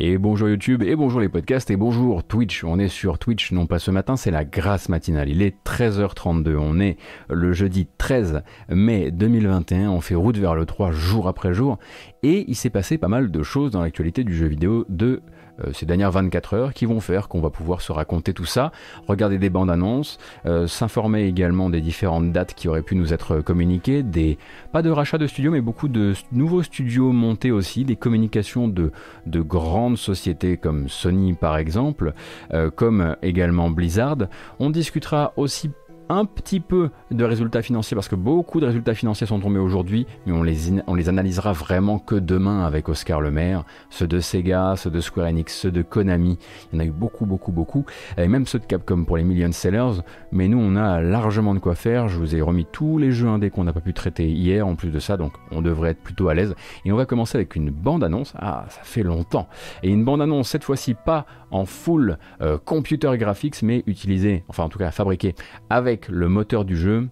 Et bonjour YouTube, et bonjour les podcasts, et bonjour Twitch. On est sur Twitch, non pas ce matin, c'est la grâce matinale. Il est 13h32, on est le jeudi 13 mai 2021, on fait route vers le 3 jour après jour, et il s'est passé pas mal de choses dans l'actualité du jeu vidéo de euh, ces dernières 24 heures qui vont faire qu'on va pouvoir se raconter tout ça, regarder des bandes annonces, euh, s'informer également des différentes dates qui auraient pu nous être communiquées, des pas de rachat de studios mais beaucoup de nouveaux studios montés aussi, des communications de, de grandes sociétés comme Sony par exemple, euh, comme également Blizzard. On discutera aussi un petit peu de résultats financiers parce que beaucoup de résultats financiers sont tombés aujourd'hui, mais on les, on les analysera vraiment que demain avec Oscar Le Maire. Ceux de Sega, ceux de Square Enix, ceux de Konami, il y en a eu beaucoup, beaucoup, beaucoup, et même ceux de Capcom pour les million sellers. Mais nous, on a largement de quoi faire. Je vous ai remis tous les jeux indés qu'on n'a pas pu traiter hier en plus de ça, donc on devrait être plutôt à l'aise. Et on va commencer avec une bande-annonce. Ah, ça fait longtemps. Et une bande-annonce cette fois-ci pas en full euh, computer graphics, mais utilisée, enfin en tout cas fabriquée avec le moteur du jeu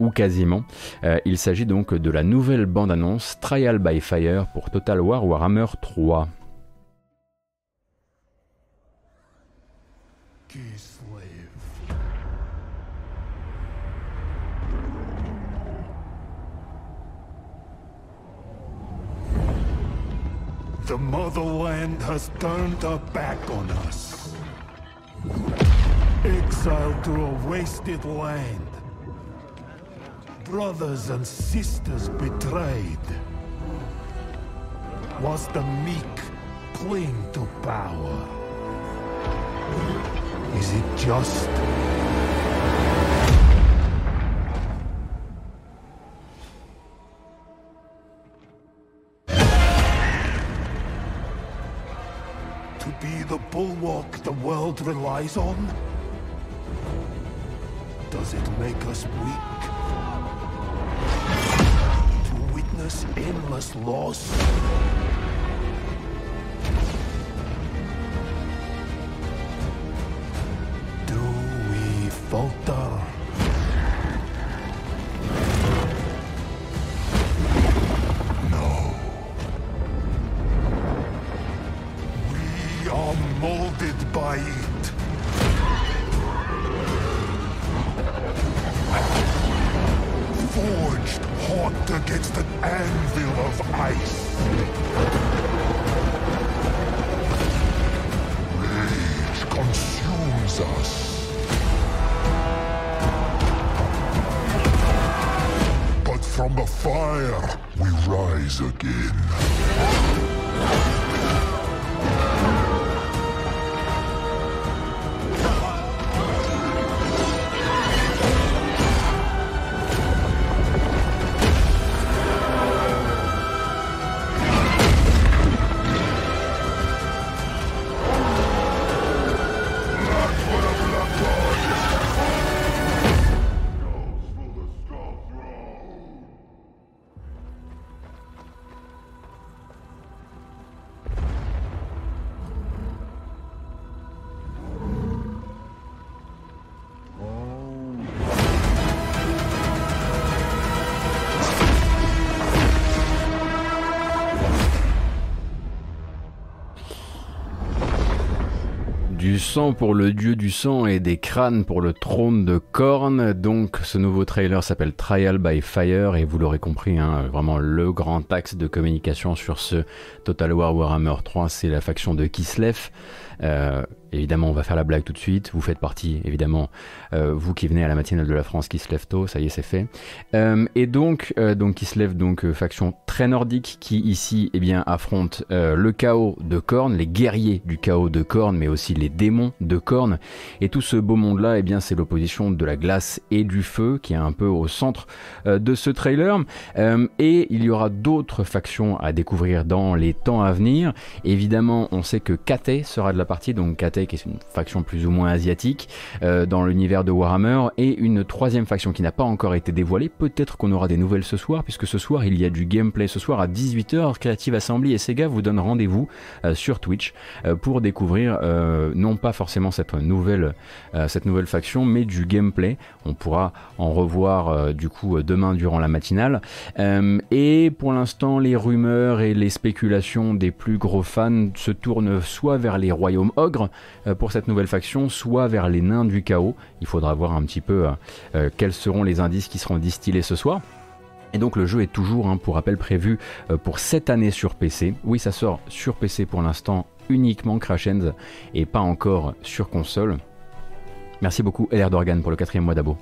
ou quasiment. Euh, il s'agit donc de la nouvelle bande-annonce Trial by Fire pour Total War Warhammer 3. The motherland has turned her back on us. Exiled to a wasted land. Brothers and sisters betrayed. Was the meek cling to power? Is it just? Be the bulwark the world relies on? Does it make us weak? To witness endless loss? Du sang pour le dieu du sang et des crânes pour le trône de corne. Donc ce nouveau trailer s'appelle Trial by Fire et vous l'aurez compris, hein, vraiment le grand axe de communication sur ce Total War Warhammer 3, c'est la faction de Kislev. Euh, évidemment, on va faire la blague tout de suite. Vous faites partie, évidemment, euh, vous qui venez à la matinale de la France qui se lève tôt, ça y est, c'est fait. Euh, et donc, donc qui se lève donc faction très nordique qui ici, eh bien, affronte le chaos de Korn, les guerriers du chaos de Korn, mais aussi les démons de Korn. Et tout ce beau monde-là, eh bien, c'est l'opposition de la glace et du feu qui est un peu au centre de ce trailer. et il y aura d'autres factions à découvrir dans les temps à venir. Évidemment, on sait que Kate sera de la partie, donc Kate qui est une faction plus ou moins asiatique euh, dans l'univers de Warhammer, et une troisième faction qui n'a pas encore été dévoilée. Peut-être qu'on aura des nouvelles ce soir, puisque ce soir il y a du gameplay. Ce soir à 18h, Creative Assembly et Sega vous donnent rendez-vous euh, sur Twitch euh, pour découvrir non pas forcément cette nouvelle, cette nouvelle faction, mais du gameplay. On pourra en revoir du coup demain durant la matinale. et pour l'instant, les rumeurs et les spéculations des plus gros fans se tournent soit vers les royaumes ogres pour cette nouvelle faction, soit vers les nains du chaos. Il faudra voir un petit peu quels seront les indices qui seront distillés ce soir. Et donc le jeu est toujours, hein, pour rappel, prévu euh, pour cette année sur PC. Oui, ça sort sur PC pour l'instant uniquement Crash et pas encore sur console. Merci beaucoup LR d'Organ pour le quatrième mois d'abo.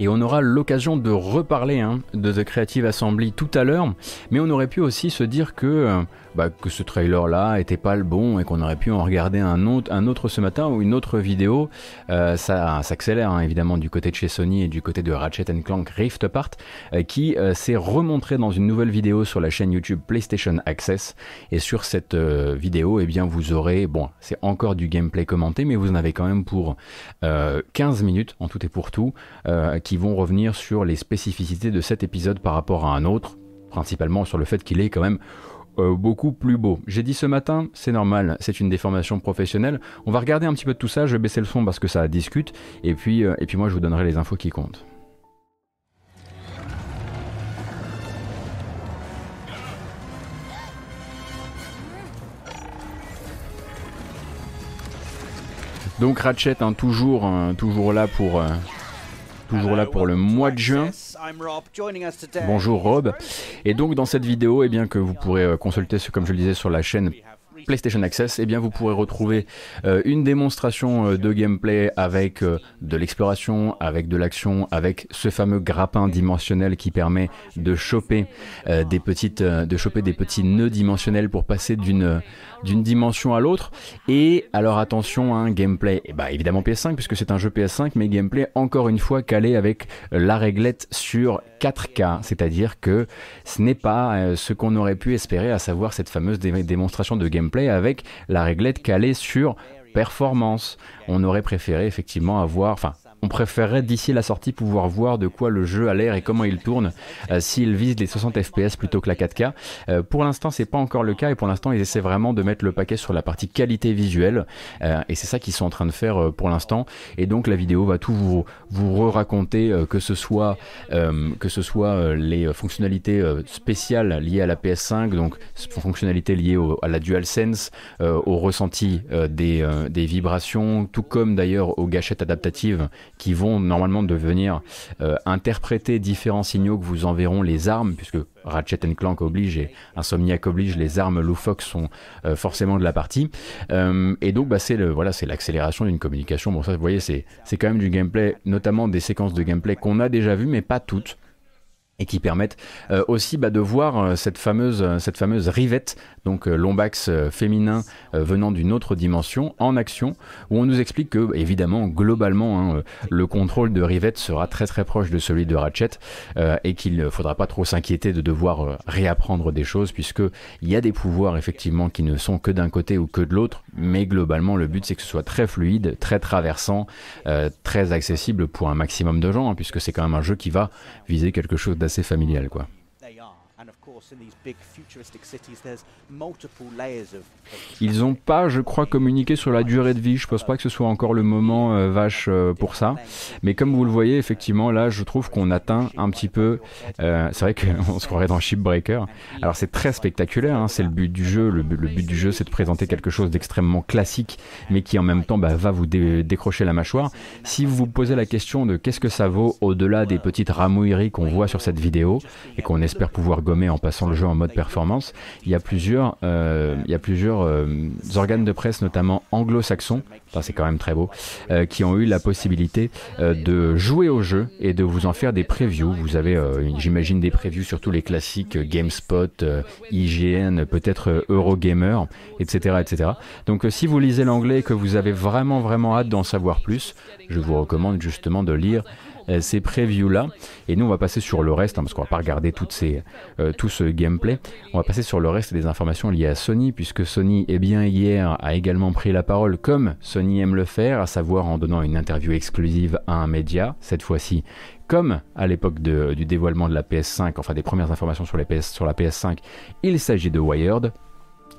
Et on aura l'occasion de reparler hein, de The Creative Assembly tout à l'heure, mais on aurait pu aussi se dire que euh, bah, que ce trailer-là était pas le bon et qu'on aurait pu en regarder un autre, un autre ce matin ou une autre vidéo. Euh, ça s'accélère hein, évidemment du côté de chez Sony et du côté de Ratchet Clank Rift Apart, euh, qui euh, s'est remontré dans une nouvelle vidéo sur la chaîne YouTube PlayStation Access. Et sur cette vidéo, eh bien, vous aurez, bon, c'est encore du gameplay commenté, mais vous en avez quand même pour 15 minutes en tout et pour tout, qui vont revenir sur les spécificités de cet épisode par rapport à un autre, principalement sur le fait qu'il est quand même euh, beaucoup plus beau. J'ai dit ce matin, c'est normal, c'est une déformation professionnelle. On va regarder un petit peu de tout ça, je vais baisser le son parce que ça discute, et puis, euh, et puis moi je vous donnerai les infos qui comptent. Donc Ratchet, hein, toujours, hein, toujours là pour, euh, toujours là pour le mois de juin. Bonjour Rob. Et donc dans cette vidéo, eh bien que vous pourrez euh, consulter, comme je le disais, sur la chaîne PlayStation Access, eh bien vous pourrez retrouver euh, une démonstration euh, de gameplay avec de l'exploration, avec de l'action, avec ce fameux grappin dimensionnel qui permet de choper des petites, de choper des petits nœuds dimensionnels pour passer d'une d'une dimension à l'autre. Et alors attention, un hein, gameplay, eh bah, évidemment PS5 puisque c'est un jeu PS5, mais gameplay encore une fois calé avec la réglette sur 4K, c'est-à-dire que ce n'est pas euh, ce qu'on aurait pu espérer, à savoir cette fameuse démonstration de gameplay avec la réglette calée sur performance. On aurait préféré effectivement avoir, enfin on préférerait d'ici la sortie pouvoir voir de quoi le jeu a l'air et comment il tourne euh, s'il vise les 60 fps plutôt que la 4K. Euh, pour l'instant, c'est pas encore le cas et pour l'instant, ils essaient vraiment de mettre le paquet sur la partie qualité visuelle euh, et c'est ça qu'ils sont en train de faire pour l'instant. Et donc la vidéo va tout vous vous raconter que ce soit que ce soit les fonctionnalités spéciales liées à la PS5, donc fonctionnalités liées à la DualSense, au ressenti des, des vibrations, tout comme d'ailleurs aux gâchettes adaptatives qui vont normalement devenir euh, interpréter différents signaux que vous enverront les armes, puisque Ratchet Clank oblige et Insomniac oblige, les armes loufoques sont euh, forcément de la partie. Euh, et donc bah, c'est le, voilà, c'est l'accélération d'une communication. Bon ça vous voyez c'est, c'est quand même du gameplay, notamment des séquences de gameplay qu'on a déjà vues, mais pas toutes et qui permettent euh, aussi bah, de voir euh, cette fameuse euh, cette fameuse rivette donc lombax féminin venant d'une autre dimension en action où on nous explique que évidemment globalement hein, le contrôle de rivette sera très très proche de celui de Ratchet et qu'il ne faudra pas trop s'inquiéter de devoir réapprendre des choses puisque il y a des pouvoirs effectivement qui ne sont que d'un côté ou que de l'autre mais globalement le but c'est que ce soit très fluide très traversant très accessible pour un maximum de gens hein, puisque c'est quand même un jeu qui va viser quelque chose d'assez assez familial quoi. Ils n'ont pas, je crois, communiqué sur la durée de vie. Je pense pas que ce soit encore le moment euh, vache euh, pour ça. Mais comme vous le voyez, effectivement, là, je trouve qu'on atteint un petit peu. Euh, c'est vrai qu'on se croirait dans Shipbreaker. Alors c'est très spectaculaire. Hein, c'est le but du jeu. Le, but du jeu, c'est de présenter quelque chose d'extrêmement classique, mais qui en même temps bah, va vous décrocher la mâchoire. Si vous vous posez la question de qu'est-ce que ça vaut au-delà des petites ramouilleries qu'on voit sur cette vidéo et qu'on espère pouvoir gommer en passant le jeu en mode performance, il y a plusieurs, euh, il y a plusieurs euh, organes de presse, notamment anglo-saxons, c'est quand même très beau, euh, qui ont eu la possibilité de jouer au jeu et de vous en faire des previews. Vous avez, j'imagine, des previews sur tous les classiques GameSpot, IGN, peut-être Eurogamer, etc., etc. Donc, si vous lisez l'anglais et que vous avez vraiment, vraiment hâte d'en savoir plus, je vous recommande justement de lire ces previews là. Et nous, on va passer sur le reste, hein, parce qu'on va pas regarder ces, tout ce gameplay. On va passer sur le reste des informations liées à Sony, puisque Sony, eh bien, hier, a également pris la parole comme Sony aime le faire, à savoir en donnant une interview exclusive à un média, cette fois-ci comme à l'époque du dévoilement de la PS5, enfin des premières informations sur, PS, sur la PS5, il s'agit de Wired.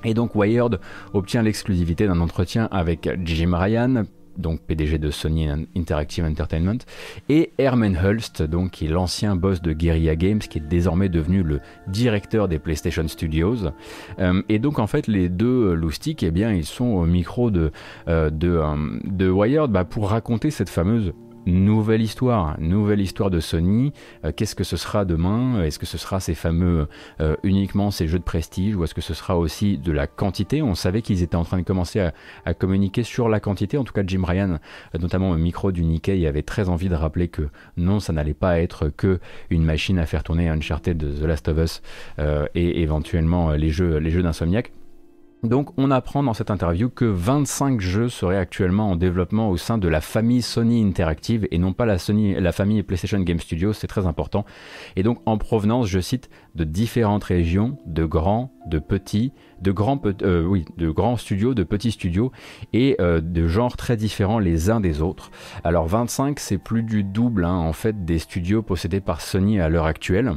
Et donc Wired obtient l'exclusivité d'un entretien avec Jim Ryan, donc PDG de Sony Interactive Entertainment, et Herman Hulst, donc qui est l'ancien boss de Guerrilla Games, qui est désormais devenu le directeur des PlayStation Studios. Euh, et donc en fait les deux loustiques, eh bien ils sont au micro de, euh, euh, Wired bah, pour raconter cette fameuse nouvelle histoire, nouvelle histoire de Sony. Euh, qu'est-ce que ce sera demain? Est-ce que ce sera ces fameux euh, uniquement ces jeux de prestige ou est-ce que ce sera aussi de la quantité? On savait qu'ils étaient en train de commencer à, communiquer sur la quantité. En tout cas, Jim Ryan, euh, notamment au micro du Nikkei, avait très envie de rappeler que non, ça n'allait pas être que une machine à faire tourner Uncharted, The Last of Us et éventuellement les jeux, les jeux d'Insomniac. Donc on apprend dans cette interview que 25 jeux seraient actuellement en développement au sein de la famille Sony Interactive et non pas la, famille PlayStation Game Studios, c'est très important. Et donc en provenance, je cite, de différentes régions, de grands, de petits, de grands, euh, oui, de grands studios, de petits studios et euh, de genres très différents les uns des autres. Alors 25, c'est plus du double hein, en fait des studios possédés par Sony à l'heure actuelle,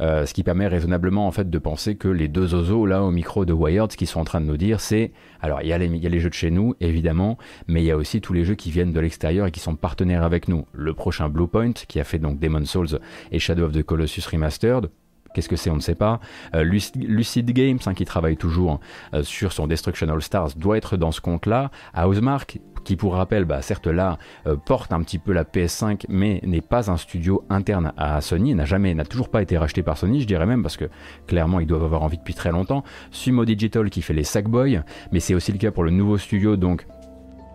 euh, ce qui permet raisonnablement en fait de penser que les deux oiseaux là au micro de Wired, ce qu'ils sont en train de nous dire, c'est alors il y, a les, il y a les jeux de chez nous évidemment, mais il y a aussi tous les jeux qui viennent de l'extérieur et qui sont partenaires avec nous. Le prochain Bluepoint qui a fait donc Demon Souls et Shadow of the Colossus Remastered, Qu'est-ce que c'est On ne sait pas. Euh, Lucid Games, hein, qui travaille toujours euh, sur son Destruction All Stars, doit être dans ce compte-là. Housemark, qui pour rappel, bah, certes là, euh, porte un petit peu la PS5, mais n'est pas un studio interne à Sony, n'a jamais, n'a toujours pas été racheté par Sony, je dirais même, parce que clairement ils doivent avoir envie depuis très longtemps. Sumo Digital qui fait les Sackboy, mais c'est aussi le cas pour le nouveau studio, donc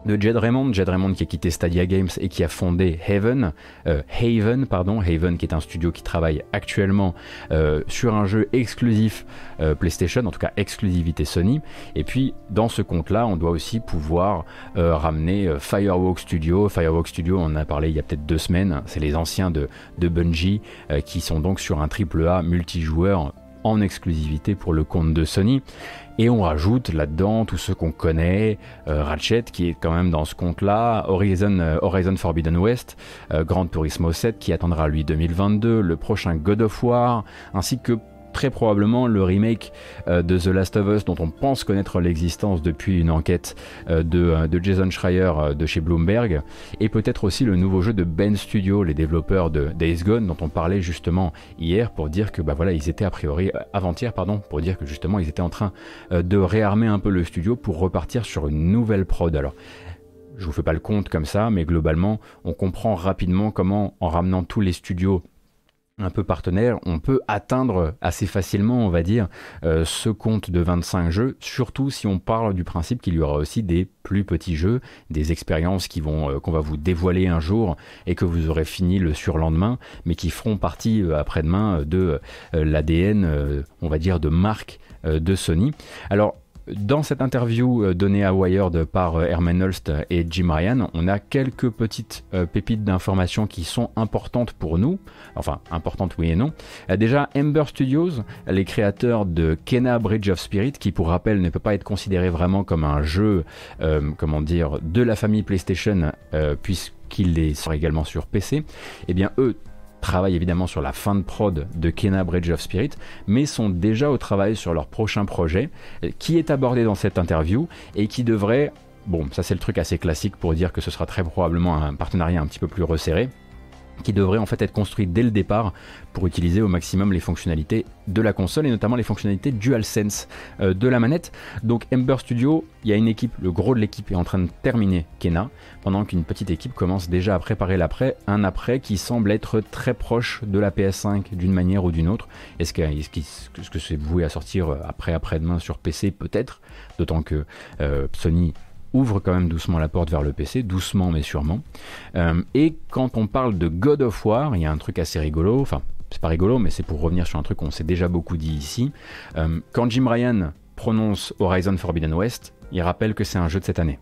de Jed Raymond, Jed Raymond qui a quitté Stadia Games et qui a fondé Haven, euh, Haven pardon, Haven qui est un studio qui travaille actuellement euh, sur un jeu exclusif euh, PlayStation, en tout cas exclusivité Sony. Et puis dans ce compte-là, on doit aussi pouvoir ramener Firewalk Studio. Firewalk Studio, on en a parlé il y a peut-être deux semaines. C'est les anciens de, de Bungie qui sont donc sur un triple A multijoueur en exclusivité pour le compte de Sony. Et on rajoute là-dedans tous ceux qu'on connaît, euh, Ratchet qui est quand même dans ce compte-là, Horizon, euh, Horizon Forbidden West, euh, Grand Turismo 7 qui attendra lui 2022, le prochain God of War, ainsi que très probablement le remake euh, de The Last of Us dont on pense connaître l'existence depuis une enquête euh, euh, de, Jason Schreier de chez Bloomberg et peut-être aussi le nouveau jeu de Ben Studio, les développeurs de Days Gone dont on parlait justement hier pour dire que bah voilà ils étaient a priori avant-hier pardon pour dire que justement ils étaient en train de réarmer un peu le studio pour repartir sur une nouvelle prod. Alors je vous fais pas le compte comme ça, mais globalement, on comprend rapidement comment, en ramenant tous les studios un peu partenaire, on peut atteindre assez facilement, on va dire, euh, ce compte de 25 jeux, surtout si on parle du principe qu'il y aura aussi des plus petits jeux, des expériences qui vont euh, qu'on va vous dévoiler un jour et que vous aurez fini le surlendemain, mais qui feront partie euh, après-demain de l'ADN, on va dire, de marque de Sony. Alors dans cette interview euh, donnée à Wired par euh, Herman Holst et Jim Ryan, on a quelques petites euh, pépites d'informations qui sont importantes pour nous. Enfin, importantes oui et non. Déjà, Ember Studios, les créateurs de Kena Bridge of Spirit, qui pour rappel ne peut pas être considéré vraiment comme un jeu, comment dire, de la famille PlayStation, puisqu'il est sort également sur PC, eh bien eux travaillent évidemment sur la fin de prod de Kena Bridge of Spirit, mais sont déjà au travail sur leur prochain projet, euh, qui est abordé dans cette interview et qui devrait, bon, ça c'est le truc assez classique pour dire que ce sera très probablement un partenariat un petit peu plus resserré, qui devrait en fait être construit dès le départ pour utiliser au maximum les fonctionnalités de la console et notamment les fonctionnalités DualSense euh, de la manette. Donc Ember Studio, il y a une équipe, le gros de l'équipe est en train de terminer Kena, pendant qu'une petite équipe commence déjà à préparer l'après, un après qui semble être très proche de la PS5 d'une manière ou d'une autre. Est-ce que c'est voué à sortir après après-demain sur PC peut-être, d'autant que euh, Sony ouvre quand même doucement la porte vers le PC, doucement mais sûrement. Euh, et quand on parle de God of War, il y a un truc assez rigolo, enfin c'est pas rigolo, mais c'est pour revenir sur un truc qu'on s'est déjà beaucoup dit ici. Euh, quand Jim Ryan prononce Horizon Forbidden West, il rappelle que c'est un jeu de cette année.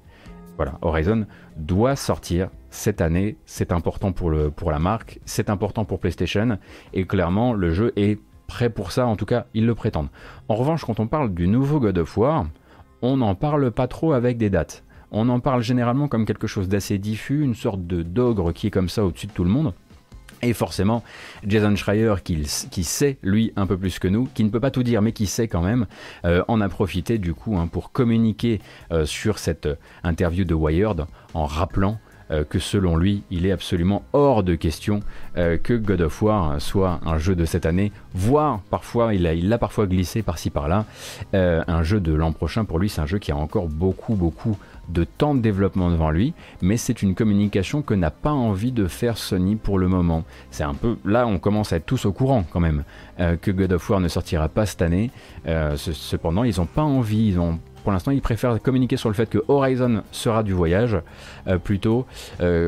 Voilà, Horizon doit sortir cette année, c'est important pour, le, pour la marque, c'est important pour PlayStation, et clairement, le jeu est prêt pour ça, en tout cas, ils le prétendent. En revanche, quand on parle du nouveau God of War, on n'en parle pas trop avec des dates. On en parle généralement comme quelque chose d'assez diffus, une sorte de d'ogre qui est comme ça au-dessus de tout le monde. Et forcément, Jason Schreier, qui, sait, lui, un peu plus que nous, qui ne peut pas tout dire, mais qui sait quand même, euh, en a profité du coup hein, pour communiquer euh, sur cette interview de Wired en rappelant euh, que selon lui, il est absolument hors de question que God of War soit un jeu de cette année, voire parfois, il l'a parfois glissé par-ci par-là, un jeu de l'an prochain. Pour lui, c'est un jeu qui a encore beaucoup, beaucoup de temps de développement devant lui, mais c'est une communication que n'a pas envie de faire Sony pour le moment. C'est un peu là, on commence à être tous au courant quand même euh, que God of War ne sortira pas cette année. Euh, cependant, ils n'ont pas envie, ils ont pour l'instant, ils préfèrent communiquer sur le fait que Horizon sera du voyage euh, plutôt,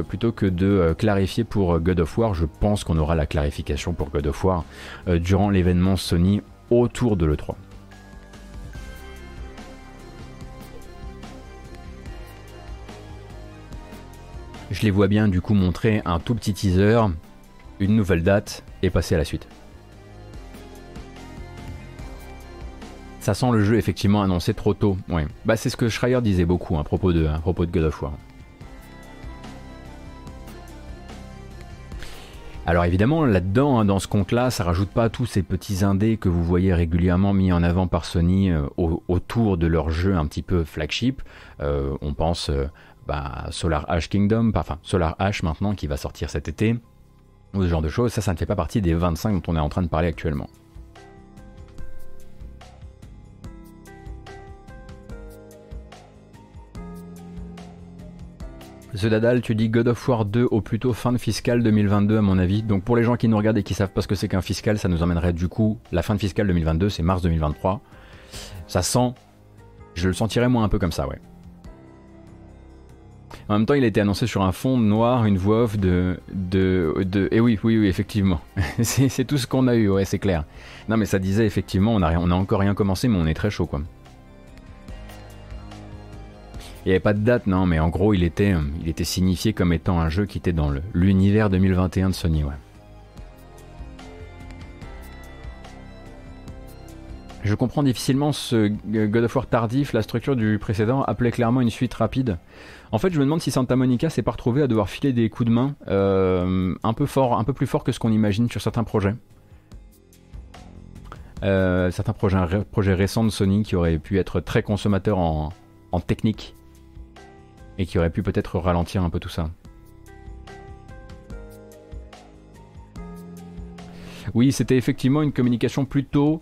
plutôt que de clarifier pour God of War. Je pense qu'on aura la clarification pour God of War durant l'événement Sony autour de l'E3. Je les vois bien du coup montrer un tout petit teaser, une nouvelle date et passer à la suite. Ça sent le jeu effectivement annoncé trop tôt. Ouais. Bah c'est ce que Schreier disait beaucoup à propos de, à propos de God of War. Alors évidemment, là-dedans, hein, dans ce compte-là, ça rajoute pas tous ces petits indés que vous voyez régulièrement mis en avant par Sony euh, autour de leur jeu un petit peu flagship. Euh, on pense euh, bah, Solar Ash Kingdom, enfin Solar Ash maintenant qui va sortir cet été, ou ce genre de choses, ça, ça ne fait pas partie des 25 dont on est en train de parler actuellement. The Dadal, tu dis God of War 2 au plutôt fin de fiscal 2022 à mon avis. Donc pour les gens qui nous regardent et qui savent pas ce que c'est qu'un fiscal, ça nous emmènerait du coup la fin de fiscal 2022, c'est mars 2023. Ça sent, je le sentirais moins un peu comme ça, ouais. En même temps, il a été annoncé sur un fond noir, une voix off de. de, et oui, oui, oui, effectivement. c'est tout ce qu'on a eu, ouais, c'est clair. Non, mais ça disait effectivement, on a, on a encore rien commencé, mais on est très chaud, quoi. Il n'y avait pas de date, non, mais en gros, il était, euh, signifié comme étant un jeu qui était dans l'univers 2021 de Sony. Je comprends difficilement ce God of War tardif, la structure du précédent appelait clairement une suite rapide. En fait, je me demande si Santa Monica s'est pas retrouvé à devoir filer des coups de main euh, un peu fort, un peu plus fort que ce qu'on imagine sur certains projets. Euh, certains projets, récents de Sony qui auraient pu être très consommateurs en technique et qui auraient pu peut-être ralentir un peu tout ça. Oui, c'était effectivement une communication plutôt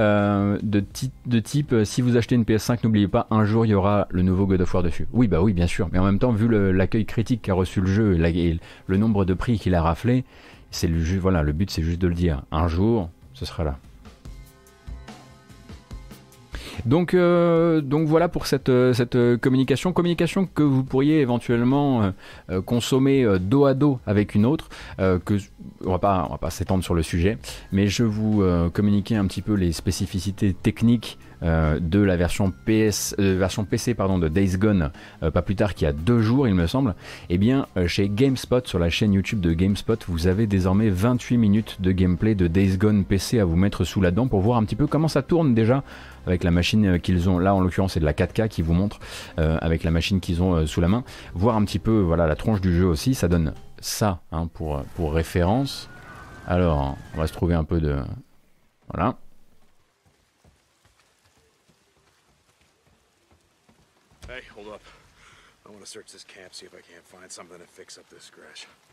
euh, de, type euh, si vous achetez une PS5, n'oubliez pas, un jour il y aura le nouveau God of War dessus. Oui, bah oui, bien sûr. Mais en même temps, vu l'accueil critique qu'a reçu le jeu et, le nombre de prix qu'il a raflé, c'est le, voilà, le but c'est juste de le dire. Un jour, ce sera là. Donc, euh, donc voilà pour cette, euh, euh, communication. Communication que vous pourriez éventuellement consommer dos à dos avec une autre. que, on va pas, va pas s'étendre sur le sujet, mais je vous communiquer un petit peu les spécificités techniques euh, de la version, PS, euh, PC pardon, de Days Gone, euh, pas plus tard qu'il y a deux jours il me semble, eh bien chez GameSpot, sur la chaîne YouTube de GameSpot, vous avez désormais 28 minutes de gameplay de Days Gone PC à vous mettre sous la dent pour voir un petit peu comment ça tourne déjà avec la machine qu'ils ont, là en l'occurrence c'est de la 4K qui vous montre avec la machine qu'ils ont sous la main, voir un petit peu voilà la tronche du jeu aussi, ça donne ça hein, pour référence. Alors, on va se trouver un peu de... Voilà.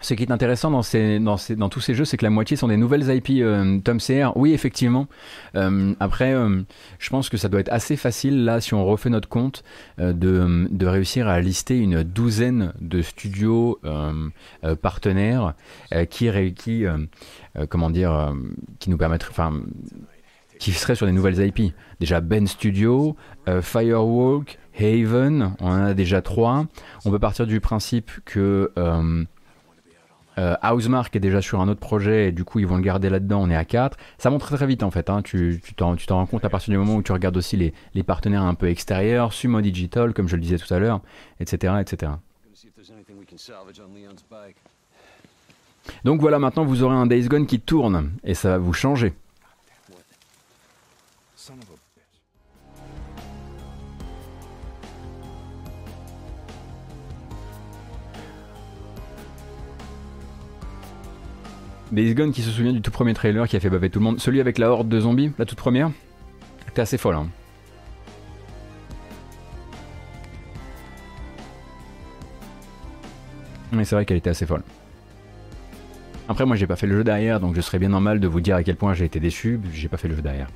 Ce qui est intéressant dans, tous ces jeux, c'est que la moitié sont des nouvelles IP euh, Tom CR. Oui, effectivement. Euh, après, euh, je pense que ça doit être assez facile, là, si on refait notre compte, de, de, réussir à lister une douzaine de studios partenaires qui, comment dire, qui nous permettraient, qui seraient sur des nouvelles IP. Déjà Ben Studio, Firewalk, Haven, on en a déjà trois. On peut partir du principe que euh, euh, Housemark est déjà sur un autre projet et du coup ils vont le garder là-dedans, on est à 4. Ça monte très très vite en fait, hein. tu t'en rends compte à partir du moment où tu regardes aussi les, les partenaires un peu extérieurs, Sumo Digital comme je le disais tout à l'heure, etc. etc. Donc voilà, maintenant vous aurez un Days Gone qui tourne et ça va vous changer. Days Gone qui se souvient du tout premier trailer qui a fait baver tout le monde. Celui avec la horde de zombies, la toute première, était assez folle. Hein. Mais c'est vrai qu'elle était assez folle. Après, moi j'ai pas fait le jeu derrière, donc je serais bien normal de vous dire à quel point j'ai été déçu, j'ai pas fait le jeu derrière.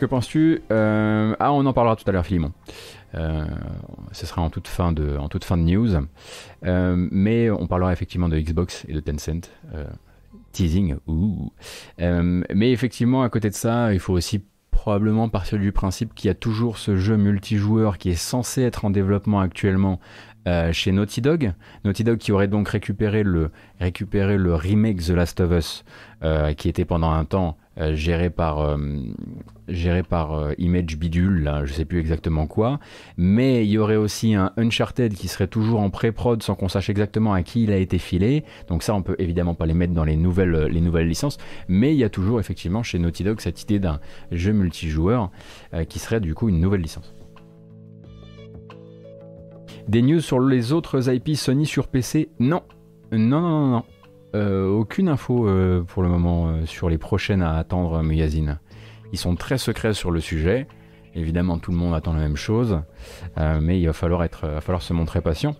Que penses-tu euh, Ah, on en parlera tout à l'heure, Philimon. Euh, ce sera en toute fin de, en toute fin news. Euh, mais on parlera effectivement de Xbox et de Tencent. teasing, ouh. mais effectivement, à côté de ça, il faut aussi probablement partir du principe qu'il y a toujours ce jeu multijoueur qui est censé être en développement actuellement chez Naughty Dog. Naughty Dog qui aurait donc récupéré le, récupéré le remake The Last of Us, qui était pendant un temps euh, géré par, euh, euh, Image Bidule, là, je sais plus exactement quoi. Mais il y aurait aussi un Uncharted qui serait toujours en pré-prod sans qu'on sache exactement à qui il a été filé. Donc ça, on peut évidemment pas les mettre dans les nouvelles, les nouvelles licences. Mais il y a toujours effectivement chez Naughty Dog cette idée d'un jeu multijoueur qui serait du coup une nouvelle licence. Des news sur les autres IP Sony sur PC Non. Non, non, non, non. Euh, aucune info euh, pour le moment euh, sur les prochaines à attendre magazine. Ils sont très secrets sur le sujet. Évidemment, tout le monde attend la même chose, mais il va falloir, être, va falloir se montrer patient.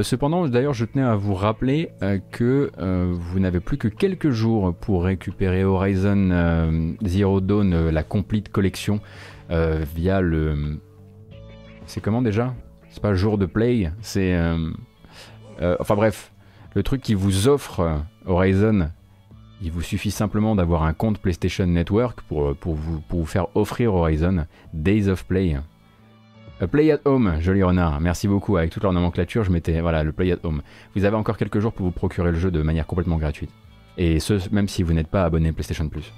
cependant, d'ailleurs, je tenais à vous rappeler que vous n'avez plus que quelques jours pour récupérer Horizon Zero Dawn, la complete collection, via le. C'est comment déjà? C'est pas jour de play, c'est. enfin bref, le truc qui vous offre Horizon, il vous suffit simplement d'avoir un compte PlayStation Network pour, pour, vous, pour vous faire offrir Horizon Days of Play. A play at Home, joli renard, merci beaucoup. Avec toute leur nomenclature, je mettais voilà, le Play at Home. Vous avez encore quelques jours pour vous procurer le jeu de manière complètement gratuite. Et ce, même si vous n'êtes pas abonné PlayStation Plus.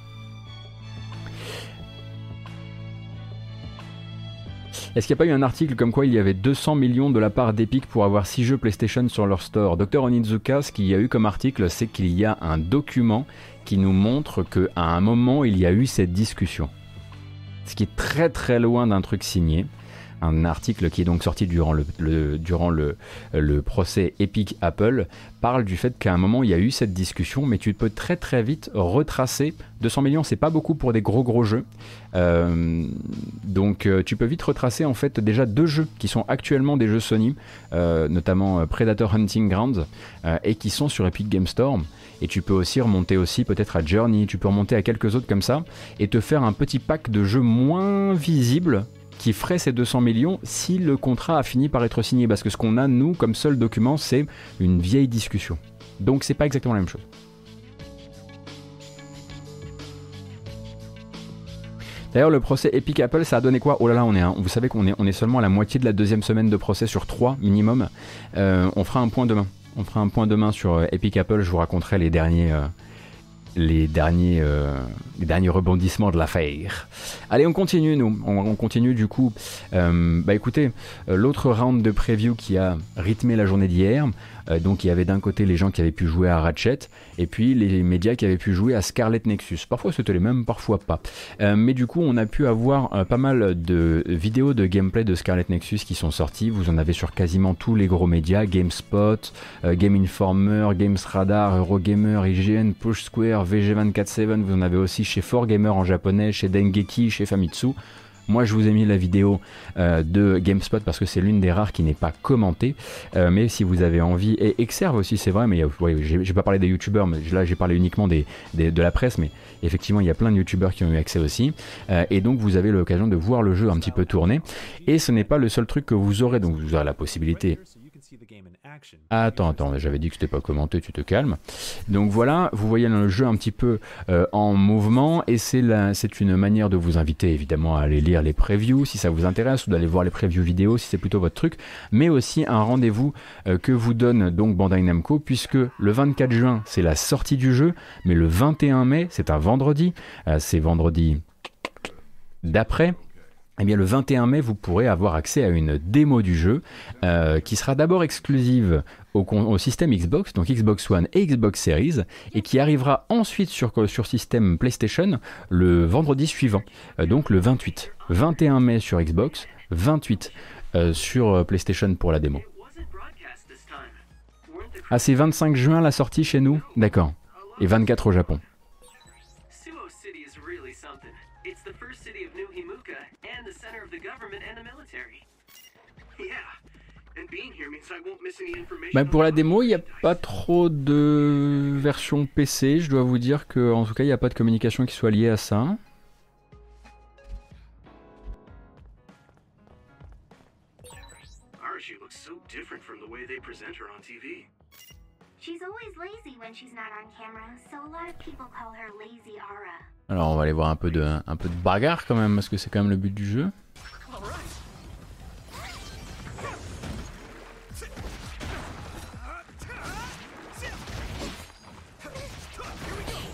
Est-ce qu'il n'y a pas eu un article comme quoi il y avait 200 millions de la part d'Epic pour avoir 6 jeux PlayStation sur leur store? Docteur Onizuka, ce qu'il y a eu comme article, c'est qu'il y a un document qui nous montre qu'à un moment, il y a eu cette discussion. Ce qui est très très loin d'un truc signé un article qui est donc sorti durant le, procès Epic Apple, parle du fait qu'à un moment il y a eu cette discussion, mais tu peux très très vite retracer. 200 millions, c'est pas beaucoup pour des gros gros jeux. Euh, donc euh, tu peux vite retracer en fait déjà deux jeux qui sont actuellement des jeux Sony, euh, notamment Predator Hunting Grounds, et qui sont sur Epic Game Store. Et tu peux aussi remonter aussi peut-être à Journey, tu peux remonter à quelques autres comme ça, et te faire un petit pack de jeux moins visibles qui ferait ces 200 millions si le contrat a fini par être signé. Parce que ce qu'on a, nous, comme seul document, c'est une vieille discussion. Donc c'est pas exactement la même chose. D'ailleurs, le procès Epic Apple, ça a donné quoi? Oh là là, on est, vous savez qu'on est, on est seulement à la moitié de la deuxième semaine de procès sur 3 minimum. Euh, on fera un point demain. On fera un point demain sur euh, Epic Apple. Je vous raconterai les derniers, euh, les derniers, euh, les derniers rebondissements de l'affaire. Allez, on continue, nous. On, continue du coup. Euh, bah écoutez, euh, l'autre round de preview qui a rythmé la journée d'hier, euh, donc il y avait d'un côté les gens qui avaient pu jouer à Ratchet et puis les médias qui avaient pu jouer à Scarlet Nexus. Parfois c'était les mêmes, parfois pas. Euh, mais du coup on a pu avoir euh, pas mal de vidéos de gameplay de Scarlet Nexus qui sont sorties. Vous en avez sur quasiment tous les gros médias, GameSpot, Game Informer, Games Radar, Eurogamer, IGN, Push Square, VG247. Vous en avez aussi chez 4Gamer en japonais, chez Dengeki, chez Famitsu. Moi, je vous ai mis la vidéo euh, de GameSpot parce que c'est l'une des rares qui n'est pas commentée. Euh, mais si vous avez envie, et Exerve aussi, c'est vrai, mais euh, ouais, j'ai pas parlé des youtubeurs, mais là j'ai parlé uniquement des, de la presse, mais effectivement, il y a plein de youtubeurs qui ont eu accès aussi. et donc, vous avez l'occasion de voir le jeu un petit peu tourner. Et ce n'est pas le seul truc que vous aurez, donc vous aurez la possibilité Attends, attends, j'avais dit que c'était pas commenté, tu te calmes. Donc voilà, vous voyez le jeu un petit peu euh, en mouvement et c'est une manière de vous inviter évidemment à aller lire les previews si ça vous intéresse ou d'aller voir les previews vidéo si c'est plutôt votre truc, mais aussi un rendez-vous euh, que vous donne donc Bandai Namco puisque le 24 juin c'est la sortie du jeu, mais le 21 mai c'est un vendredi, euh, c'est vendredi d'après, eh bien, le 21 mai, vous pourrez avoir accès à une démo du jeu euh, qui sera d'abord exclusive au, système Xbox, donc Xbox One et Xbox Series, et qui arrivera ensuite sur, système PlayStation le vendredi suivant, euh, donc le 28. 21 mai sur Xbox, 28 euh, sur PlayStation pour la démo. Ah, c'est 25 juin la sortie chez nous? D'accord. Et 24 au Japon. Bah pour la démo, il n'y a pas trop de version PC. Je dois vous dire que, en tout cas, il n'y a pas de communication qui soit liée à ça. Alors on va aller voir un peu de, un peu de bagarre quand même, parce que c'est quand même le but du jeu.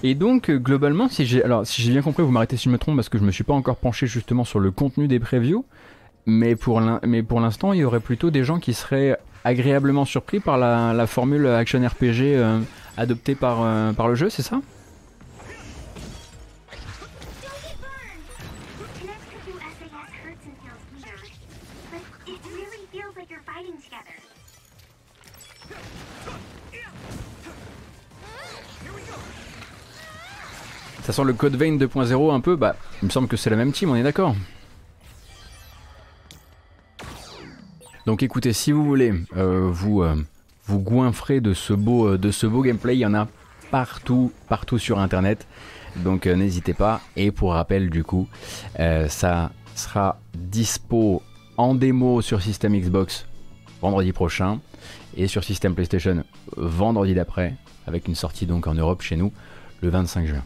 Et donc, euh, globalement, si j'ai si bien compris, vous m'arrêtez si je me trompe parce que je me suis pas encore penché justement sur le contenu des previews, mais pour l'instant, il y aurait plutôt des gens qui seraient agréablement surpris par la, formule action RPG euh, adoptée euh, par le jeu, c'est ça? Ça sent le Code Vein 2.0 un peu, bah il me semble que c'est la même team, on est d'accord Donc écoutez, si vous voulez euh, vous, euh, vous goinfrer de ce, beau, euh, de ce beau gameplay, il y en a partout, partout sur internet. Donc n'hésitez pas. Et pour rappel du coup, ça sera dispo en démo sur système Xbox vendredi prochain et sur système PlayStation vendredi d'après avec une sortie donc en Europe chez nous le 25 juin.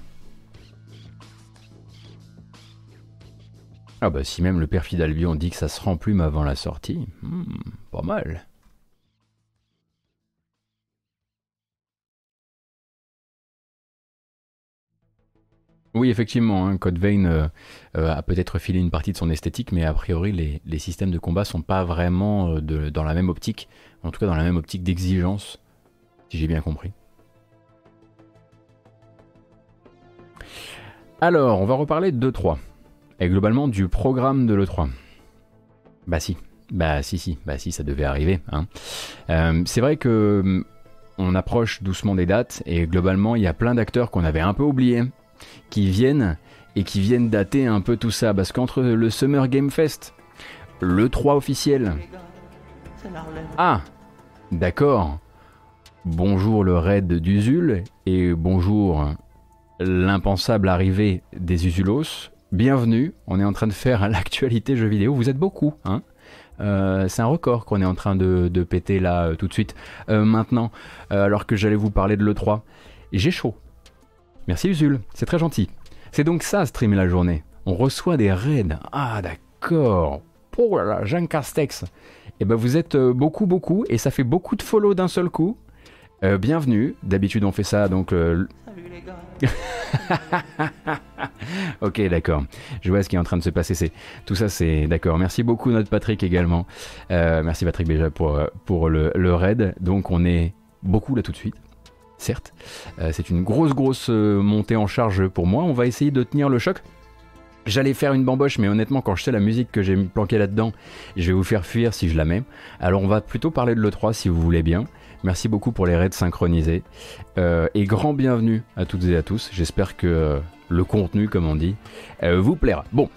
Ah bah si même le perfide Albion dit que ça se remplume avant la sortie, hmm, pas mal. Oui, effectivement, hein, Code Vein euh, euh, a peut-être filé une partie de son esthétique, mais a priori, les, systèmes de combat sont pas vraiment euh, dans la même optique, en tout cas dans la même optique d'exigence, si j'ai bien compris. Alors, on va reparler de 2-3 et globalement du programme de l'E3. Bah si, bah si, si, bah si, ça devait arriver. Hein. Euh, c'est vrai que hum, on approche doucement des dates et globalement il y a plein d'acteurs qu'on avait un peu oubliés qui viennent et qui viennent dater un peu tout ça parce qu'entre le Summer Game Fest, le 3 officiel. Ah, d'accord. Bonjour le raid d'Usul et bonjour l'impensable arrivée des Usulos bienvenue. On est en train de faire l'actualité jeux vidéo. Vous êtes beaucoup, hein euh, c'est un record qu'on est en train de, péter là euh, tout de suite. Euh, maintenant, alors que j'allais vous parler de l'E3, j'ai chaud. Merci Usul, c'est très gentil. C'est donc ça, streamer la journée. On reçoit des raids. Ah d'accord. Oh là là, Jean Castex. Eh ben vous êtes beaucoup, beaucoup, et ça fait beaucoup de follow d'un seul coup. bienvenue. D'habitude on fait ça donc. Salut les gars. ok, d'accord. Je vois ce qui est en train de se passer. C'est tout ça, c'est d'accord. Merci beaucoup notre Patrick également. Euh, merci Patrick déjà pour euh, pour le, raid. Donc on est beaucoup là tout de suite. Certes, euh, c'est une grosse grosse montée en charge pour moi. On va essayer de tenir le choc. J'allais faire une bamboche, mais honnêtement, quand je sais la musique que j'ai planquée là-dedans, je vais vous faire fuir si je la mets. Alors, on va plutôt parler de l'E3 si vous voulez bien. Merci beaucoup pour les raids synchronisés. Euh, et grand bienvenue à toutes et à tous. J'espère que euh, le contenu, comme on dit, euh, vous plaira. Bon,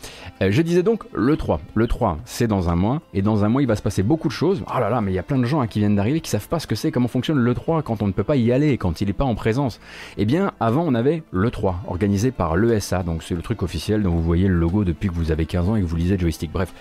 je disais donc le 3. Le 3, c'est dans un mois. Et dans un mois, il va se passer beaucoup de choses. Oh là là, mais il y a plein de gens qui viennent d'arriver qui savent pas ce que c'est, comment fonctionne le 3 quand on ne peut pas y aller, quand il n'est pas en présence. Eh bien, avant, on avait le 3, organisé par l'ESA. Donc, c'est le truc officiel dont vous voyez le logo depuis que vous avez 15 ans et que vous lisez joystick. Bref.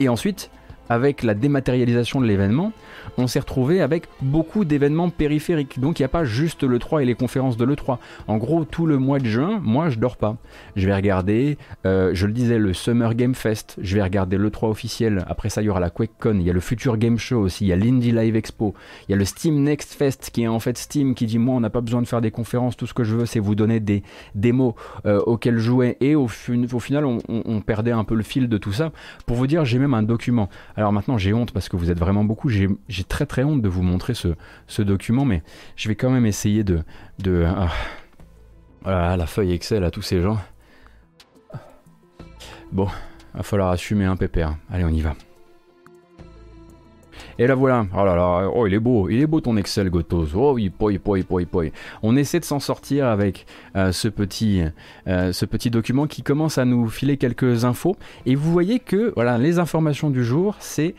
Et ensuite, avec la dématérialisation de l'événement, on s'est retrouvé avec beaucoup d'événements périphériques. Donc il n'y a pas juste le 3 et les conférences de l'E3. En gros, tout le mois de juin, moi je dors pas. Je vais regarder, euh, je le disais, le Summer Game Fest, je vais regarder l'E3 officiel, après ça il y aura la QuakeCon, il y a le Future Game Show aussi, il y a l'Indie Live Expo, il y a le Steam Next Fest qui est en fait Steam qui dit moi on n'a pas besoin de faire des conférences, tout ce que je veux c'est vous donner des démos euh, auxquelles jouer et au, final on, on, perdait un peu le fil de tout ça. Pour vous dire, j'ai même un document. Alors maintenant j'ai honte parce que vous êtes vraiment beaucoup, j'ai très très honte de vous montrer ce, document, mais je vais quand même essayer de... voilà, la feuille Excel à tous ces gens. Bon, va falloir assumer un pépère. Allez, on y va. Et là voilà, oh là là, oh il est beau, il est beau ton Excel Gotos, oh oui, poi, poi, poi, poi. On essaie de s'en sortir avec euh, ce, petit, euh, ce petit document qui commence à nous filer quelques infos. Et vous voyez que voilà, les informations du jour, c'est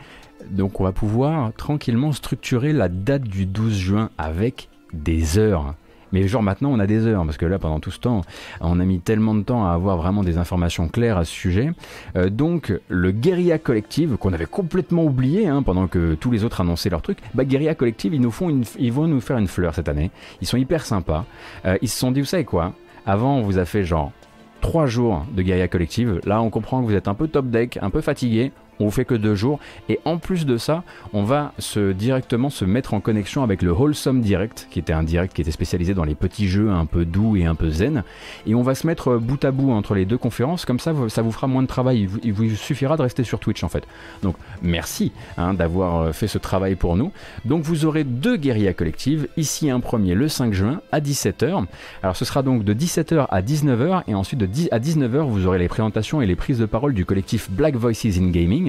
donc on va pouvoir tranquillement structurer la date du 12 juin avec des heures. Mais genre maintenant on a des heures, parce que là pendant tout ce temps, on a mis tellement de temps à avoir vraiment des informations claires à ce sujet. Euh, donc le Guerilla Collective, qu'on avait complètement oublié hein, pendant que tous les autres annonçaient leur truc, bah Guerilla Collective ils, nous font ils vont nous faire une fleur cette année. Ils sont hyper sympas. Euh, ils se sont dit, vous savez quoi? Avant on vous a fait genre 3 jours de Guerilla Collective. Là, on comprend que vous êtes un peu top deck, un peu fatigué on vous fait que deux jours. Et en plus de ça, on va directement se mettre en connexion avec le Wholesome Direct, qui était un direct qui était spécialisé dans les petits jeux un peu doux et un peu zen. Et on va se mettre bout à bout entre les deux conférences, comme ça, ça vous fera moins de travail. Il vous suffira de rester sur Twitch en fait. Donc merci hein, d'avoir euh, fait ce travail pour nous. Donc vous aurez deux guérillas collectives. Ici un premier le 5 juin à 17h. Alors ce sera donc de 17h à 19h et ensuite de 10 à 19h vous aurez les présentations et les prises de parole du collectif Black Voices in Gaming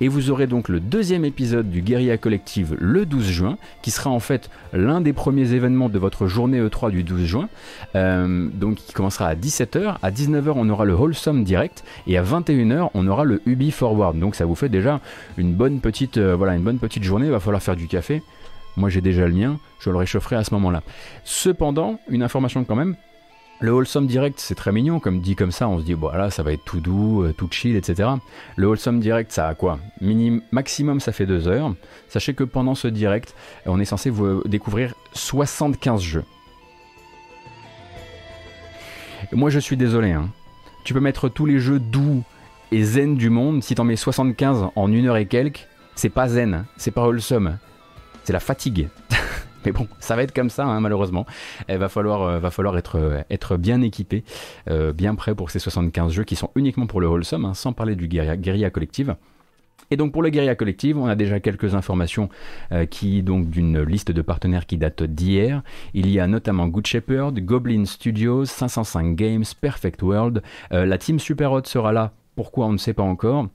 et vous aurez donc le deuxième épisode du Guerilla Collective le 12 juin, qui sera en fait l'un des premiers événements de votre journée E3 du 12 juin. Euh, donc qui commencera à 17h. À 19h, on aura le Wholesome Direct. Et à 21h, on aura le Ubi Forward. Donc ça vous fait déjà une bonne petite, euh, voilà, une bonne petite journée. Il va falloir faire du café. Moi j'ai déjà le mien, je le réchaufferai à ce moment-là. Cependant, une information quand même, le Wholesome Direct, c'est très mignon, comme dit comme ça, on se dit, voilà, ça va être tout doux, euh, tout chill, etc. Le Wholesome Direct, ça a quoi? Maximum, ça fait deux heures. Sachez que pendant ce direct, on est censé vous découvrir 75 jeux. moi, je suis désolé, hein. tu peux mettre tous les jeux doux et zen du monde, si t'en mets 75 en une heure et quelques, c'est pas zen, c'est pas wholesome, c'est la fatigue. Mais bon, ça va être comme ça, hein, malheureusement. Il va falloir, euh, va falloir être, euh, bien équipé, euh, bien prêt pour ces 75 jeux qui sont uniquement pour le wholesome, hein, sans parler du guérilla, guérilla collective. Et donc pour le Guerilla Collective, on a déjà quelques informations qui donc d'une liste de partenaires qui date d'hier. Il y a notamment Good Shepherd, Goblin Studios, 505 Games, Perfect World. la team Superhot sera là. Pourquoi on ne sait pas encore.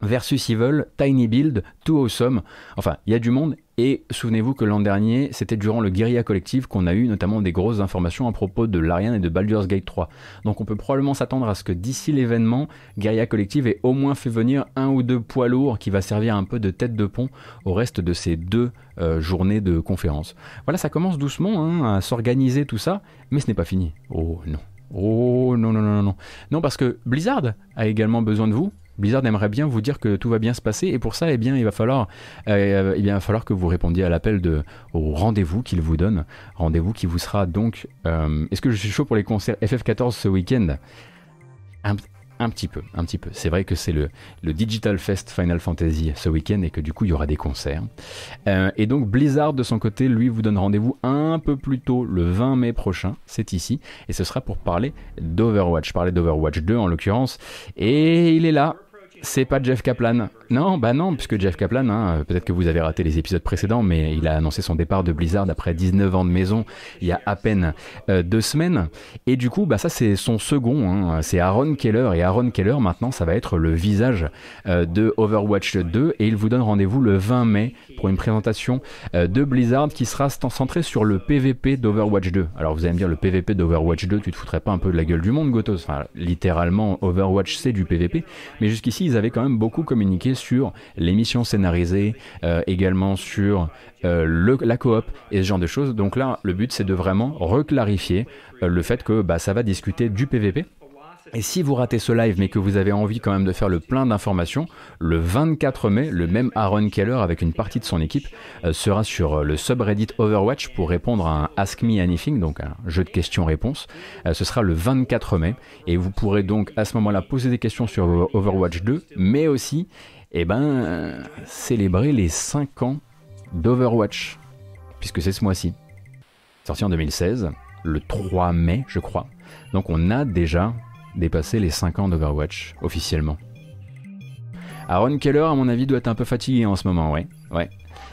Versus Evil, Tiny Build, Too Awesome. Enfin, il y a du monde. Et souvenez-vous que l'an dernier, c'était durant le Guerilla Collective qu'on a eu notamment des grosses informations à propos de l'Ariane et de Baldur's Gate 3. Donc on peut probablement s'attendre à ce que d'ici l'événement, Guerilla Collective ait au moins fait venir un ou deux poids lourds qui va servir un peu de tête de pont au reste de ces deux euh, journées de conférences. Voilà, ça commence doucement hein, à s'organiser tout ça, mais ce n'est pas fini. Oh non. Oh non, non, non, non. Non, parce que Blizzard a également besoin de vous Blizzard aimerait bien vous dire que tout va bien se passer et pour ça, eh bien, il va falloir, euh, eh bien, il va falloir que vous répondiez à l'appel de au rendez-vous qu'il vous donne, rendez-vous qui vous sera donc. Euh, est-ce que je suis chaud pour les concerts FF14 ce week-end? Un petit peu, un petit peu. C'est vrai que c'est le, le, Digital Fest Final Fantasy ce week-end et que du coup il y aura des concerts. Euh, et donc Blizzard de son côté, lui, vous donne rendez-vous un peu plus tôt, le 20 mai prochain, c'est ici, et ce sera pour parler d'Overwatch, parler d'Overwatch 2 en l'occurrence. Et il est là, c'est pas Jeff Kaplan. Non, bah non, puisque Jeff Kaplan, hein, peut-être que vous avez raté les épisodes précédents, mais il a annoncé son départ de Blizzard après 19 ans de maison, il y a à peine euh, deux semaines. Et du coup, bah ça c'est son second, hein, c'est Aaron Keller. Et Aaron Keller, maintenant, ça va être le visage euh, de Overwatch 2. Et il vous donne rendez-vous le 20 mai pour une présentation euh, de Blizzard qui sera centrée sur le PVP d'Overwatch 2. Alors vous allez me dire, le PVP d'Overwatch 2, tu te foutrais pas un peu de la gueule du monde, Gotos Enfin, littéralement, Overwatch c'est du PVP. Mais jusqu'ici, ils avaient quand même beaucoup communiqué sur l'émission scénarisée, euh, également sur euh, la coop et ce genre de choses. Donc là, le but c'est de vraiment reclarifier euh, le fait que bah, ça va discuter du PVP Et si vous ratez ce live mais que vous avez envie quand même de faire le plein d'informations, le 24 mai, le même Aaron Keller avec une partie de son équipe sera sur le subreddit Overwatch pour répondre à un Ask Me Anything, donc un jeu de questions-réponses. Ce sera le 24 mai et vous pourrez donc à ce moment-là poser des questions sur Overwatch 2, mais aussi eh ben, célébrer les 5 ans d'Overwatch, puisque c'est ce mois-ci. Sorti en 2016, le 3 mai je crois. Donc on a déjà dépasser les 5 ans d'Overwatch, officiellement. Aaron Keller, à mon avis, doit être un peu fatigué en ce moment, ouais. Ouais.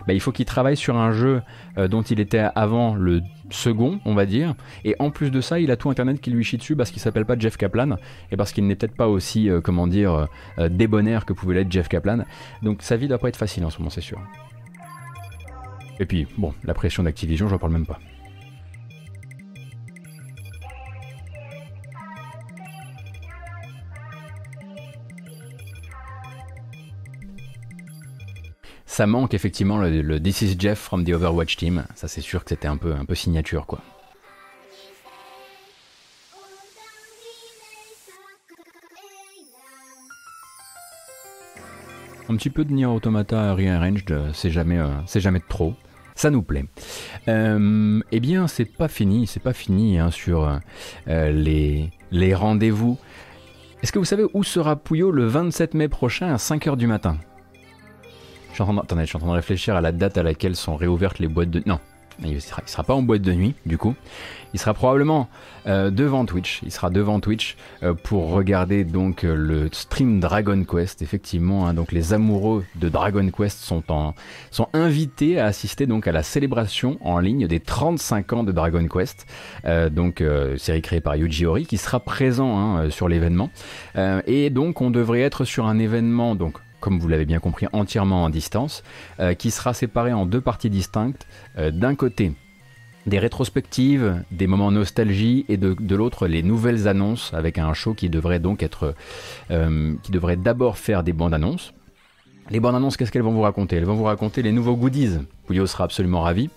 Bah, il faut qu'il travaille sur un jeu euh, dont il était avant le second, on va dire. Et en plus de ça, il a tout Internet qui lui chie dessus parce qu'il s'appelle pas Jeff Kaplan et parce qu'il n'est peut-être pas aussi, euh, comment dire, euh, débonnaire que pouvait l'être Jeff Kaplan. Donc sa vie doit pas être facile en ce moment, c'est sûr. Et puis, bon, la pression d'Activision, j'en parle même pas. Ça manque effectivement le, This is Jeff from the Overwatch team. Ça, c'est sûr que c'était un peu, un peu signature, quoi. Un petit peu de Nier Automata Rearranged, euh, c'est jamais, euh, c'est jamais de trop. Ça nous plaît. Euh, eh bien, c'est pas fini, c'est pas fini hein, sur les, les rendez-vous. Est-ce que vous savez où sera Pouillot le 27 mai prochain à 5h du matin? Je suis, en train de, réfléchir à la date à laquelle sont réouvertes les boîtes de... Non, il sera, sera pas en boîte de nuit, du coup. Il sera probablement euh, devant Twitch. Il sera devant Twitch euh, pour regarder donc euh, le stream Dragon Quest. Effectivement, hein. donc les amoureux de Dragon Quest sont, invités à assister donc à la célébration en ligne des 35 ans de Dragon Quest. donc série créée par Yuji Ori qui sera présent hein, sur l'événement. et donc on devrait être sur un événement donc comme vous l'avez bien compris, entièrement en distance, euh, qui sera séparé en deux parties distinctes. Euh, d'un côté, des rétrospectives, des moments nostalgie, et de, l'autre, les nouvelles annonces, avec un show qui devrait donc être... Euh, qui devrait d'abord faire des bandes annonces. Les bandes annonces, qu'est-ce qu'elles vont vous raconter? Elles vont vous raconter les nouveaux goodies. Puyo sera absolument ravi.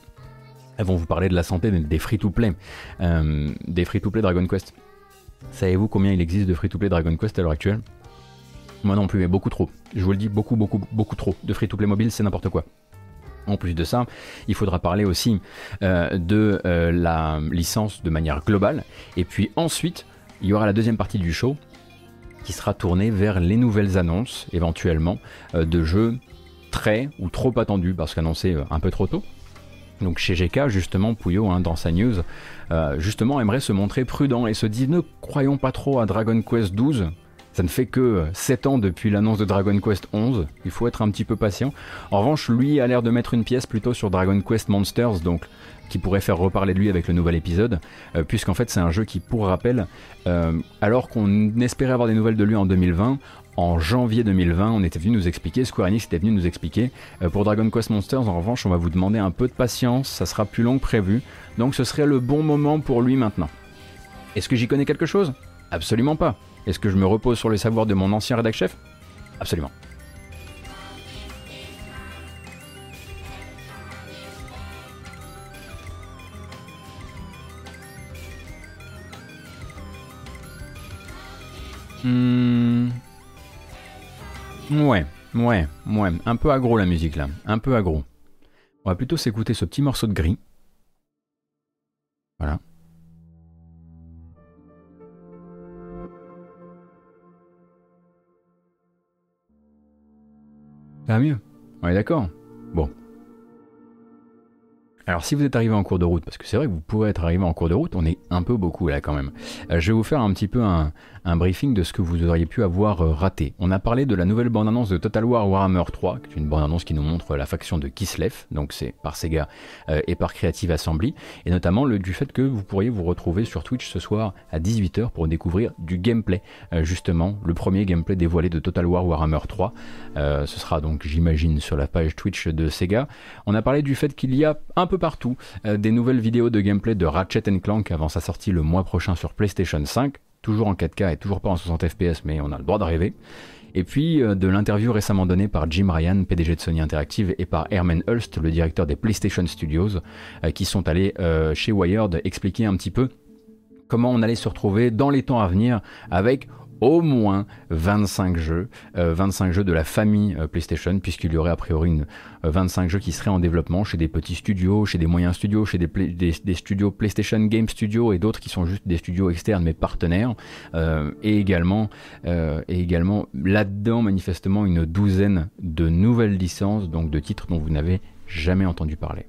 Elles vont vous parler de la santé des free-to-play. des free-to-play Dragon Quest. Savez-vous combien il existe de free-to-play Dragon Quest à l'heure actuelle? Moi non plus, mais beaucoup trop. Je vous le dis, beaucoup, beaucoup, beaucoup trop. De free-to-play mobile, c'est n'importe quoi. En plus de ça, il faudra parler aussi euh, de euh, la licence de manière globale. Et puis ensuite, il y aura la deuxième partie du show qui sera tournée vers les nouvelles annonces, éventuellement, euh, de jeux très ou trop attendus, parce qu'annoncés un peu trop tôt. Donc chez GK, justement, Pouillot, hein, dans sa news, justement, aimerait se montrer prudent et se dit ne croyons pas trop à Dragon Quest 12 ça ne fait que 7 ans depuis l'annonce de Dragon Quest 11, il faut être un petit peu patient. En revanche, lui a l'air de mettre une pièce plutôt sur Dragon Quest Monsters, donc qui pourrait faire reparler de lui avec le nouvel épisode, euh, puisqu'en fait c'est un jeu qui, pour rappel, euh, alors qu'on espérait avoir des nouvelles de lui en 2020, en janvier 2020, on était venu nous expliquer, Square Enix était venu nous expliquer. Euh, pour Dragon Quest Monsters, en revanche, on va vous demander un peu de patience, ça sera plus long que prévu, donc ce serait le bon moment pour lui maintenant. Est-ce que j'y connais quelque chose? Absolument pas. Est-ce que je me repose sur les savoirs de mon ancien rédac chef? Absolument. Hmm. Ouais, ouais, ouais. Un peu agro la musique là. Un peu agro. On va plutôt s'écouter ce petit morceau de gris. Ça mieux. On est d'accord Bon. Alors si vous êtes arrivé en cours de route, parce que c'est vrai que vous pourrez être arrivé en cours de route, on est un peu beaucoup là quand même. Euh, je vais vous faire un petit peu un, briefing de ce que vous auriez pu avoir euh, raté. On a parlé de la nouvelle bande-annonce de Total War Warhammer 3, qui est une bande-annonce qui nous montre la faction de Kislev, donc c'est par Sega euh, et par Creative Assembly, et notamment le, du fait que vous pourriez vous retrouver sur Twitch ce soir à 18h pour découvrir du gameplay, justement, le premier gameplay dévoilé de Total War Warhammer 3. ce sera donc, j'imagine, sur la page Twitch de Sega. On a parlé du fait qu'il y a un peu partout des nouvelles vidéos de gameplay de Ratchet Clank avant sa sortie le mois prochain sur PlayStation 5 toujours en 4K et toujours pas en 60 FPS, mais on a le droit de rêver. Et puis euh, de l'interview récemment donnée par Jim Ryan, PDG de Sony Interactive, et par Herman Hulst, le directeur des PlayStation Studios, euh, qui sont allés euh, chez Wired expliquer un petit peu comment on allait se retrouver dans les temps à venir avec au moins 25 jeux, 25 jeux de la famille PlayStation, puisqu'il y aurait a priori une, 25 jeux qui seraient en développement chez des petits studios, chez des moyens studios, chez des, des, studios PlayStation Game Studios et d'autres qui sont juste des studios externes mais partenaires, et également, et également là-dedans manifestement une douzaine de nouvelles licences, donc de titres dont vous n'avez jamais entendu parler.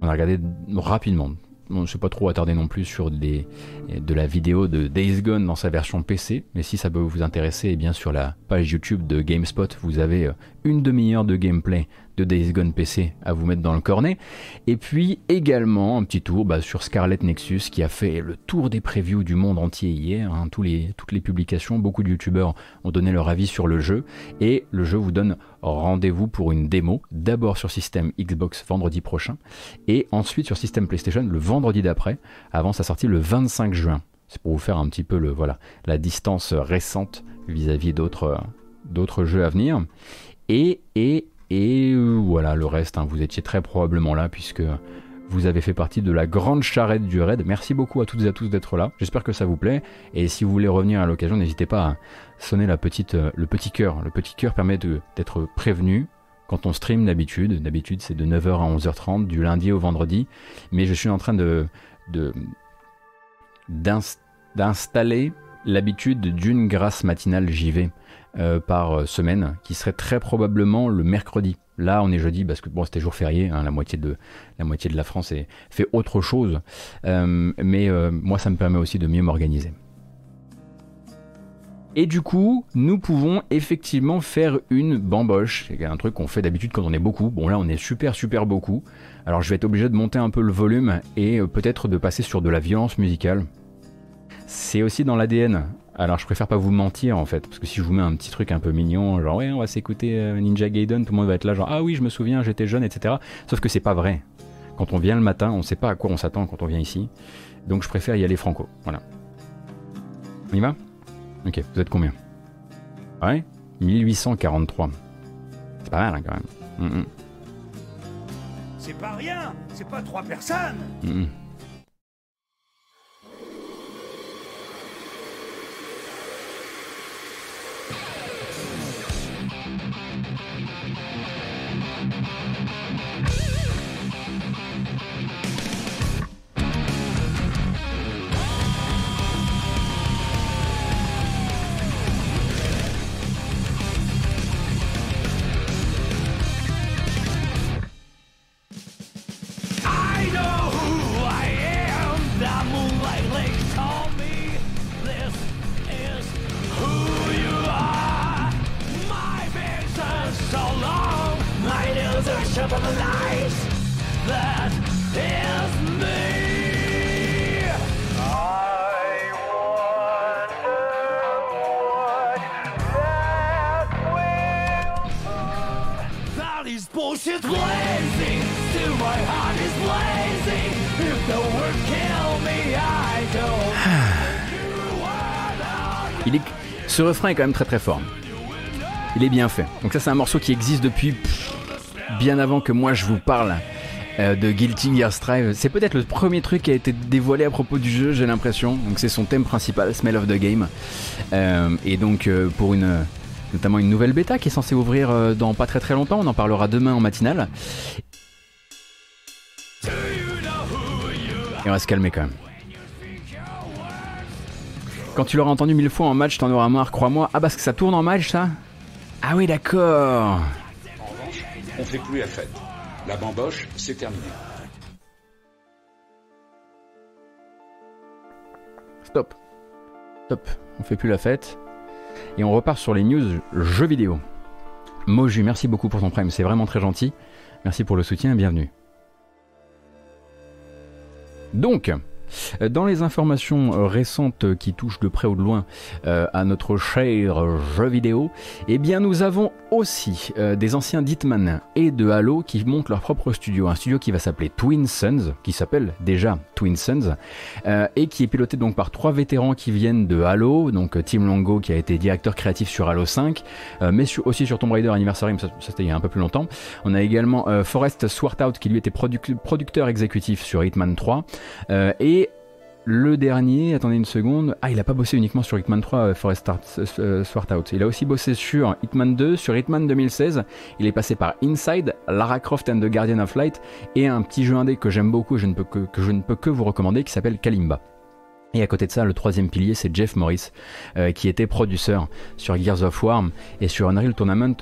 On a regardé rapidement. On ne s'est pas trop attardé non plus sur de la vidéo de Days Gone dans sa version PC, mais si ça peut vous intéresser, eh sur la page YouTube de GameSpot, vous avez euh, une demi-heure de gameplay de Days Gone PC à vous mettre dans le cornet. Et puis également un petit tour bah, sur Scarlet Nexus qui a fait le tour des previews du monde entier hier. Hein. Tous les, toutes les publications, beaucoup de youtubeurs ont donné leur avis sur le jeu. Et le jeu vous donne rendez-vous pour une démo, d'abord sur système Xbox vendredi prochain, et ensuite sur système PlayStation le vendredi d'après, avant sa sortie le 25 juin. C'est pour vous faire un petit peu le, voilà, la distance récente vis-à-vis d'autres, d'autres jeux à venir. Et, et, et euh, voilà, le reste, hein, vous étiez très probablement là puisque vous avez fait partie de la grande charrette du raid. Merci beaucoup à toutes et à tous d'être là. J'espère que ça vous plaît. Et si vous voulez revenir à l'occasion, n'hésitez pas à sonner euh, le petit cœur. Le petit cœur permet d'être prévenu quand on stream d'habitude. D'habitude, c'est de 9h à 11h30, du lundi au vendredi. Mais je suis en train de, d'installer l'habitude d'une grâce matinale JV. Euh, par euh, semaine, qui serait très probablement le mercredi. Là, on est jeudi parce que c'était jour férié, hein, la, moitié de, la moitié de la France fait autre chose. Euh, mais moi, ça me permet aussi de mieux m'organiser. Et du coup, nous pouvons effectivement faire une bamboche. C'est un truc qu'on fait d'habitude quand on est beaucoup. Bon, là, on est super, super beaucoup. Alors, je vais être obligé de monter un peu le volume et peut-être de passer sur de la violence musicale. C'est aussi dans l'ADN alors je préfère pas vous mentir en fait, parce que si je vous mets un petit truc un peu mignon, genre ouais on va s'écouter euh, Ninja Gaiden, tout le monde va être là genre ah oui je me souviens j'étais jeune etc. Sauf que c'est pas vrai. Quand on vient le matin, on sait pas à quoi on s'attend quand on vient ici. Donc je préfère y aller franco. Voilà. On y va? Ok, vous êtes combien? Ouais 1843. C'est pas mal hein, quand même. Mm, mm. C'est pas rien, c'est pas trois personnes. Mm, Ce refrain est quand même très très fort. Il est bien fait. Donc ça c'est un morceau qui existe depuis bien avant que moi je vous parle euh, de Guilty Gear Strive. C'est peut-être le premier truc qui a été dévoilé à propos du jeu, j'ai l'impression. Donc c'est son thème principal, Smell of the Game. Euh, et donc euh, pour une notamment une nouvelle bêta qui est censée ouvrir dans pas très très longtemps, on en parlera demain en matinale. Et on va se calmer quand même. Quand tu l'auras entendu mille fois en match, t'en auras marre, crois-moi. Ah, parce que ça tourne en match, ça? Ah oui, d'accord. En revanche, on fait plus la fête. La bamboche, c'est terminé. Stop. Stop. On fait plus la fête. Et on repart sur les news jeux vidéo. Moju, merci beaucoup pour ton prime, c'est vraiment très gentil. Merci pour le soutien, bienvenue. Donc, dans les informations euh, récentes qui touchent de près ou de loin euh, à notre cher jeu vidéo, eh bien nous avons aussi des anciens d'Hitman et de Halo qui montent leur propre studio, un studio qui va s'appeler Twin Suns, qui s'appelle déjà Twin Suns, et qui est piloté donc par trois vétérans qui viennent de Halo, donc Tim Longo qui a été directeur créatif sur Halo 5, mais aussi sur Tomb Raider Anniversary, mais ça, c'était il y a un peu plus longtemps. On a également Forrest Swartout qui lui était producteur exécutif sur Hitman 3, et le dernier, attendez une seconde. Ah, il a pas bossé uniquement sur Hitman 3, euh, Forest Sword Out. Il a aussi bossé sur Hitman 2, sur Hitman 2016. Il est passé par Inside, Lara Croft and the Guardian of Light et un petit jeu indé que j'aime beaucoup, je que, je ne peux que vous recommander, qui s'appelle Kalimba. Et à côté de ça, le troisième pilier, c'est Jeff Morris, euh, qui était producteur sur Gears of War et sur Unreal Tournament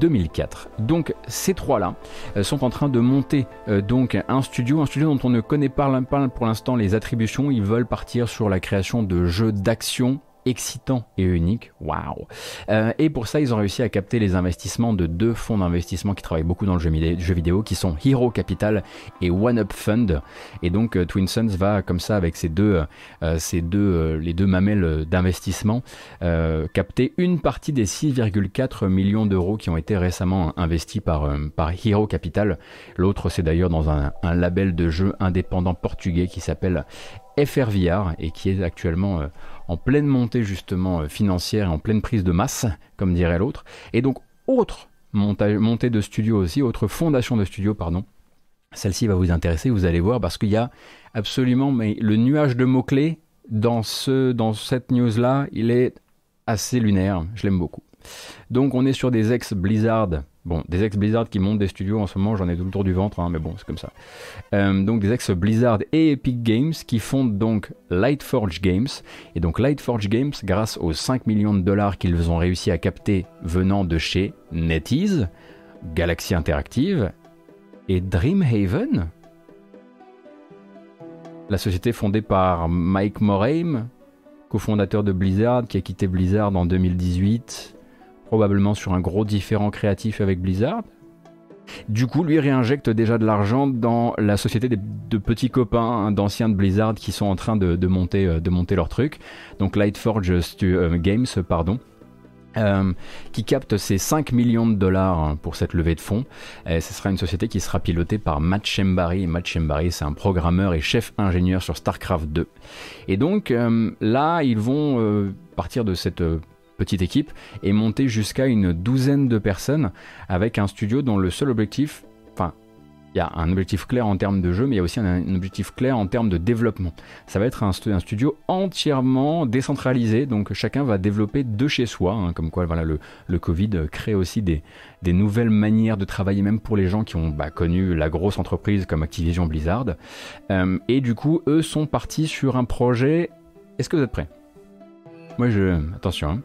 2004. Donc ces trois-là euh, sont en train de monter euh, un studio, un studio dont on ne connaît pas pour l'instant les attributions. Ils veulent partir sur la création de jeux d'action excitant et unique. Waouh euh, Et pour ça, ils ont réussi à capter les investissements de deux fonds d'investissement qui travaillent beaucoup dans le jeu, vidéo, qui sont Hero Capital et One Up Fund. Et donc, euh, Twin Suns va comme ça avec ces deux, euh, ces deux, les deux mamelles d'investissement capter une partie des 6,4 millions d'euros qui ont été récemment investis par, Hero Capital. L'autre, c'est d'ailleurs dans un, un label de jeu indépendant portugais qui s'appelle FRVR et qui est actuellement en pleine montée justement euh, financière et en pleine prise de masse, comme dirait l'autre. Et donc, autre montée de studio aussi, autre fondation de studio, pardon. Celle-ci va vous intéresser, vous allez voir, parce qu'il y a absolument mais le nuage de mots-clés dans, ce, dans cette news-là, il est assez lunaire, je l'aime beaucoup. Donc on est sur des ex-Blizzard Bon, des ex-Blizzard qui montent des studios en ce moment, j'en ai tout le tour du ventre, hein, mais bon, c'est comme ça. Euh, donc des ex-Blizzard et Epic Games qui fondent donc Lightforge Games. Et donc Lightforge Games, grâce aux 5 millions de dollars qu'ils ont réussi à capter venant de chez NetEase, Galaxy Interactive et Dreamhaven. La société fondée par Mike Morhaime, cofondateur de Blizzard, qui a quitté Blizzard en 2018 probablement sur un gros différent créatif avec Blizzard. Du coup, lui réinjecte déjà de l'argent dans la société de petits copains hein, d'anciens de Blizzard qui sont en train de, monter, euh, de monter leur truc. Donc Lightforge euh, Games, pardon. Euh, qui capte ses 5 millions de dollars hein, pour cette levée de fonds. Ce sera une société qui sera pilotée par Matt Shembari. Matt Shembari, c'est un programmeur et chef ingénieur sur StarCraft 2. Et donc là, ils vont partir de cette petite équipe et monter jusqu'à une douzaine de personnes avec un studio dont le seul objectif, enfin, il y a un objectif clair en termes de jeu, mais il y a aussi un, objectif clair en termes de développement. Ça va être un, studio entièrement décentralisé, donc chacun va développer de chez soi, hein, comme quoi voilà, le, Covid crée aussi des, des, nouvelles manières de travailler, même pour les gens qui ont bah, connu la grosse entreprise comme Activision Blizzard. Euh, et du coup, eux sont partis sur un projet. Est-ce que vous êtes prêts? Moi, je. Attention, hein.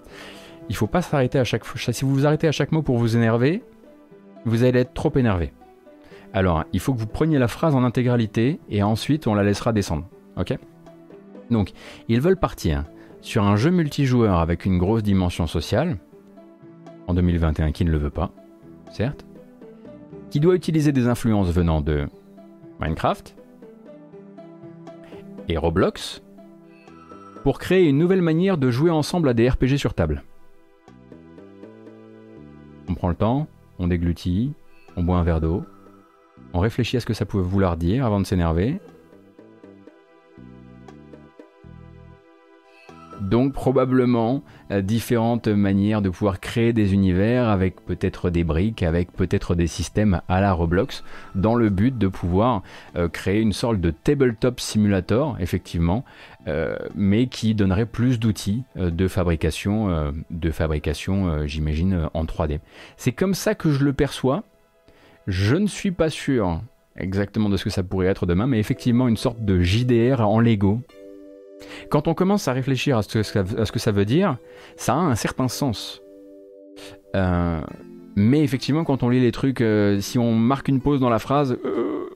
il faut pas s'arrêter à chaque. Si vous vous arrêtez à chaque mot pour vous énerver, vous allez être trop énervé. Alors, il faut que vous preniez la phrase en intégralité et ensuite on la laissera descendre. Ok? Donc, ils veulent partir sur un jeu multijoueur avec une grosse dimension sociale. En 2021, qui ne le veut pas, certes. Qui doit utiliser des influences venant de Minecraft et Roblox pour créer une nouvelle manière de jouer ensemble à des RPG sur table. On prend le temps, on déglutit, on boit un verre d'eau, on réfléchit à ce que ça pouvait vouloir dire avant de s'énerver, Donc probablement euh, différentes manières de pouvoir créer des univers avec peut-être des briques, avec peut-être des systèmes à la Roblox, dans le but de pouvoir euh, créer une sorte de tabletop simulator, effectivement, euh, mais qui donnerait plus d'outils de fabrication, de fabrication, j'imagine, en 3D. C'est comme ça que je le perçois. Je ne suis pas sûr exactement de ce que ça pourrait être demain, mais effectivement une sorte de JDR en Lego quand on commence à réfléchir à ce, que ça veut dire, ça a un certain sens. Euh, mais effectivement, quand on lit les trucs, euh, si on marque une pause dans la phrase... Euh,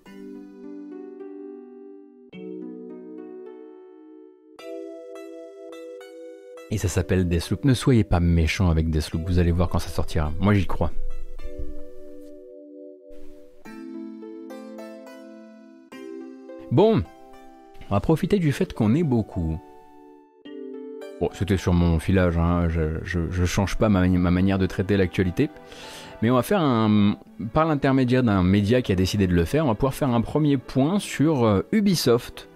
et ça s'appelle Deathloop. Ne soyez pas méchant avec Deathloop, vous allez voir quand ça sortira. Moi j'y crois. Bon, on va profiter du fait qu'on est beaucoup. Bon, c'était sur mon filage, hein, je, je, change pas ma, manière de traiter l'actualité. Mais on va faire un. Par l'intermédiaire d'un média qui a décidé de le faire, on va pouvoir faire un premier point sur euh, Ubisoft.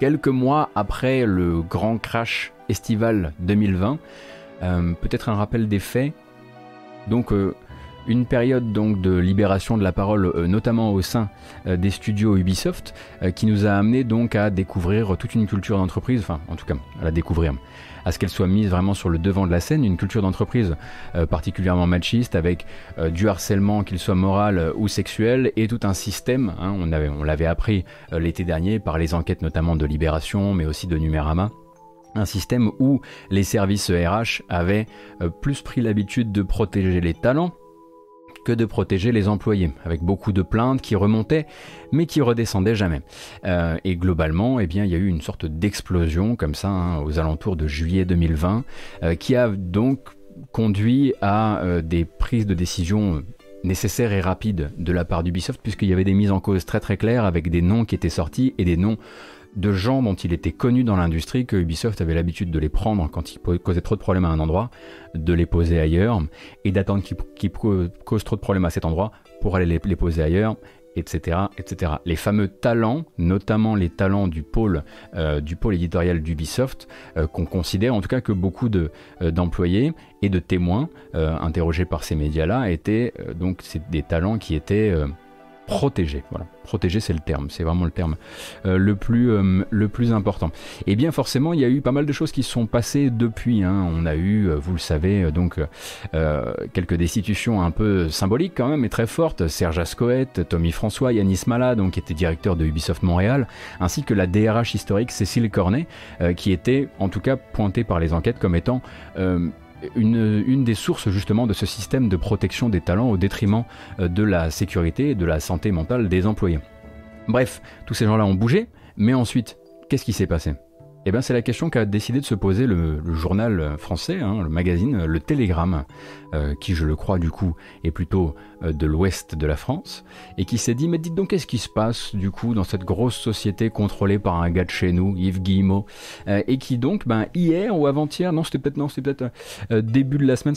Quelques mois après le grand crash estival 2020, euh, peut-être un rappel des faits. Donc, euh, une période donc de libération de la parole, notamment au sein des studios Ubisoft, qui nous a amené donc à découvrir toute une culture d'entreprise, enfin en tout cas à la découvrir, à ce qu'elle soit mise vraiment sur le devant de la scène, une culture d'entreprise euh, particulièrement machiste, avec euh, du harcèlement, qu'il soit moral euh, ou sexuel, et tout un système, hein, on l'avait appris l'été dernier par les enquêtes notamment de Libération, mais aussi de Numérama, un système où les services RH avaient plus pris l'habitude de protéger les talents, que de protéger les employés, avec beaucoup de plaintes qui remontaient, mais qui redescendaient jamais. Euh, et globalement, eh il y a eu une sorte d'explosion comme ça hein, aux alentours de juillet 2020, euh, qui a donc conduit à euh, des prises de décision nécessaires et rapides de la part d'Ubisoft, puisqu'il y avait des mises en cause très très claires avec des noms qui étaient sortis et des noms de gens dont il était connu dans l'industrie que Ubisoft avait l'habitude de les prendre quand ils causaient trop de problèmes à un endroit, de les poser ailleurs, et d'attendre qu'ils causent trop de problèmes à cet endroit pour aller les, poser ailleurs, etc., etc. Les fameux talents, notamment les talents du pôle, euh, du pôle éditorial d'Ubisoft, euh, qu'on considère en tout cas que beaucoup euh, d'employés et de témoins interrogés par ces médias-là étaient donc des talents qui étaient protéger. Voilà, protéger c'est le terme, c'est vraiment le terme euh, le, plus, euh, le plus important. Et bien forcément, il y a eu pas mal de choses qui se sont passées depuis. Hein. On a eu, euh, vous le savez, donc quelques destitutions un peu symboliques quand même, et très fortes. Serge Ascoët, Tommy François, Yanis Mala, donc qui était directeur de Ubisoft Montréal, ainsi que la DRH historique Cécile Cornet, qui était en tout cas pointée par les enquêtes comme étant une, des sources justement de ce système de protection des talents au détriment euh, de la sécurité et de la santé mentale des employés. Bref, tous ces gens-là ont bougé, mais ensuite, qu'est-ce qui s'est passé? Eh bien, c'est la question qu'a décidé de se poser le, journal français, hein, le magazine Le Télégramme, euh, qui, je le crois, du coup, est plutôt euh, de l'ouest de la France, et qui s'est dit, mais dites donc, qu'est-ce qui se passe, du coup, dans cette grosse société contrôlée par un gars de chez nous, Yves Guillemot, euh, et qui donc, ben, hier ou avant-hier, non, c'était peut-être, non, c'était peut-être début de la semaine,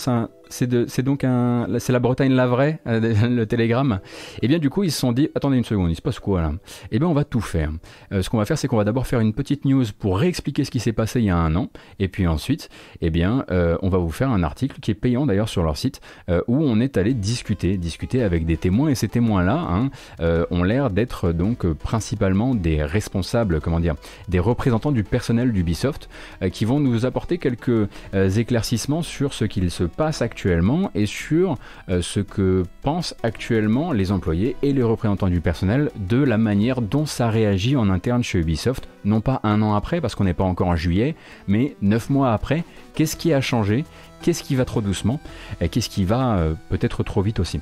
c'est donc un, c'est la Bretagne la vraie, le Télégramme, et bien, du coup, ils se sont dit, attendez une seconde, il se passe quoi là? Eh bien, on va tout faire. ce qu'on va faire, c'est qu'on va d'abord faire une petite news pour réexpliquer ce qui s'est passé il y a un an, et puis ensuite, eh bien, on va vous faire un article qui est payant d'ailleurs sur leur site, euh, où on est allé discuter, discuter avec des témoins, et ces témoins-là hein, euh, ont l'air d'être donc euh, principalement des responsables, comment dire, des représentants du personnel d'Ubisoft, qui vont nous apporter quelques éclaircissements sur ce qu'il se passe actuellement et sur ce que pensent actuellement les employés et les représentants du personnel de la manière dont ça réagit en interne chez Ubisoft, non pas un an après, parce qu'on n'est pas encore en juillet, mais neuf mois après, qu'est-ce qui a changé? Qu'est-ce qui va trop doucement et qu'est-ce qui va euh, peut-être trop vite aussi.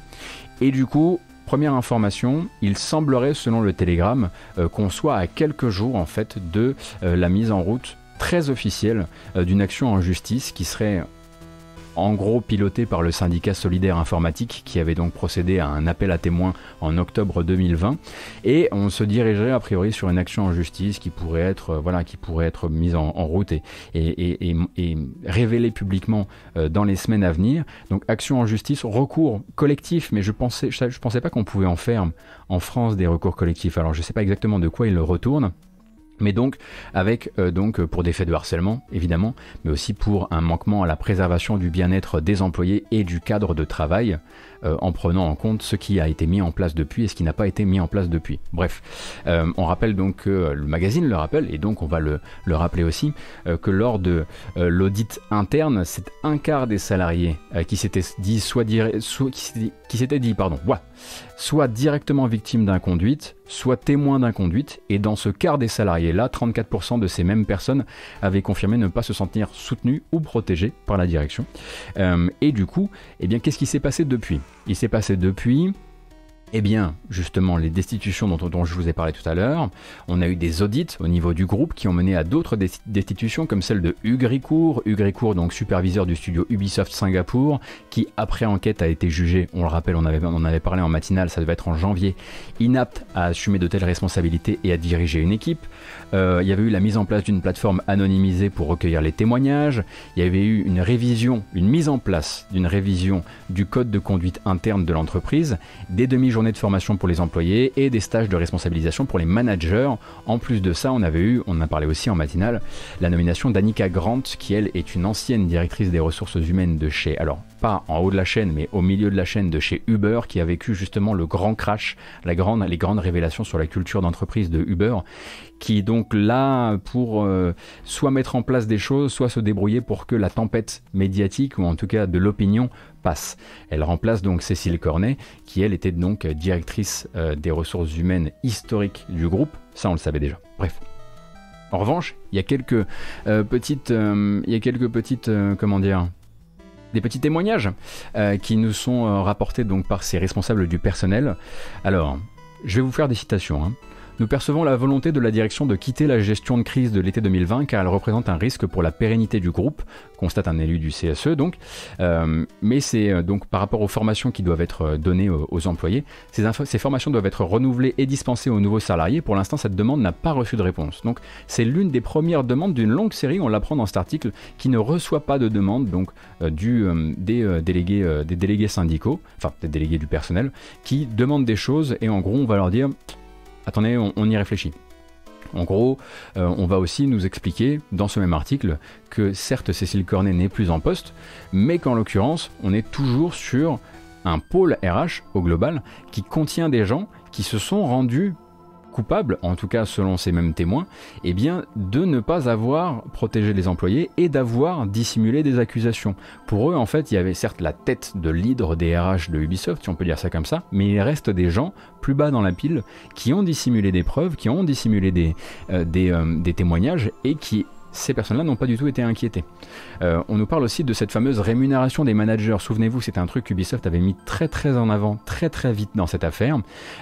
Et du coup, première information, il semblerait selon le Télégramme euh, qu'on soit à quelques jours en fait de euh, la mise en route très officielle d'une action en justice qui serait en gros piloté par le syndicat solidaire informatique qui avait donc procédé à un appel à témoins en octobre 2020 et on se dirigerait a priori sur une action en justice qui pourrait être euh, voilà qui pourrait être mise en, route et, révélée publiquement euh, dans les semaines à venir. Donc action en justice recours collectif mais je pensais pensais pas qu'on pouvait en faire en France des recours collectifs. Alors je sais pas exactement de quoi il retourne mais donc avec euh, donc pour des faits de harcèlement évidemment, mais aussi pour un manquement à la préservation du bien-être des employés et du cadre de travail. Euh, en prenant en compte ce qui a été mis en place depuis et ce qui n'a pas été mis en place depuis. Bref, euh, on rappelle donc que le magazine le rappelle, et donc on va le, rappeler aussi, euh, que lors de l'audit interne, c'est un quart des salariés qui s'étaient dit, soit, qui s'était dit, pardon, soit directement victime d'inconduite, soit témoin d'inconduite, et dans ce quart des salariés-là, 34% de ces mêmes personnes avaient confirmé ne pas se sentir soutenues ou protégées par la direction. et du coup, eh bien, qu'est-ce qui s'est passé depuis? Il s'est passé depuis eh bien, justement, les destitutions dont, je vous ai parlé tout à l'heure, on a eu des audits au niveau du groupe qui ont mené à d'autres destitutions, comme celle de Hugues Ricourt, Hugues Ricourt, donc superviseur du studio Ubisoft Singapour, qui, après enquête, a été jugé, on le rappelle, on, avait, avait parlé en matinale, ça devait être en janvier, inapte à assumer de telles responsabilités et à diriger une équipe. Euh, il y avait eu la mise en place d'une plateforme anonymisée pour recueillir les témoignages. Il y avait eu une révision, une mise en place d'une révision du code de conduite interne de l'entreprise, des demi-journées de formation pour les employés et des stages de responsabilisation pour les managers. En plus de ça, on avait eu, on en a parlé aussi en matinale, la nomination d'Annika Grant, qui elle est une ancienne directrice des ressources humaines de chez, alors pas en haut de la chaîne, mais au milieu de la chaîne de chez Uber, qui a vécu justement le grand crash, la grande, les grandes révélations sur la culture d'entreprise de Uber, qui est donc là pour euh, soit mettre en place des choses, soit se débrouiller pour que la tempête médiatique, ou en tout cas de l'opinion, Elle remplace donc Cécile Cornet, qui elle était donc directrice euh, des ressources humaines historiques du groupe. Ça, on le savait déjà. Bref. En revanche, il y a quelques euh, petites, il y a quelques petites, comment dire, des petits témoignages qui nous sont rapportés donc par ces responsables du personnel. Alors, je vais vous faire des citations. Hein. Nous percevons la volonté de la direction de quitter la gestion de crise de l'été 2020 car elle représente un risque pour la pérennité du groupe, constate un élu du CSE donc. Euh, mais c'est euh, donc par rapport aux formations qui doivent être euh, données aux, employés, ces, formations doivent être renouvelées et dispensées aux nouveaux salariés. Pour l'instant, cette demande n'a pas reçu de réponse. Donc c'est l'une des premières demandes d'une longue série, on l'apprend dans cet article, qui ne reçoit pas de demande donc des, délégués, des délégués syndicaux, enfin des délégués du personnel, qui demandent des choses et en gros on va leur dire attendez, on, y réfléchit. En gros, euh, on va aussi nous expliquer dans ce même article que certes Cécile Cornet n'est plus en poste, mais qu'en l'occurrence, on est toujours sur un pôle RH au global qui contient des gens qui se sont rendus coupable, en tout cas selon ces mêmes témoins, eh bien de ne pas avoir protégé les employés et d'avoir dissimulé des accusations. Pour eux, en fait, il y avait certes la tête de l'hydre des RH de Ubisoft, si on peut dire ça comme ça, mais il reste des gens plus bas dans la pile qui ont dissimulé des preuves, qui ont dissimulé des, euh, euh, des témoignages et qui ces personnes-là n'ont pas du tout été inquiétées. Euh, on nous parle aussi de cette fameuse rémunération des managers. Souvenez-vous, c'était un truc qu'Ubisoft avait mis très très en avant, très très vite dans cette affaire.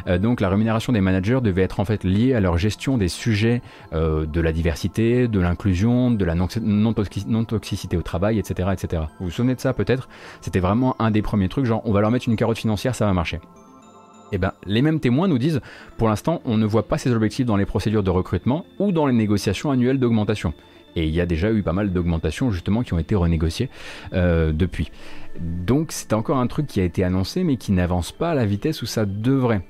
Euh, donc la rémunération des managers devait être en fait liée à leur gestion des sujets euh, de la diversité, de l'inclusion, de la non-toxicité au travail, etc., etc. Vous vous souvenez de ça peut-être? C'était vraiment un des premiers trucs, genre on va leur mettre une carotte financière, ça va marcher. Eh ben, les mêmes témoins nous disent, pour l'instant, on ne voit pas ces objectifs dans les procédures de recrutement ou dans les négociations annuelles d'augmentation. Et il y a déjà eu pas mal d'augmentations justement qui ont été renégociées euh, depuis. Donc c'est encore un truc qui a été annoncé mais qui n'avance pas à la vitesse où ça devrait.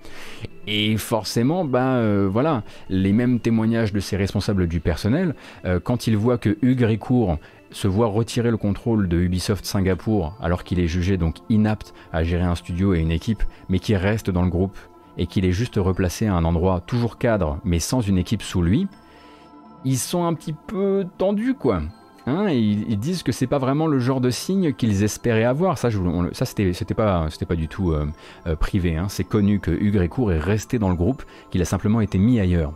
Et forcément, bah euh, voilà, les mêmes témoignages de ces responsables du personnel, euh, quand ils voient que Hugues Ricourt se voit retirer le contrôle de Ubisoft Singapour alors qu'il est jugé donc inapte à gérer un studio et une équipe, mais qui reste dans le groupe et qu'il est juste replacé à un endroit toujours cadre mais sans une équipe sous lui, ils sont un petit peu tendus, quoi. Hein, ils, disent que c'est pas vraiment le genre de signe qu'ils espéraient avoir. Ça, ça c'était, c'était pas, c'était pas du tout euh, euh, privé. Hein. C'est connu que Hugues Récourt est resté dans le groupe, qu'il a simplement été mis ailleurs.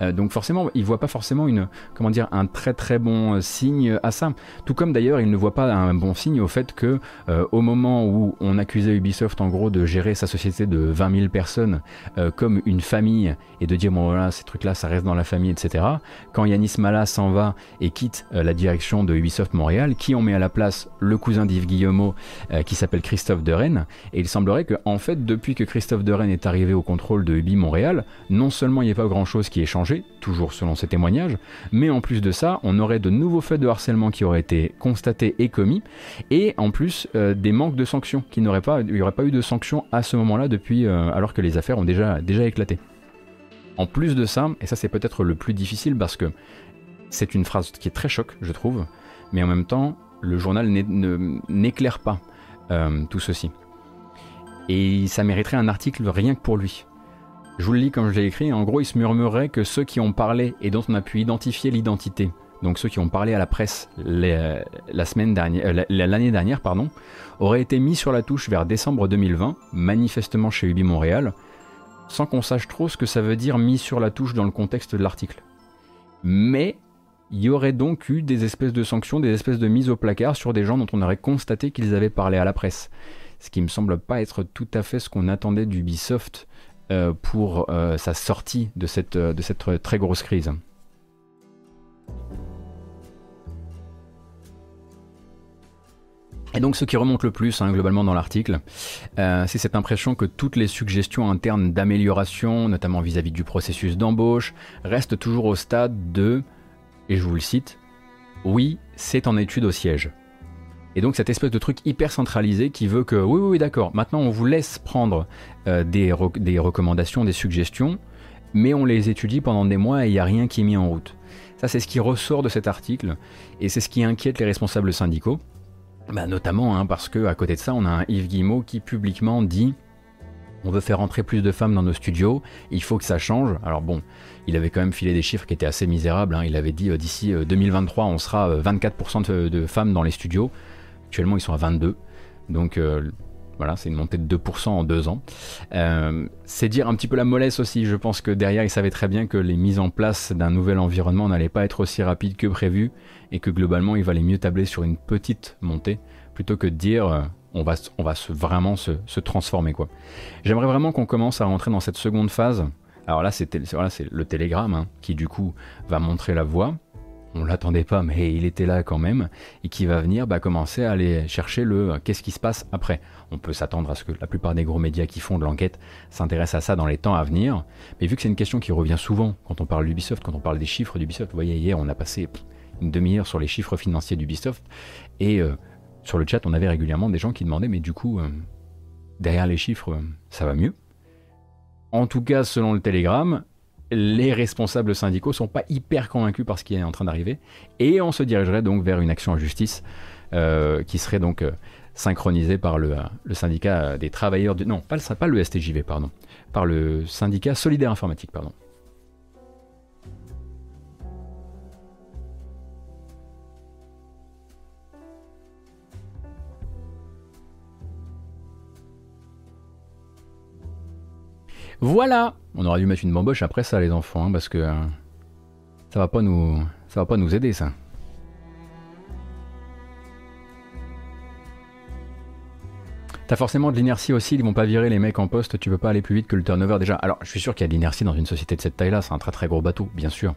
Euh, donc forcément, ils voient pas forcément une, comment dire, un très très bon signe à ça. Tout comme d'ailleurs, ils ne voient pas un bon signe au fait que, au moment où on accusait Ubisoft en gros de gérer sa société de 20 000 personnes comme une famille et de dire bon voilà, ces trucs-là, ça reste dans la famille, etc. Quand Yanis Mala s'en va et quitte la direction de Ubisoft Montréal, qui ont mis à la place le cousin d'Yves Guillemot euh, qui s'appelle Christophe de Rennes. Et il semblerait que, en fait, depuis que Christophe de Rennes est arrivé au contrôle de Ubi Montréal, non seulement il n'y a pas grand chose qui ait changé, toujours selon ses témoignages, mais en plus de ça, on aurait de nouveaux faits de harcèlement qui auraient été constatés et commis, et en plus euh, des manques de sanctions, qui n'auraient pas, il n'y aurait pas eu de sanctions à ce moment-là depuis, euh, alors que les affaires ont déjà, déjà éclaté. En plus de ça, et ça c'est peut-être le plus difficile parce que c'est une phrase qui est très choc, je trouve, mais en même temps, le journal n'éclaire pas euh, tout ceci. Et ça mériterait un article rien que pour lui. Je vous le lis comme je l'ai écrit, en gros il se murmurait que ceux qui ont parlé et dont on a pu identifier l'identité, donc ceux qui ont parlé à la presse la dernière, euh, l'année dernière, pardon, auraient été mis sur la touche vers décembre 2020, manifestement chez Ubi Montréal, sans qu'on sache trop ce que ça veut dire mis sur la touche dans le contexte de l'article. Mais il y aurait donc eu des espèces de sanctions, des espèces de mises au placard sur des gens dont on aurait constaté qu'ils avaient parlé à la presse. Ce qui me semble pas être tout à fait ce qu'on attendait d'Ubisoft euh, pour euh, sa sortie de cette, euh, de cette très grosse crise. Et donc ce qui remonte le plus hein, globalement dans l'article, c'est cette impression que toutes les suggestions internes d'amélioration, notamment vis-à-vis -vis du processus d'embauche, restent toujours au stade de et je vous le cite, oui, c'est en étude au siège. Et donc cette espèce de truc hyper centralisé qui veut que, oui, oui, d'accord, maintenant on vous laisse prendre euh, des, des, recommandations, des suggestions, mais on les étudie pendant des mois et il n'y a rien qui est mis en route. Ça, c'est ce qui ressort de cet article, et c'est ce qui inquiète les responsables syndicaux. bah, Notamment hein, parce que à côté de ça, on a un Yves Guillemot qui publiquement dit on veut faire entrer plus de femmes dans nos studios, il faut que ça change. Alors bon, il avait quand même filé des chiffres qui étaient assez misérables. Hein. Il avait dit euh, d'ici 2023, on sera 24% de, de, femmes dans les studios. Actuellement, ils sont à 22. Donc voilà, c'est une montée de 2% en deux ans. Euh, c'est dire un petit peu la mollesse aussi. Je pense que derrière, ils savaient très bien que les mises en place d'un nouvel environnement n'allaient pas être aussi rapides que prévu et que globalement, il valait mieux tabler sur une petite montée plutôt que de dire euh, on va, va se, vraiment se, transformer. quoi. J'aimerais vraiment qu'on commence à rentrer dans cette seconde phase. Alors là, c'est le télégramme hein, qui du coup va montrer la voie on l'attendait pas, mais il était là quand même, et qui va venir bah, commencer à aller chercher le euh, qu'est-ce qui se passe après. On peut s'attendre à ce que la plupart des gros médias qui font de l'enquête s'intéressent à ça dans les temps à venir, mais vu que c'est une question qui revient souvent quand on parle d'Ubisoft, quand on parle des chiffres d'Ubisoft, vous voyez hier on a passé une demi-heure sur les chiffres financiers d'Ubisoft, et euh, sur le chat on avait régulièrement des gens qui demandaient mais du coup euh, derrière les chiffres ça va mieux. En tout cas selon le télégramme, les responsables syndicaux sont pas hyper convaincus par ce qui est en train d'arriver, et on se dirigerait donc vers une action en justice euh, qui serait donc euh, synchronisée par le, syndicat des travailleurs du... Non, pas le, pas le STJV, pardon, par le syndicat Solidaire Informatique, pardon. Voilà On aurait dû mettre une bamboche après ça, les enfants, hein, parce que euh, ça va pas nous, ça va pas nous aider, ça. T'as forcément de l'inertie aussi, ils vont pas virer les mecs en poste, tu peux pas aller plus vite que le turnover déjà. Alors, je suis sûr qu'il y a de l'inertie dans une société de cette taille-là, c'est un très très gros bateau, bien sûr.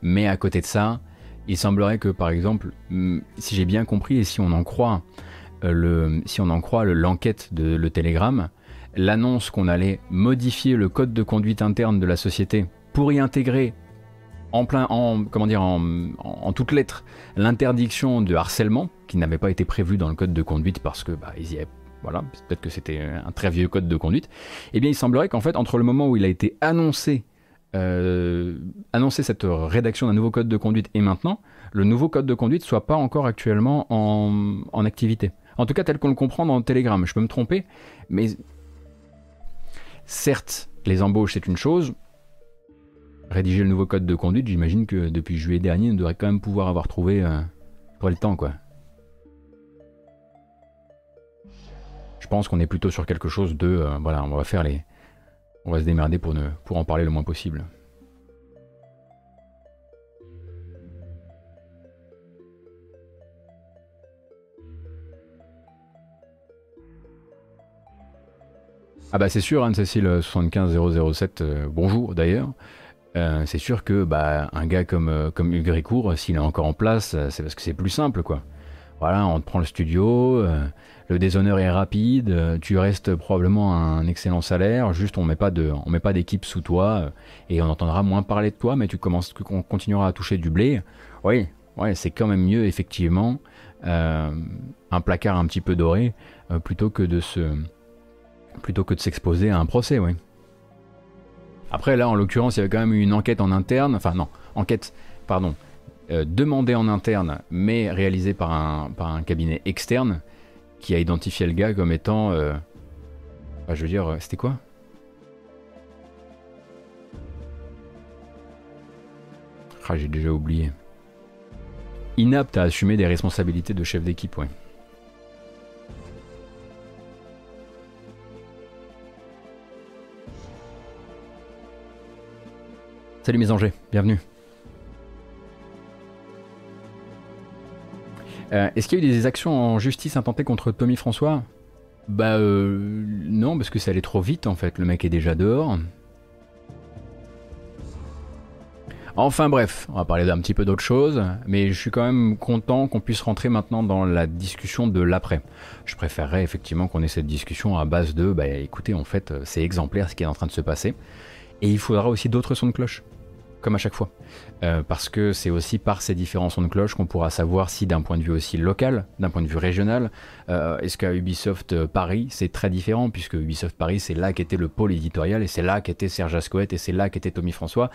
Mais à côté de ça, il semblerait que par exemple, hmm, si j'ai bien compris et si on en croit euh, le, si on en croit l'enquête de le Telegram, l'annonce qu'on allait modifier le code de conduite interne de la société pour y intégrer en plein, en, comment dire, en, toutes lettres, l'interdiction de harcèlement qui n'avait pas été prévu dans le code de conduite parce que bah, ils y voilà, peut-être que c'était un très vieux code de conduite. Eh bien, il semblerait qu'en fait, entre le moment où il a été annoncé, euh, cette rédaction d'un nouveau code de conduite et maintenant, le nouveau code de conduite soit pas encore actuellement en, en activité. En tout cas, tel qu'on le comprend dans Telegram. Je peux me tromper, mais Certes, les embauches, c'est une chose. Rédiger le nouveau code de conduite, j'imagine que depuis juillet dernier, on devrait quand même pouvoir avoir trouvé euh, le temps, quoi. Je pense qu'on est plutôt sur quelque chose de... Euh, voilà, on va faire les... On va se démerder pour, ne, pour en parler le moins possible. Ah bah c'est sûr, Anne-Cécile 75007, euh, bonjour d'ailleurs. Euh, c'est sûr que bah, un gars comme, euh, comme Hugues Ricourt, s'il est encore en place, c'est parce que c'est plus simple quoi. Voilà, on te prend le studio, le déshonneur est rapide, tu restes probablement à un excellent salaire, juste on met pas de, on met pas d'équipe sous toi et on entendra moins parler de toi, mais tu commences, on continuera à toucher du blé. Oui, ouais, c'est quand même mieux effectivement un placard un petit peu doré plutôt que de se plutôt que de s'exposer à un procès, oui. Après, là, en l'occurrence, il y avait quand même eu une enquête en interne, enfin non, enquête, pardon, euh, demandée en interne, mais réalisée par un, par un cabinet externe, qui a identifié le gars comme étant... Euh, je veux dire, euh, c'était quoi? Ah, j'ai déjà oublié. Inapte à assumer des responsabilités de chef d'équipe, ouais. Salut mes angers, bienvenue. Euh, est-ce qu'il y a eu des actions en justice intentées contre Tommy François? Bah euh, non, parce que ça allait trop vite en fait, le mec est déjà dehors. Enfin bref, on va parler d'un petit peu d'autre chose, mais je suis quand même content qu'on puisse rentrer maintenant dans la discussion de l'après. Je préférerais effectivement qu'on ait cette discussion à base de, bah écoutez, en fait, c'est exemplaire ce qui est en train de se passer, et il faudra aussi d'autres sons de cloche. Comme à chaque fois. Euh, parce que c'est aussi par ces différents sons de cloche qu'on pourra savoir si d'un point de vue aussi local, d'un point de vue régional, euh, est-ce qu'à Ubisoft euh, Paris c'est très différent, puisque Ubisoft Paris c'est là qu'était le pôle éditorial, et c'est là qu'était Serge Ascoët, et c'est là qu'était Tommy François,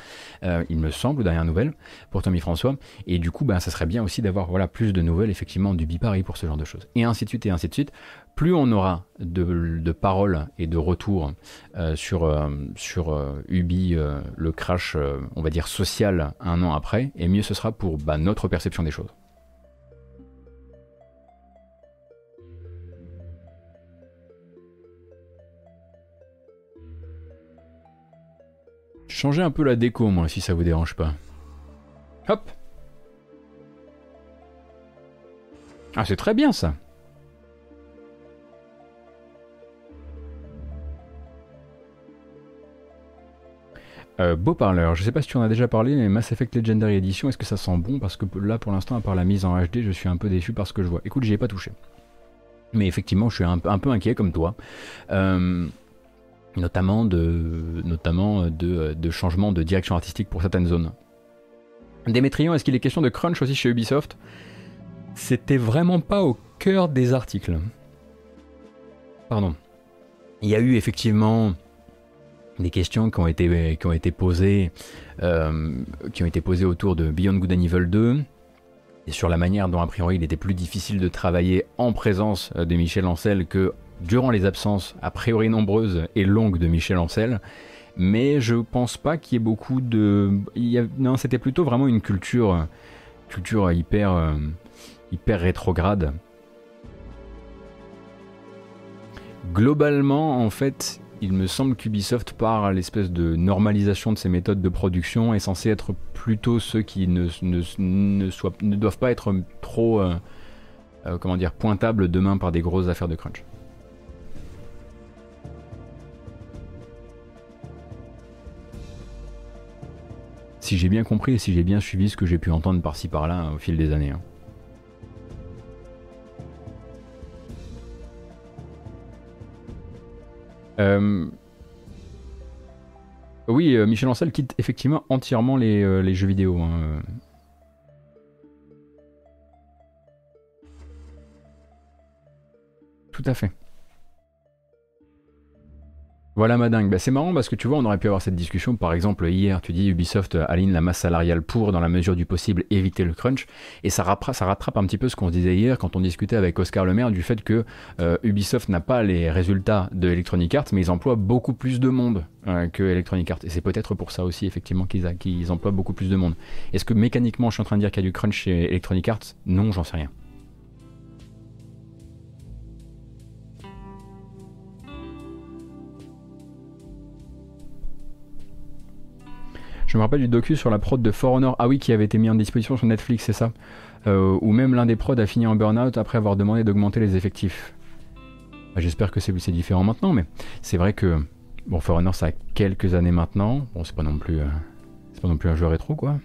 il me semble, dernière nouvelle, pour Tommy François, et du coup ben, ça serait bien aussi d'avoir voilà, plus de nouvelles effectivement d'Ubi Paris pour ce genre de choses. Et ainsi de suite, et ainsi de suite plus on aura de, paroles et de retours euh, sur, euh, euh, Ubi, le crash, on va dire, social un an après, et mieux ce sera pour bah, notre perception des choses. Changez un peu la déco, moi, si ça vous dérange pas. Hop Ah, c'est très bien ça Euh, beau parleur, je sais pas si tu en as déjà parlé, mais Mass Effect Legendary Edition, est-ce que ça sent bon? Parce que là, pour l'instant, à part la mise en HD, je suis un peu déçu par ce que je vois. Écoute, j'y ai pas touché. Mais effectivement, je suis un, peu inquiet comme toi. Euh, notamment de, notamment de, de changement de direction artistique pour certaines zones. Démétrion, est-ce qu'il est question de crunch aussi chez Ubisoft? C'était vraiment pas au cœur des articles. Pardon. Il y a eu effectivement des questions qui ont été, qui ont été posées, euh, qui ont été posées autour de Beyond Good and Evil 2 et sur la manière dont a priori il était plus difficile de travailler en présence euh, de Michel Ancel que durant les absences a priori nombreuses et longues de Michel Ancel. Mais je pense pas qu'il y ait beaucoup de, non, c'était plutôt vraiment une culture, culture hyper, euh, hyper rétrograde. Globalement, en fait, il me semble qu'Ubisoft, par l'espèce de normalisation de ses méthodes de production, est censé être plutôt ceux qui ne, doivent pas être trop euh, euh, pointables demain par des grosses affaires de crunch. Si j'ai bien compris et si j'ai bien suivi ce que j'ai pu entendre par-ci par-là au fil des années. Hein. Euh, oui, euh, Michel Ancel quitte effectivement entièrement les, euh, jeux vidéo. Hein, Tout à fait. Voilà ma dingue. Bah, c'est marrant parce que tu vois, on aurait pu avoir cette discussion. Par exemple, hier, tu dis Ubisoft aligne la masse salariale pour, dans la mesure du possible, éviter le crunch. Et ça rattrape, ça un petit peu ce qu'on se disait hier quand on discutait avec Oscar Lemaire du fait que euh, Ubisoft n'a pas les résultats de Electronic Arts, mais ils emploient beaucoup plus de monde euh, que Electronic Arts. Et c'est peut-être pour ça aussi, effectivement, qu'ils emploient beaucoup plus de monde. Est-ce que mécaniquement, je suis en train de dire qu'il y a du crunch chez Electronic Arts? Non, j'en sais rien. Je me rappelle du docu sur la prod de For Honor, ah oui, qui avait été mis en disposition sur Netflix, c'est ça euh, Où même l'un des prods a fini en burn-out après avoir demandé d'augmenter les effectifs. Bah, j'espère que c'est différent maintenant, mais c'est vrai que bon, For Honor, ça a quelques années maintenant. Bon, c'est pas non plus, euh, pas non plus un jeu rétro, quoi.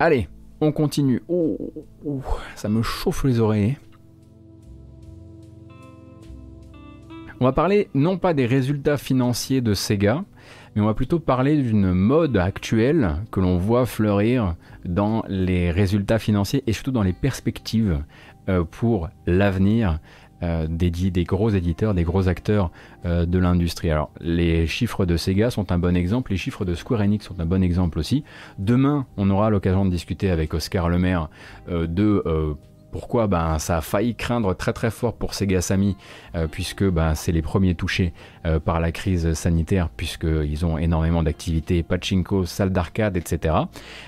Allez, on continue. Oh, oh, ça me chauffe les oreilles. On va parler non pas des résultats financiers de Sega, mais on va plutôt parler d'une mode actuelle que l'on voit fleurir dans les résultats financiers et surtout dans les perspectives euh, pour l'avenir euh, des, gros éditeurs, des gros acteurs euh, de l'industrie. Alors, les chiffres de Sega sont un bon exemple, les chiffres de Square Enix sont un bon exemple aussi. Demain, on aura l'occasion de discuter avec Oscar Lemaire de pourquoi ben, Ça a failli craindre très très fort pour Sega Sammy, euh, puisque ben, c'est les premiers touchés euh, par la crise sanitaire, puisqu'ils ont énormément d'activités, pachinko, salles d'arcade, etc.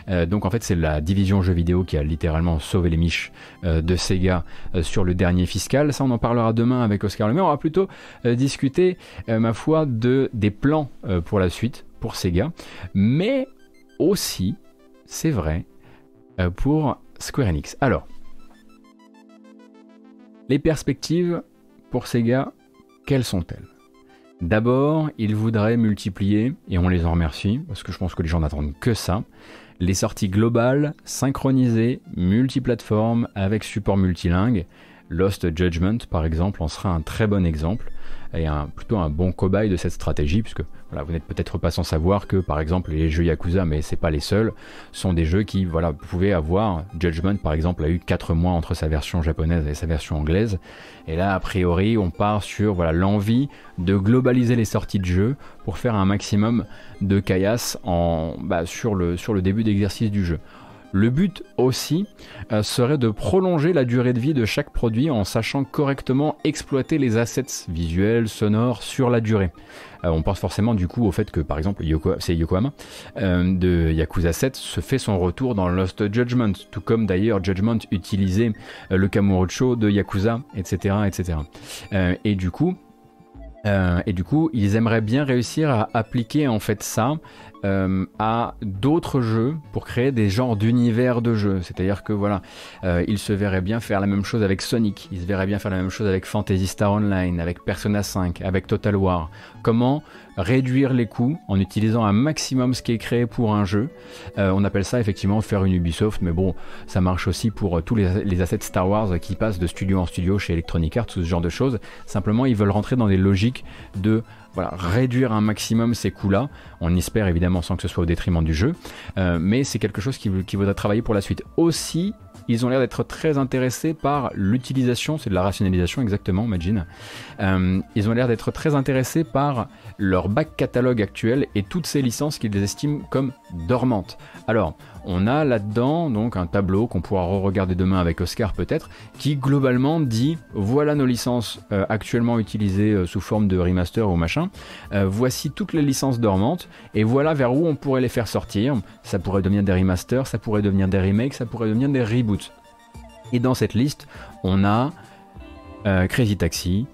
Euh, donc en fait c'est la division jeux vidéo qui a littéralement sauvé les miches de Sega sur le dernier fiscal. Ça on en parlera demain avec Oscar Lemaire. On va plutôt discuter, ma foi, de, des plans pour la suite, pour Sega, mais aussi, c'est vrai, pour Square Enix. Alors, les perspectives pour Sega, quelles sont-elles? D'abord, ils voudraient multiplier, et on les en remercie, parce que je pense que les gens n'attendent que ça, les sorties globales, synchronisées, multiplateformes, avec support multilingue, Lost Judgment, par exemple, en sera un très bon exemple un, plutôt un bon cobaye de cette stratégie, puisque voilà, vous n'êtes peut-être pas sans savoir que, par exemple, les jeux Yakuza, mais c'est pas les seuls, sont des jeux qui, voilà, pouvaient avoir. Judgment, par exemple, a eu 4 mois entre sa version japonaise et sa version anglaise. Et là, a priori, on part sur voilà l'envie de globaliser les sorties de jeux pour faire un maximum de caillasse en, bah, sur, le, sur le début d'exercice du jeu. Le but aussi euh, serait de prolonger la durée de vie de chaque produit en sachant correctement exploiter les assets visuels, sonores sur la durée. Euh, on pense forcément du coup au fait que par exemple c'est Yokohama euh, de Yakuza 7 se fait son retour dans Lost Judgment, tout comme d'ailleurs Judgment utilisait le Kamurocho de Yakuza, etc. etc. et du coup, et du coup, ils aimeraient bien réussir à appliquer en fait ça euh, à d'autres jeux pour créer des genres d'univers de jeux. C'est-à-dire que voilà, euh, il se verrait bien faire la même chose avec Sonic, il se verrait bien faire la même chose avec Fantasy Star Online, avec Persona 5, avec Total War. Comment réduire les coûts en utilisant un maximum ce qui est créé pour un jeu? Euh, on appelle ça effectivement faire une Ubisoft, mais bon, ça marche aussi pour tous les, les, assets Star Wars qui passent de studio en studio chez Electronic Arts, tout ce genre de choses. Simplement, ils veulent rentrer dans des logiques de voilà, réduire un maximum ces coûts-là. On espère évidemment sans que ce soit au détriment du jeu, euh, mais c'est quelque chose qui, qui vaudra travailler pour la suite. Aussi, ils ont l'air d'être très intéressés par l'utilisation, c'est de la rationalisation exactement, imagine. Euh, ils ont l'air d'être très intéressés par leur back catalogue actuel et toutes ces licences qu'ils estiment comme dormantes. Alors, on a là-dedans donc un tableau qu'on pourra re-regarder demain avec Oscar peut-être, qui globalement dit voilà nos licences euh, actuellement utilisées euh, sous forme de remaster ou machin, euh, voici toutes les licences dormantes, et voilà vers où on pourrait les faire sortir. Ça pourrait devenir des remasters, ça pourrait devenir des remakes, ça pourrait devenir des reboots. Et dans cette liste, on a Crazy Taxi,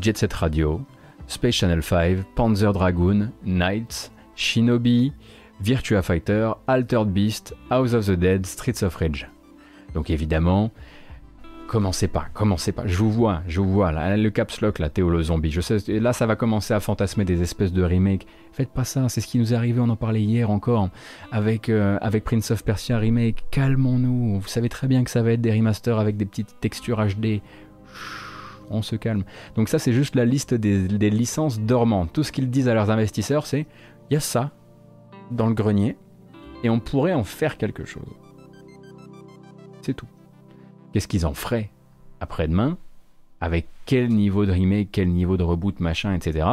Jet Set Radio, Space Channel 5, Panzer Dragoon, Knights, Shinobi, Virtua Fighter, Altered Beast, House of the Dead, Streets of Rage. Donc évidemment, commencez pas, commencez pas. Je vous vois, je vous vois là, le caps lock, la Théo le zombie. Je sais, là ça va commencer à fantasmer des espèces de remakes. Faites pas ça, c'est ce qui nous est arrivé, on en parlait hier encore avec, euh, avec Prince of Persia remake. Calmons-nous, vous savez très bien que ça va être des remasters avec des petites textures HD. on se calme. Donc ça c'est juste la liste des, des licences dormantes. Tout ce qu'ils disent à leurs investisseurs c'est il y a ça, dans le grenier et on pourrait en faire quelque chose. C'est tout. Qu'est-ce qu'ils en feraient après-demain? Avec quel niveau de remake, quel niveau de reboot, machin, etc.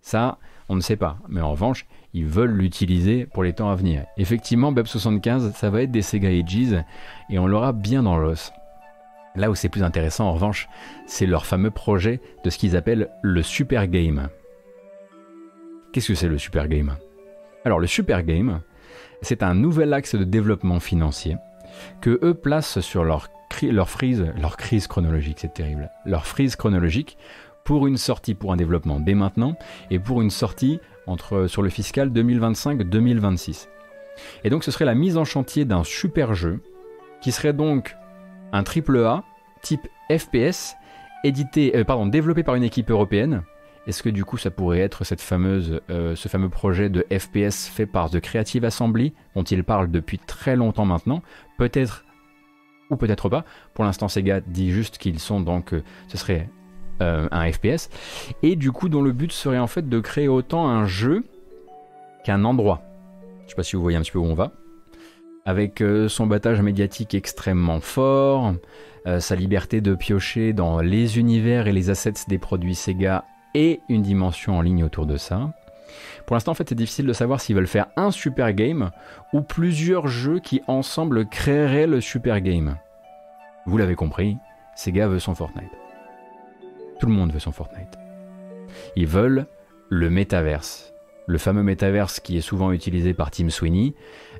Ça, on ne sait pas. Mais en revanche, ils veulent l'utiliser pour les temps à venir. Effectivement, BEP75, ça va être des Sega Ages et on l'aura bien dans l'os. Là où c'est plus intéressant, en revanche, c'est leur fameux projet de ce qu'ils appellent le Super Game. Qu'est-ce que c'est le Super Game? Alors le Super Game, c'est un nouvel axe de développement financier que eux placent sur leur, leur, frise, leur crise chronologique, c'est terrible, leur frise chronologique pour une sortie pour un développement dès maintenant et pour une sortie entre, sur le fiscal 2025-2026. Et donc ce serait la mise en chantier d'un super jeu qui serait donc un triple A type FPS édité, euh, pardon, développé par une équipe européenne est-ce que du coup ça pourrait être cette fameuse, euh, ce fameux projet de FPS fait par The Creative Assembly dont il parle depuis très longtemps maintenant? Peut-être ou peut-être pas. Pour l'instant Sega dit juste qu'ils sont donc euh, ce serait euh, un FPS et du coup dont le but serait en fait de créer autant un jeu qu'un endroit. Je sais pas si vous voyez un petit peu où on va. Avec son battage médiatique extrêmement fort, sa liberté de piocher dans les univers et les assets des produits Sega et une dimension en ligne autour de ça. Pour l'instant, en fait, c'est difficile de savoir s'ils veulent faire un super game ou plusieurs jeux qui ensemble créeraient le super game. Vous l'avez compris, Sega veut son Fortnite. Tout le monde veut son Fortnite. Ils veulent le métaverse. Le fameux métaverse qui est souvent utilisé par Tim Sweeney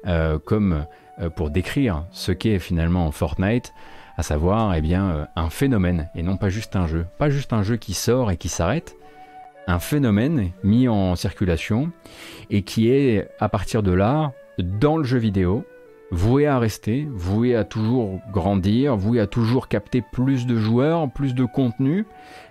euh, comme euh, pour décrire ce qu'est finalement Fortnite, à savoir eh bien, euh, un phénomène et non pas juste un jeu. Pas juste un jeu qui sort et qui s'arrête, un phénomène mis en circulation et qui est à partir de là, dans le jeu vidéo, voué à rester, voué à toujours grandir, voué à toujours capter plus de joueurs, plus de contenu,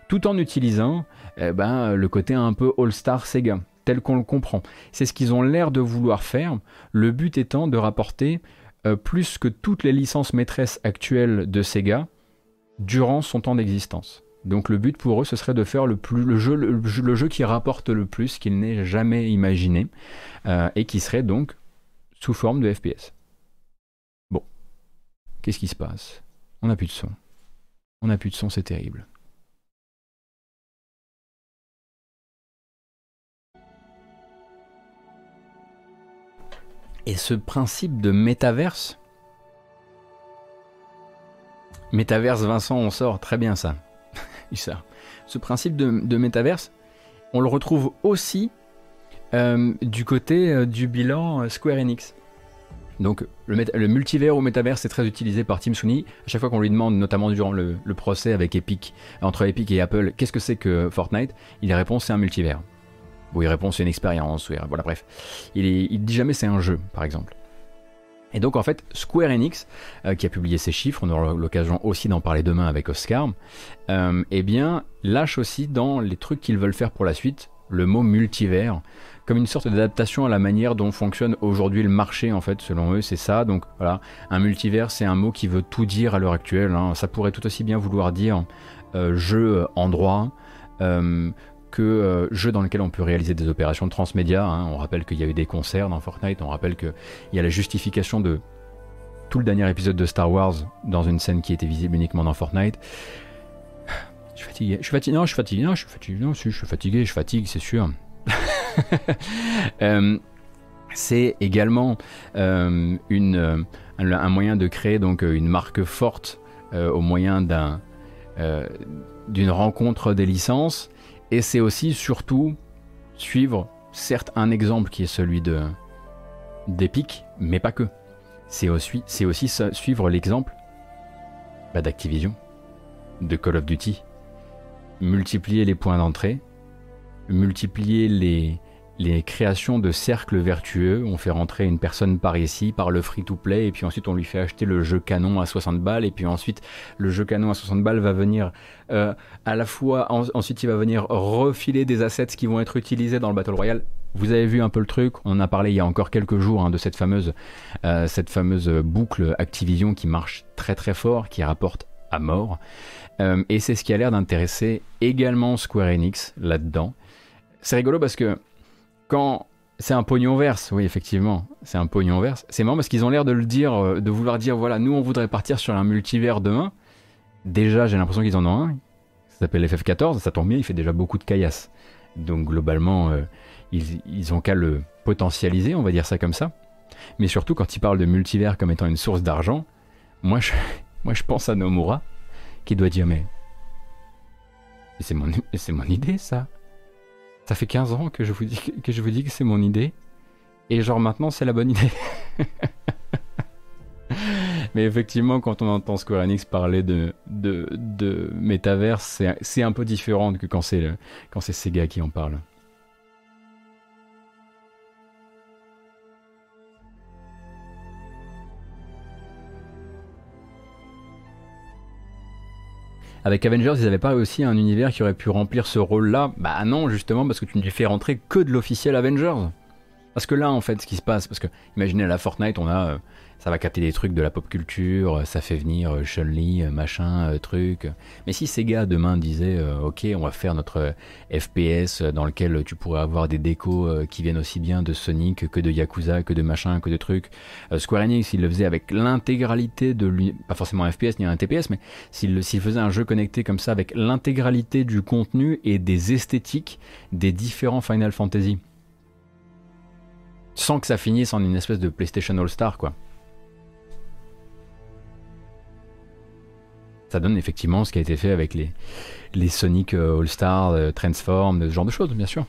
tout en utilisant eh ben, le côté un peu All-Star Sega, tel qu'on le comprend. C'est ce qu'ils ont l'air de vouloir faire, le but étant de rapporter euh, plus que toutes les licences maîtresses actuelles de Sega, durant son temps d'existence. Donc le but pour eux, ce serait de faire le, plus, le, jeu, le, jeu qui rapporte le plus qu'il n'ait jamais imaginé, euh, et qui serait donc sous forme de FPS. Bon, qu'est-ce qui se passe? On n'a plus de son. On n'a plus de son, c'est terrible. Et ce principe de métaverse, métaverse Vincent, on sort très bien ça. Ce principe de, métaverse, on le retrouve aussi euh, du côté euh, du bilan euh, Square Enix. Donc le, multivers ou métaverse est très utilisé par Tim Sweeney. À chaque fois qu'on lui demande, notamment durant le, procès avec Epic, entre Epic et Apple, qu'est-ce que c'est que Fortnite? Il répond c'est un multivers. Ou il répond c'est une expérience. Voilà bref. Il, il dit jamais c'est un jeu, par exemple. Et donc en fait, Square Enix, euh, qui a publié ces chiffres, on aura l'occasion aussi d'en parler demain avec Oscar, euh, eh bien lâche aussi dans les trucs qu'ils veulent faire pour la suite le mot multivers comme une sorte d'adaptation à la manière dont fonctionne aujourd'hui le marché en fait selon eux c'est ça donc voilà un multivers c'est un mot qui veut tout dire à l'heure actuelle hein. ça pourrait tout aussi bien vouloir dire euh, jeu endroit que euh, jeu dans lequel on peut réaliser des opérations de transmédia. Hein. On rappelle qu'il y a eu des concerts dans Fortnite, on rappelle qu'il y a la justification de tout le dernier épisode de Star Wars dans une scène qui était visible uniquement dans Fortnite. Je suis fatigué, je suis fatigué, non, je suis fatigué, non, je suis fatigué, non, je suis fatigué, je fatigue, c'est sûr. Euh, c'est également euh, une, un, moyen de créer donc une marque forte au moyen d'un d'une rencontre des licences et c'est aussi surtout suivre, certes, un exemple qui est celui de d'Epic, mais pas que. C'est aussi, suivre l'exemple bah, d'Activision, de Call of Duty. Multiplier les points d'entrée, multiplier les, les créations de cercles vertueux. On fait rentrer une personne par ici, par le free-to-play, et puis ensuite on lui fait acheter le jeu canon à 60 balles, et puis ensuite le jeu canon à 60 balles va venir euh, à la fois, ensuite il va venir refiler des assets qui vont être utilisés dans le Battle Royale. Vous avez vu un peu le truc, on a parlé il y a encore quelques jours hein, de cette fameuse, euh, cette fameuse boucle Activision qui marche très très fort, qui rapporte à mort. Euh, et c'est ce qui a l'air d'intéresser également Square Enix là-dedans. C'est rigolo parce que quand c'est un pognon verse, oui effectivement, c'est un pognon verse. C'est marrant parce qu'ils ont l'air de le dire, euh, de vouloir dire voilà, nous on voudrait partir sur un multivers demain. Déjà, j'ai l'impression qu'ils en ont un. Ça s'appelle FF14, ça tombe bien, il fait déjà beaucoup de caillasse. Donc globalement, euh, ils, ils ont qu'à le potentialiser, on va dire ça comme ça. Mais surtout quand ils parlent de multivers comme étant une source d'argent, moi je, moi je pense à Nomura qui doit dire mais c'est mon, c'est mon idée ça. Ça fait 15 ans que je vous dis que, c'est mon idée. Et genre maintenant c'est la bonne idée. Mais effectivement, quand on entend Square Enix parler de, de, de métaverse, c'est un peu différent que quand c'est Sega qui en parle. Avec Avengers, ils n'avaient pas aussi un univers qui aurait pu remplir ce rôle-là? Bah non, justement, parce que tu ne fais rentrer que de l'officiel Avengers. Parce que là, en fait, ce qui se passe, parce que imaginez à la Fortnite, on a euh, ça va capter des trucs de la pop culture, ça fait venir euh, Chun-Li, euh, machin, euh, truc. Mais si ces gars demain disaient, ok, on va faire notre FPS dans lequel tu pourrais avoir des décos qui viennent aussi bien de Sonic que de Yakuza, que de machin, que de trucs. Square Enix, il le faisait avec l'intégralité de lui, pas forcément un FPS ni un TPS, mais s'il faisait un jeu connecté comme ça avec l'intégralité du contenu et des esthétiques des différents Final Fantasy. Sans que ça finisse en une espèce de PlayStation All-Star, quoi. Ça donne effectivement ce qui a été fait avec les, les Sonic euh, All-Star, euh, Transform, ce genre de choses, bien sûr.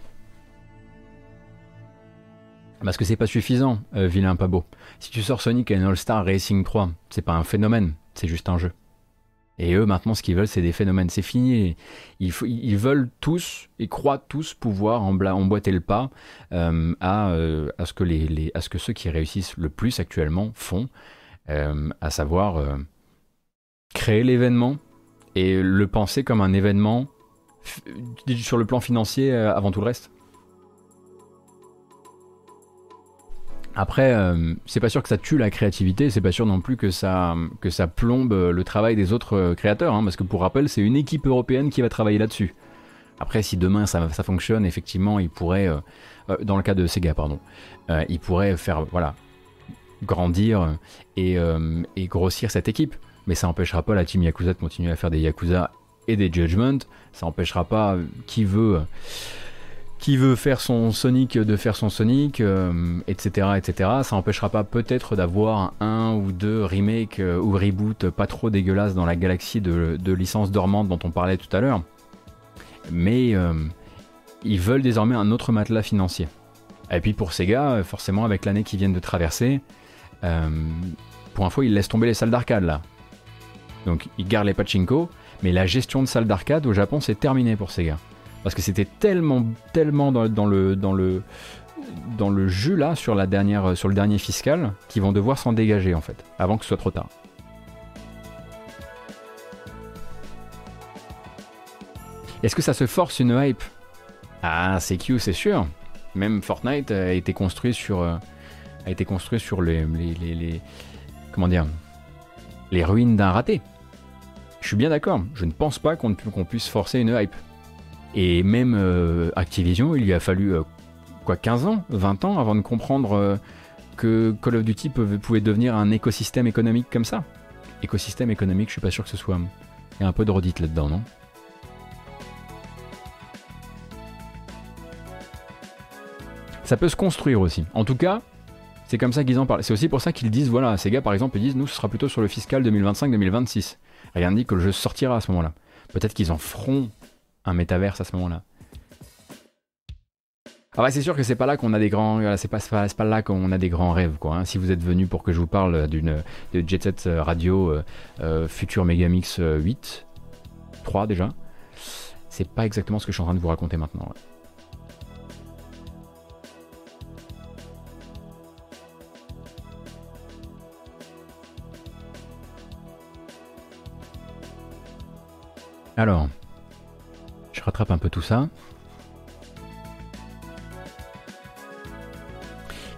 Parce que c'est pas suffisant, euh, vilain pas beau. Si tu sors Sonic et un All-Star Racing 3, c'est pas un phénomène, c'est juste un jeu. Et eux, maintenant, ce qu'ils veulent, c'est des phénomènes. C'est fini. Ils, ils, veulent tous, ils croient tous pouvoir emboîter le pas à, à, ce que les, à ce que ceux qui réussissent le plus actuellement font, à savoir créer l'événement et le penser comme un événement sur le plan financier euh, avant tout le reste. Après, euh, c'est pas sûr que ça tue la créativité, c'est pas sûr non plus que ça, que ça plombe le travail des autres euh, créateurs, hein, parce que pour rappel, c'est une équipe européenne qui va travailler là-dessus. Après, si demain ça, fonctionne, effectivement, il pourrait, euh, dans le cas de Sega, pardon, il pourrait faire, voilà, grandir et, grossir cette équipe. Mais ça n'empêchera pas la team Yakuza de continuer à faire des Yakuza et des Judgment. Ça n'empêchera pas qui veut qui veut faire son Sonic de faire son Sonic, etc., euh, etc. Ça n'empêchera pas peut-être d'avoir un ou deux remakes euh, ou reboots pas trop dégueulasses dans la galaxie de, licences dormantes dont on parlait tout à l'heure. Mais euh, ils veulent désormais un autre matelas financier. Et puis pour Sega, forcément avec l'année qu'ils viennent de traverser, pour info, ils laissent tomber les salles d'arcade là. Donc ils gardent les pachinko, mais la gestion de salles d'arcade au Japon c'est terminé pour Sega parce que c'était tellement, tellement dans, le, dans, le, dans le jus là dernière, sur le dernier fiscal qu'ils vont devoir s'en dégager en fait, avant que ce soit trop tard. Est-ce que ça se force une hype? Ah, c'est Q, c'est sûr. Même Fortnite a été construit sur, euh, a été construit sur les, les, comment dire, les ruines d'un raté. Suis bien d'accord. Je ne pense pas qu'on puisse forcer une hype. Et même euh, Activision, il lui a fallu euh, quoi 15 ans, 20 ans avant de comprendre euh, que Call of Duty pouvait, devenir un écosystème économique comme ça. Écosystème économique, je suis pas sûr que ce soit. Il y a un peu de redite là-dedans, non? Ça peut se construire aussi. En tout cas, c'est comme ça qu'ils en parlent. C'est aussi pour ça qu'ils disent, voilà, ces gars par exemple, ils disent, nous, ce sera plutôt sur le fiscal 2025-2026. Rien ne dit que le jeu sortira à ce moment-là. Peut-être qu'ils en feront un métaverse à ce moment-là. Ah bah c'est sûr que c'est pas là qu'on a des grands, c'est pas, là qu'on a des grands rêves quoi. Hein. Si vous êtes venu pour que je vous parle d'une Jet Set Radio euh, euh, Future Megamix 8, 3 déjà, c'est pas exactement ce que je suis en train de vous raconter maintenant. Alors, je rattrape un peu tout ça.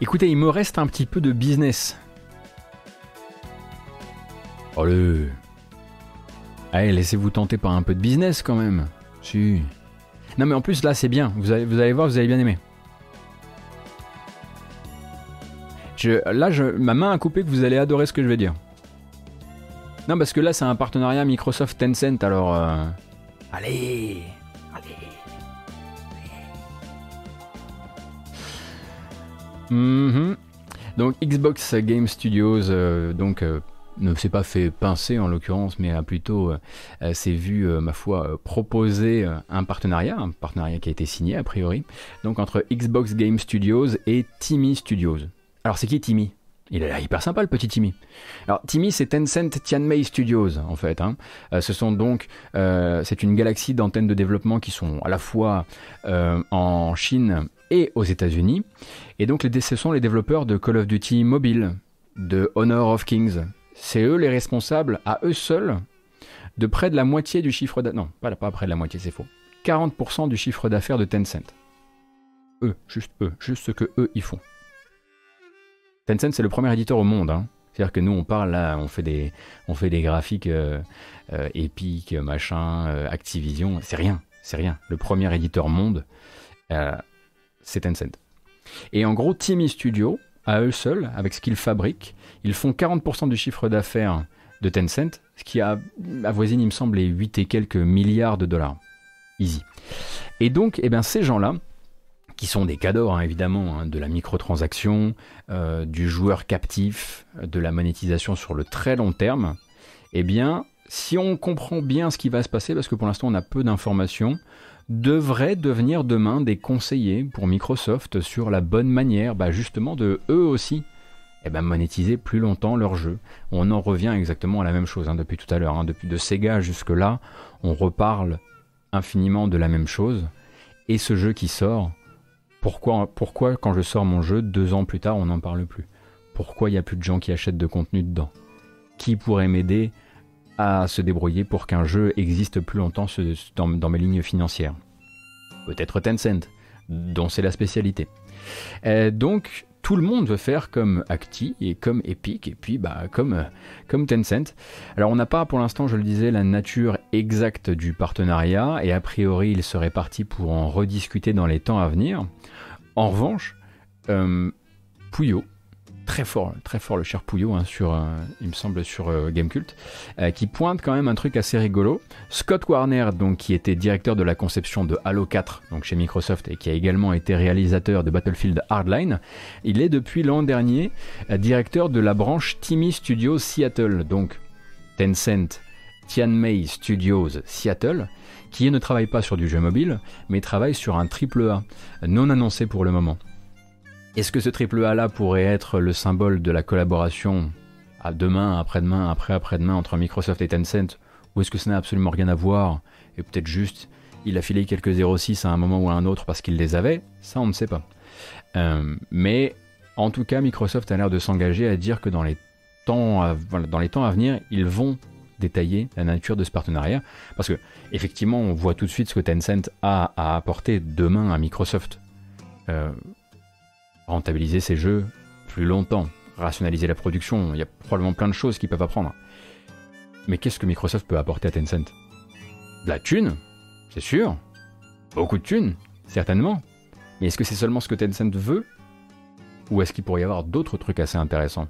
Écoutez, il me reste un petit peu de business. Allez. Allez, laissez-vous tenter par un peu de business quand même. Si. Non mais en plus là c'est bien, vous allez, voir, vous allez bien aimer. Je, là, ma main a coupé que vous allez adorer ce que je vais dire. Non parce que là c'est un partenariat Microsoft Tencent alors... Euh, allez Mhm. Donc Xbox Game Studios euh, donc, euh, ne s'est pas fait pincer en l'occurrence, mais a plutôt s'est vu, ma foi, proposer un partenariat, un partenariat qui a été signé a priori, donc entre Xbox Game Studios et Timmy Studios. Alors c'est qui Timmy il est hyper sympa le petit Timmy. Alors Timmy c'est Tencent Tianmei Studios en fait. Hein. ce sont donc c'est une galaxie d'antennes de développement qui sont à la fois en Chine et aux États-Unis. Et donc ce sont les développeurs de Call of Duty Mobile, de Honor of Kings. C'est eux les responsables, à eux seuls, de près de la moitié du chiffre d'affaires. Non, pas, pas près de la moitié, c'est faux. 40% du chiffre d'affaires de Tencent. Eux, juste eux, juste ce que eux ils font. Tencent, c'est le premier éditeur au monde. Hein. C'est-à-dire que nous, on parle là, on fait des, graphiques euh, euh, épiques, machin, euh, Activision. C'est rien, c'est rien. Le premier éditeur monde, c'est Tencent. Et en gros, Timmy Studio, à eux seuls, avec ce qu'ils fabriquent, ils font 40% du chiffre d'affaires de Tencent, ce qui a avoisine, il me semble, les 8 et quelques milliards de dollars. Easy. Et donc, eh bien, ces gens-là, qui sont des cadors, hein, évidemment, hein, de la microtransaction, euh, du joueur captif, de la monétisation sur le très long terme, eh bien, si on comprend bien ce qui va se passer, parce que pour l'instant on a peu d'informations, devraient devenir demain des conseillers pour Microsoft sur la bonne manière, bah justement, de eux aussi eh ben, monétiser plus longtemps leur jeu. On en revient exactement à la même chose hein, depuis tout à l'heure. Depuis de Sega jusque-là, on reparle infiniment de la même chose. Et ce jeu qui sort, pourquoi, quand je sors mon jeu, deux ans plus tard, on n'en parle plus? Pourquoi il n'y a plus de gens qui achètent de contenu dedans? Qui pourrait m'aider à se débrouiller pour qu'un jeu existe plus longtemps dans, mes lignes financières? Peut-être Tencent, dont c'est la spécialité. Euh, donc, tout le monde veut faire comme Acti et comme Epic et puis bah, comme, comme Tencent. Alors on n'a pas pour l'instant, je le disais, la nature exacte du partenariat et a priori il serait parti pour en rediscuter dans les temps à venir. En revanche, euh, Puyo, très fort, très fort le cher Pouillot, hein, sur, euh, il me semble, sur euh, Gamecult, euh, qui pointe quand même un truc assez rigolo. Scott Warner, donc, qui était directeur de la conception de Halo 4, donc chez Microsoft, et qui a également été réalisateur de Battlefield Hardline, il est depuis l'an dernier directeur de la branche Timmy Studios Seattle, donc Tencent, Tianmei Studios Seattle, qui ne travaille pas sur du jeu mobile, mais travaille sur un triple A, non annoncé pour le moment. Est-ce que ce triple A là pourrait être le symbole de la collaboration à demain, après-demain, après-après-demain entre Microsoft et Tencent Ou est-ce que ça n'a absolument rien à voir Et peut-être juste il a filé quelques 06 à un moment ou à un autre parce qu'il les avait? Ça, on ne sait pas. Euh, mais en tout cas, Microsoft a l'air de s'engager à dire que dans les, temps à, venir, ils vont détailler la nature de ce partenariat. Parce que, effectivement, on voit tout de suite ce que Tencent a à apporter demain à Microsoft. Euh, rentabiliser ces jeux plus longtemps, rationaliser la production, il y a probablement plein de choses qu'ils peuvent apprendre. Mais qu'est-ce que Microsoft peut apporter à Tencent? De la thune, c'est sûr. Beaucoup de thunes, certainement. Mais est-ce que c'est seulement ce que Tencent veut? Ou est-ce qu'il pourrait y avoir d'autres trucs assez intéressants?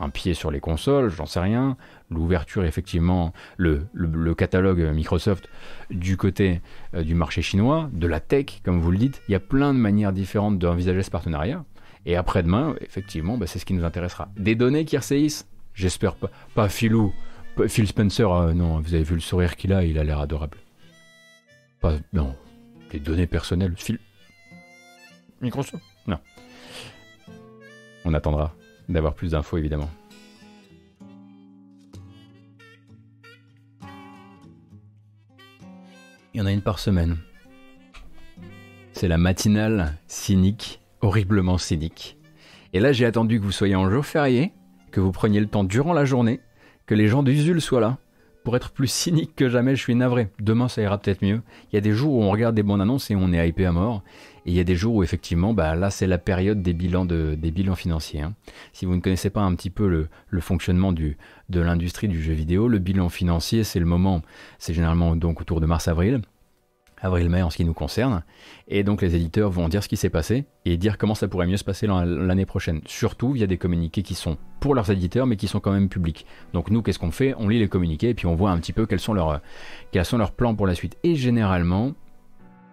Un pied sur les consoles, j'en sais rien. L'ouverture, effectivement, le, catalogue Microsoft du côté euh, du marché chinois, de la tech, comme vous le dites. Il y a plein de manières différentes d'envisager ce partenariat. Et après-demain, effectivement, bah, c'est ce qui nous intéressera. Des données qui ressaillissent J'espère pas. Pas Philou. Phil Spencer, euh, non, vous avez vu le sourire qu'il a, il a l'air adorable. Pas, non. Des données personnelles. Phil. Microsoft? Non. On attendra d'avoir plus d'infos évidemment. Il y en a une par semaine. C'est la matinale cynique, horriblement cynique. Et là, j'ai attendu que vous soyez en jour férié, que vous preniez le temps durant la journée, que les gens d'Usul soient là, pour être plus cynique que jamais. Je suis navré. Demain, ça ira peut-être mieux. Il y a des jours où on regarde des bonnes annonces et on est hypé à mort. Et il y a des jours où effectivement, bah, là c'est la période des bilans, financiers. Hein. Si vous ne connaissez pas un petit peu le, fonctionnement de l'industrie du jeu vidéo, le bilan financier c'est le moment, c'est généralement donc autour de mars-avril avril-mai en ce qui nous concerne. Et donc les éditeurs vont dire ce qui s'est passé et dire comment ça pourrait mieux se passer l'année prochaine. Surtout via des communiqués qui sont pour leurs éditeurs mais qui sont quand même publics. Donc nous, qu'est-ce qu'on fait? On lit les communiqués et puis on voit un petit peu quels sont leurs plans pour la suite. Et généralement,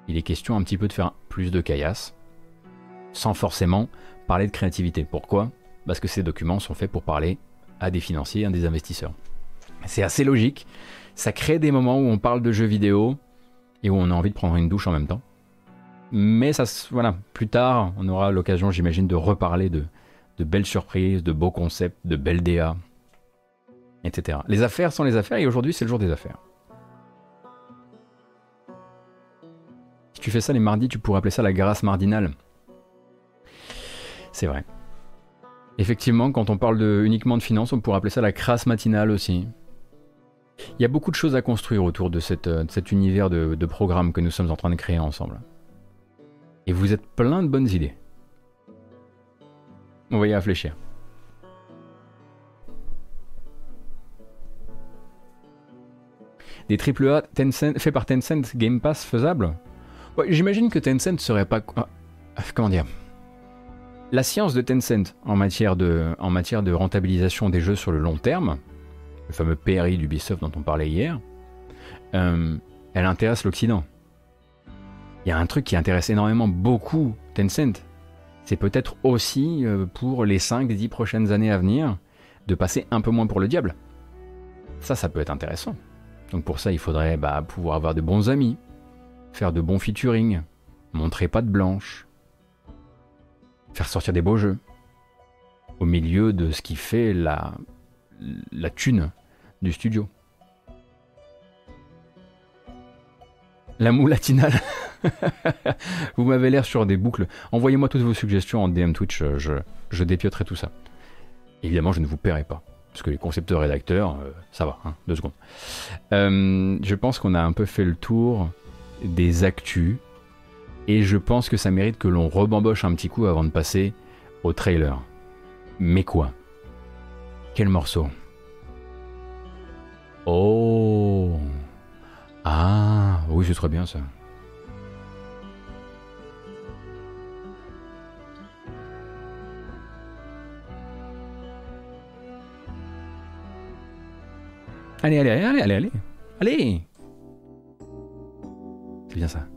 il est question un petit peu de faire plus de caillasse, sans forcément parler de créativité. Pourquoi? Parce que ces documents sont faits pour parler à des financiers, à des investisseurs. C'est assez logique, ça crée des moments où on parle de jeux vidéo et où on a envie de prendre une douche en même temps. Mais ça, voilà, plus tard, on aura l'occasion, j'imagine, de reparler de, de belles surprises, de beaux concepts, de belles DA, etc. Les affaires sont les affaires et aujourd'hui c'est le jour des affaires. Tu fais ça les mardis, tu pourrais appeler ça la grâce mardinale. C'est vrai. Effectivement, quand on parle uniquement de finances, on pourrait appeler ça la crasse matinale aussi. Il y a beaucoup de choses à construire autour de, euh, cet univers de, de programmes que nous sommes en train de créer ensemble. Et vous êtes plein de bonnes idées. On va y réfléchir. Des AAA Tencent, faits par Tencent Game Pass faisables J'imagine que Tencent serait pas. Ah, comment dire? La science de Tencent en matière de, en matière de rentabilisation des jeux sur le long terme, le fameux PRI d'Ubisoft dont on parlait hier, euh, elle intéresse l'Occident. Il y a un truc qui intéresse énormément beaucoup Tencent. C'est peut-être aussi euh, pour les 5-10 prochaines années à venir de passer un peu moins pour le diable. Ça, ça peut être intéressant. Donc pour ça, il faudrait bah, pouvoir avoir de bons amis, faire de bons featuring, montrer pas de blanche, faire sortir des beaux jeux, au milieu de ce qui fait la, la thune du studio. La moulatine. Vous m'avez l'air sur des boucles. Envoyez-moi toutes vos suggestions en DM Twitch, je, je dépioterai tout ça. Évidemment, je ne vous paierai pas. Parce que les concepteurs rédacteurs, euh, ça va, hein, deux secondes. Euh, je pense qu'on a un peu fait le tour des actus. Et je pense que ça mérite que l'on rebamboche un petit coup avant de passer au trailer. Mais quoi? Quel morceau? Oh Ah oui, ce serait bien ça. Allez, allez, allez, allez, allez. Allez Bien ça.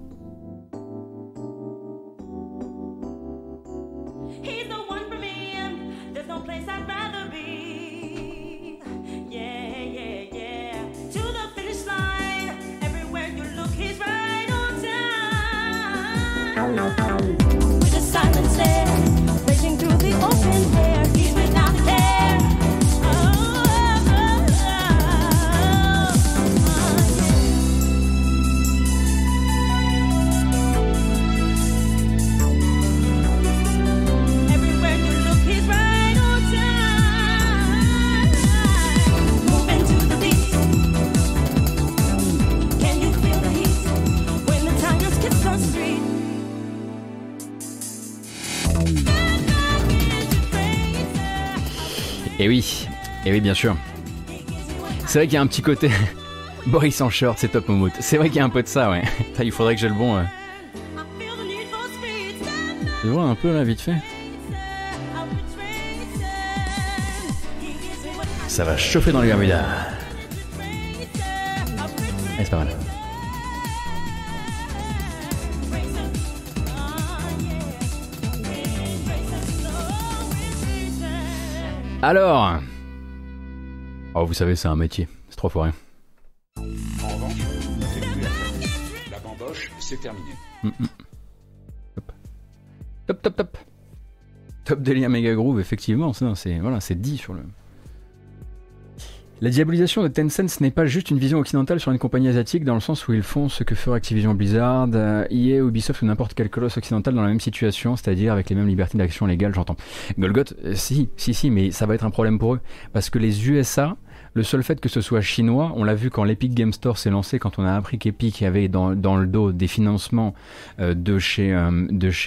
Et oui, et oui, bien sûr. C'est vrai qu'il y a un petit côté. Boris en short, c'est top Momout. C'est vrai qu'il y a un peu de ça, ouais. Il faudrait que j'ai le bon. Tu vois un peu là, vite fait. Ça va chauffer dans les Bermudas. c'est pas mal. Alors Oh, vous savez, c'est un métier. C'est trois fois rien. En revanche, La bamboche, c'est terminé. Mm, mm. Top. Top, top, top. Top délire méga groove, effectivement. C'est voilà, dit sur le. La diabolisation de Tencent, ce n'est pas juste une vision occidentale sur une compagnie asiatique, dans le sens où ils font ce que ferait Activision Blizzard, EA, euh, Ubisoft ou n'importe quel colosse occidental dans la même situation, c'est-à-dire avec les mêmes libertés d'action légales, j'entends. Golgoth, euh, si, si, si, mais ça va être un problème pour eux. Parce que les USA le seul fait que ce soit chinois, on l'a vu quand l'Epic Game Store s'est lancé, quand on a appris qu'Epic avait dans, le dos des financements euh, de chez, euh,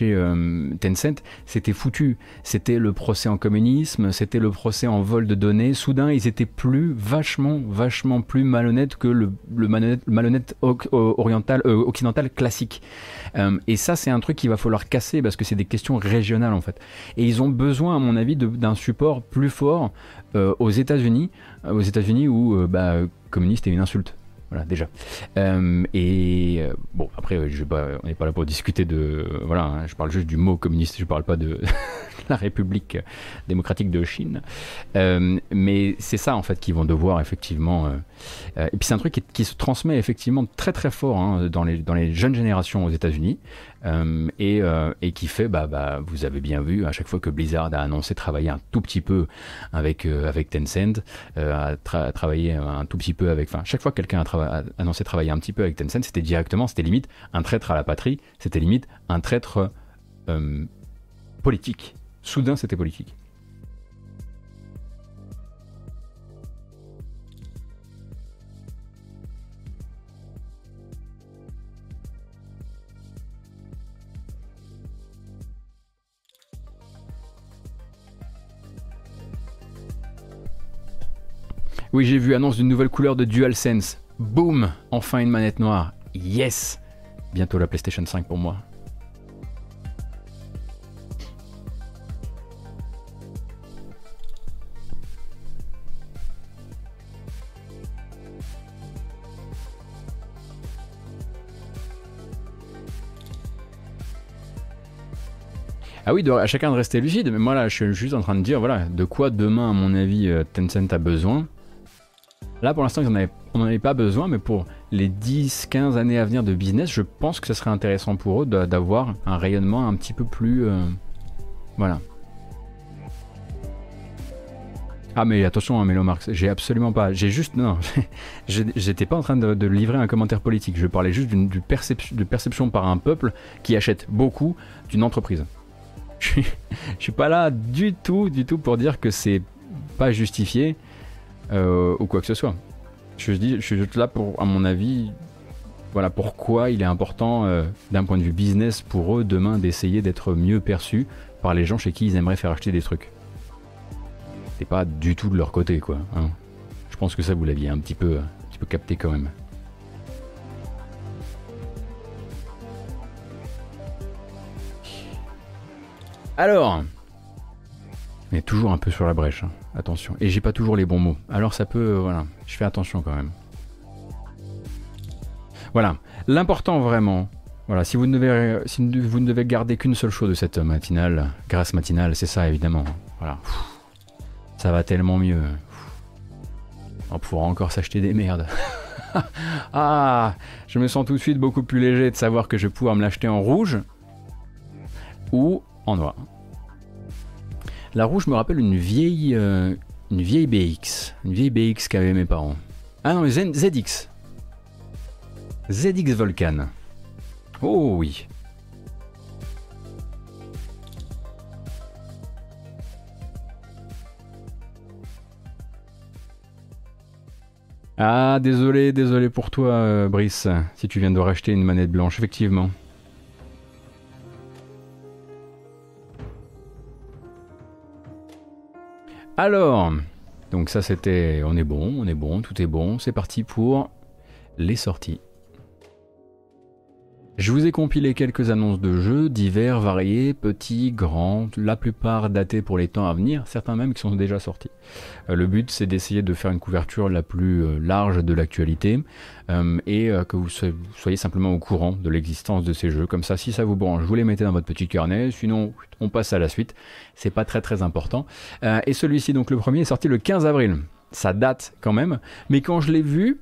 euh, Tencent, c'était foutu. C'était le procès en communisme, c'était le procès en vol de données. Soudain, ils étaient plus vachement, vachement plus malhonnêtes que le, le malhonnête, oriental, occidental classique. Et ça, c'est un truc qu'il va falloir casser parce que c'est des questions régionales en fait. Et ils ont besoin, à mon avis, d'un support plus fort aux États-Unis euh, aux États-Unis où euh, bah, communiste est une insulte. Voilà, déjà. Euh, et bon, après, je on n'est pas là pour discuter de. Voilà, hein, je parle juste du mot communiste, je parle pas de la République démocratique de Chine. mais c'est ça, en fait, qu'ils vont devoir effectivement. et puis, c'est un truc qui, se transmet effectivement très très fort hein, dans, les, dans les jeunes générations aux États-Unis. Euh, et, euh, et, qui fait, bah, bah, vous avez bien vu, à chaque fois que Blizzard a annoncé travailler un tout petit peu avec, euh, Tencent, a un tout petit peu avec, enfin, chaque fois que quelqu'un a, annoncé travailler un petit peu avec Tencent, c'était directement, c'était limite un traître à la patrie, c'était limite un traître politique. Soudain, c'était politique. Oui, j'ai vu annonce d'une nouvelle couleur de DualSense. Boum Enfin une manette noire. Yes Bientôt la PlayStation 5 pour moi. Ah oui, à chacun de rester lucide, mais moi là je suis juste en train de dire voilà, de quoi demain à mon avis euh, Tencent a besoin. Là, pour l'instant, on n'en avait pas besoin, mais pour les 10-15 années à venir de business, je pense que ce serait intéressant pour eux d'avoir un rayonnement un petit peu plus... Euh, voilà. Ah mais attention, hein, Mélo Marx, j'ai absolument pas, j'ai juste, non, j'étais pas en train de, livrer un commentaire politique, je parlais juste d'une de perception par un peuple qui achète beaucoup d'une entreprise. Je suis, suis pas là du tout, du tout pour dire que c'est pas justifié, euh, ou quoi que ce soit. Je, suis juste là pour, à mon avis, voilà pourquoi il est important euh, d'un point de vue business pour eux demain d'essayer d'être mieux perçus par les gens chez qui ils aimeraient faire acheter des trucs. C'est pas du tout de leur côté quoi. Hein. Je pense que ça vous l'aviez un petit peu, un petit peu capté quand même. Alors, on est toujours un peu sur la brèche, hein. Attention. Et j'ai pas toujours les bons mots. Alors ça peut, euh, voilà, je fais attention quand même. Voilà, l'important vraiment, voilà, si vous ne devez, si vous ne devez garder qu'une seule chose de cette matinale, grâce matinale, c'est ça évidemment. Voilà, ça va tellement mieux. On pourra encore s'acheter des merdes. ah, je me sens tout de suite beaucoup plus léger de savoir que je vais pouvoir me l'acheter en rouge ou en noir. La rouge me rappelle une vieille, euh, une vieille BX, une vieille BX qu'avaient mes parents. Ah non, ZX. ZX Volcan. Oh oui. Ah, désolé, désolé pour toi, euh, Brice, si tu viens de racheter une manette blanche, effectivement. Alors, donc ça c'était, on est bon, on est bon, tout est bon, c'est parti pour les sorties. Je vous ai compilé quelques annonces de jeux divers, variés, petits, grands, la plupart datés pour les temps à venir, certains même qui sont déjà sortis. Euh, le but c'est d'essayer de faire une couverture la plus euh, large de l'actualité euh, et que vous soyez simplement au courant de l'existence de ces jeux. Comme ça, si ça vous branche, vous les mettez dans votre petit carnet, sinon on passe à la suite. C'est pas très très important. et celui-ci, donc le premier, est sorti le 15 avril. Ça date quand même, mais quand je l'ai vu,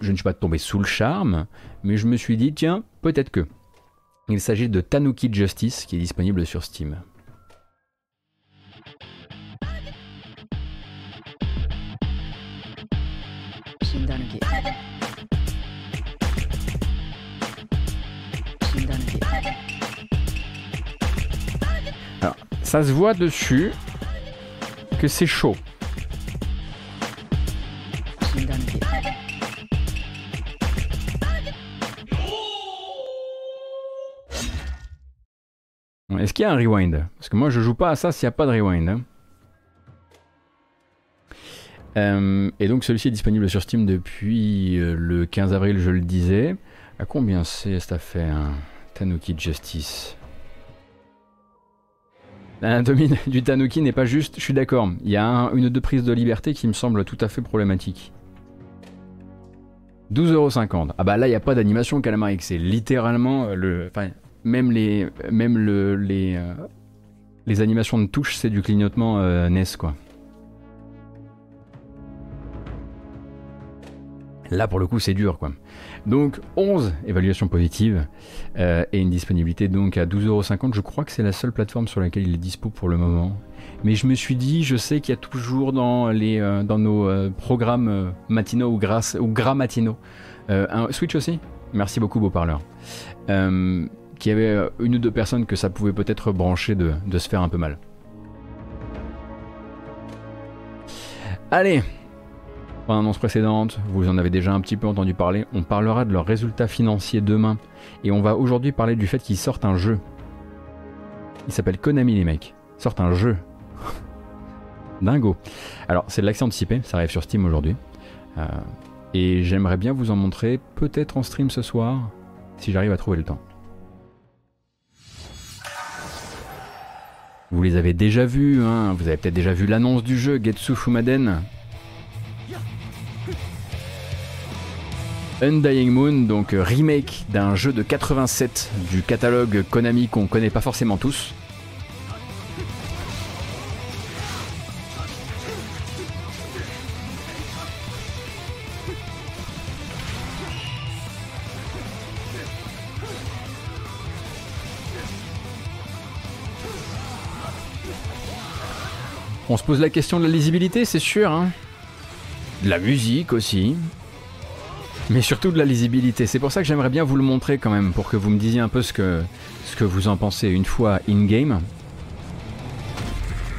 je ne suis pas tombé sous le charme, mais je me suis dit, tiens, peut-être que. Il s'agit de Tanuki Justice qui est disponible sur Steam. Alors, ça se voit dessus que c'est chaud. Est-ce qu'il y a un rewind? Parce que moi je joue pas à ça s'il n'y a pas de rewind. Hein. Euh, et donc celui-ci est disponible sur Steam depuis euh, le 15 avril, je le disais. À combien c'est cette affaire Tanuki Justice un du Tanuki n'est pas juste, je suis d'accord. Il y a une ou deux prises de liberté qui me semblent tout à fait problématiques. 12,50€. Ah bah là, il n'y a pas d'animation Calamari, c'est littéralement euh, le même les, même le, les, euh, les animations de touche, c'est du clignotement euh, NES, quoi. Là, pour le coup, c'est dur, quoi. Donc, 11 évaluations positives euh, et une disponibilité donc à 12,50€. Je crois que c'est la seule plateforme sur laquelle il est dispo pour le moment. Mais je me suis dit, je sais qu'il y a toujours dans, les, dans nos programmes matinaux ou, gras, ou gras matinaux un Switch aussi. Merci beaucoup, beau parleur qu'il y avait euh, une ou deux personnes que ça pouvait peut-être brancher de, se faire un peu mal. Allez Dans l'annonce précédente, vous en avez déjà un petit peu entendu parler, on parlera de leurs résultats financiers demain. Et on va aujourd'hui parler du fait qu'ils sortent un jeu. Il s'appelle Konami les mecs. Ils sortent un jeu. Dingo. Alors c'est de l'accès anticipé, ça arrive sur Steam aujourd'hui. Euh, et j'aimerais bien vous en montrer peut-être en stream ce soir, si j'arrive à trouver le temps. Vous les avez déjà vus, hein vous avez peut-être déjà vu l'annonce du jeu Getsu Fumaden. Undying Moon, donc euh, remake d'un jeu de 87 du catalogue Konami qu'on connaît pas forcément tous. On se pose la question de la lisibilité, c'est sûr. Hein de la musique aussi. Mais surtout de la lisibilité. C'est pour ça que j'aimerais bien vous le montrer quand même, pour que vous me disiez un peu ce que, vous en pensez une fois in-game.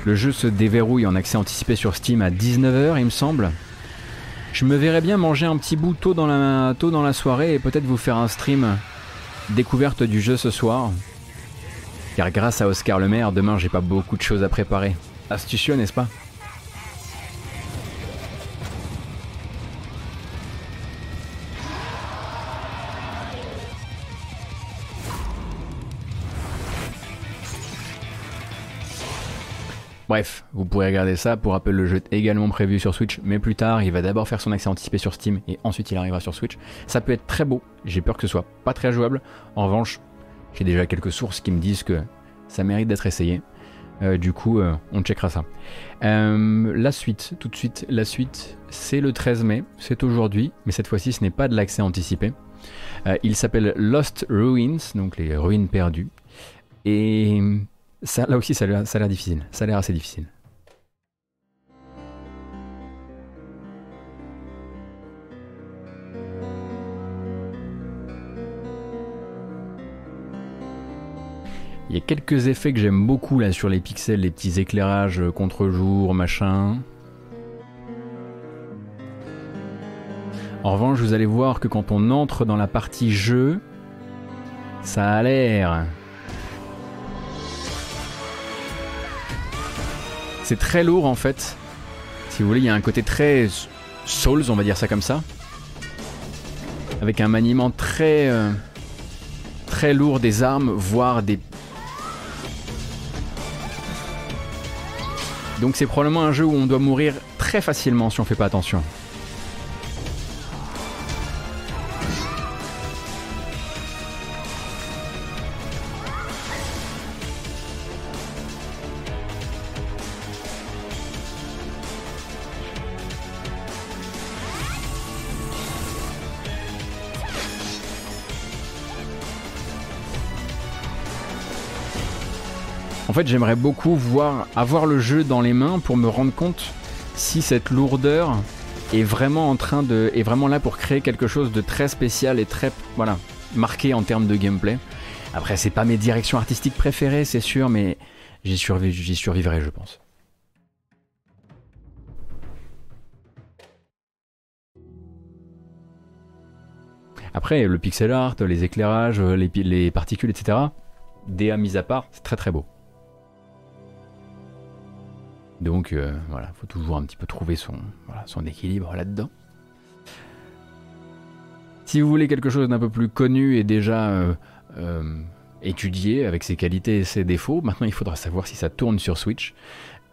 Le jeu se déverrouille en accès anticipé sur Steam à 19h, il me semble. Je me verrais bien manger un petit bout tôt dans la, tôt dans la soirée et peut-être vous faire un stream découverte du jeu ce soir. Car grâce à Oscar Le Maire, demain j'ai pas beaucoup de choses à préparer. Astucieux, n'est-ce pas? Bref, vous pourrez regarder ça. Pour rappel, le jeu est également prévu sur Switch, mais plus tard, il va d'abord faire son accès anticipé sur Steam et ensuite il arrivera sur Switch. Ça peut être très beau, j'ai peur que ce soit pas très jouable. En revanche, j'ai déjà quelques sources qui me disent que ça mérite d'être essayé. Euh, du coup, euh, on checkera ça. Euh, la suite, tout de suite, la suite, c'est le 13 mai, c'est aujourd'hui, mais cette fois-ci, ce n'est pas de l'accès anticipé. il s'appelle Lost Ruins, donc les ruines perdues. Et ça, là aussi, ça a l'air difficile. Ça a l'air assez difficile. Il y a quelques effets que j'aime beaucoup là sur les pixels, les petits éclairages contre-jour, machin. En revanche, vous allez voir que quand on entre dans la partie jeu, ça a l'air C'est très lourd en fait. Si vous voulez, il y a un côté très Souls, on va dire ça comme ça. Avec un maniement très euh, très lourd des armes, voire des Donc c'est probablement un jeu où on doit mourir très facilement si on fait pas attention. Fait, j'aimerais beaucoup voir, avoir le jeu dans les mains pour me rendre compte si cette lourdeur est vraiment en train de, est vraiment là pour créer quelque chose de très spécial et très, voilà, marqué en termes de gameplay. Après, c'est pas mes directions artistiques préférées, c'est sûr, mais j'y survivrai, je pense. Après, le pixel art, les éclairages, les, les particules, etc., DA mis à part, c'est très très beau. Donc euh, voilà, il faut toujours un petit peu trouver son, équilibre là-dedans. Si vous voulez quelque chose d'un peu plus connu et déjà euh, euh, étudié avec ses qualités et ses défauts, maintenant il faudra savoir si ça tourne sur Switch.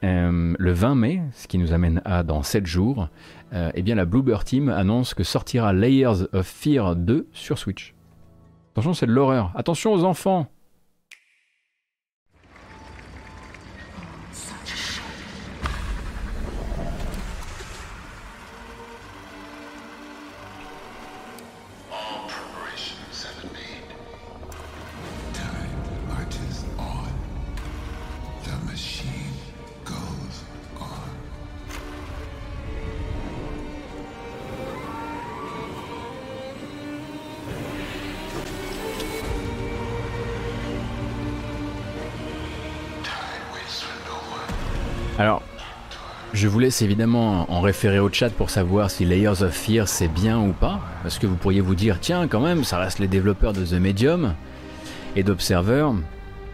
le 20 mai, ce qui nous amène à dans 7 jours, eh bien la Bluebird Team annonce que sortira Layers of Fear 2 sur Switch. Attention, c'est de l'horreur. Attention aux enfants laisse évidemment en référer au chat pour savoir si Layers of Fear c'est bien ou pas. Parce que vous pourriez vous dire, tiens, quand même, ça reste les développeurs de The Medium et d'Observer.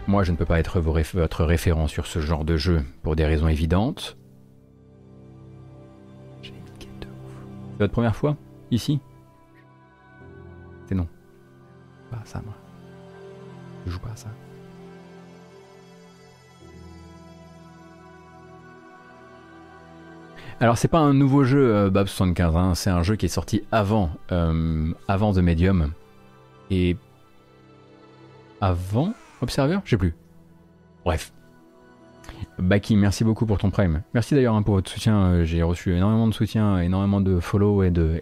Moi, je ne peux pas être votre référent sur ce genre de jeu pour des raisons évidentes. C'est votre première fois Ici? C'est non. Pas ça, moi. Je joue pas à ça. Alors c'est pas un nouveau jeu euh, Bab 75, hein. c'est un jeu qui est sorti avant, euh, avant The Medium. Et avant Observer? Je sais plus. Bref. Baki, merci beaucoup pour ton prime. Merci d'ailleurs hein, pour votre soutien. Euh, j'ai reçu énormément de soutien, énormément de follow et de,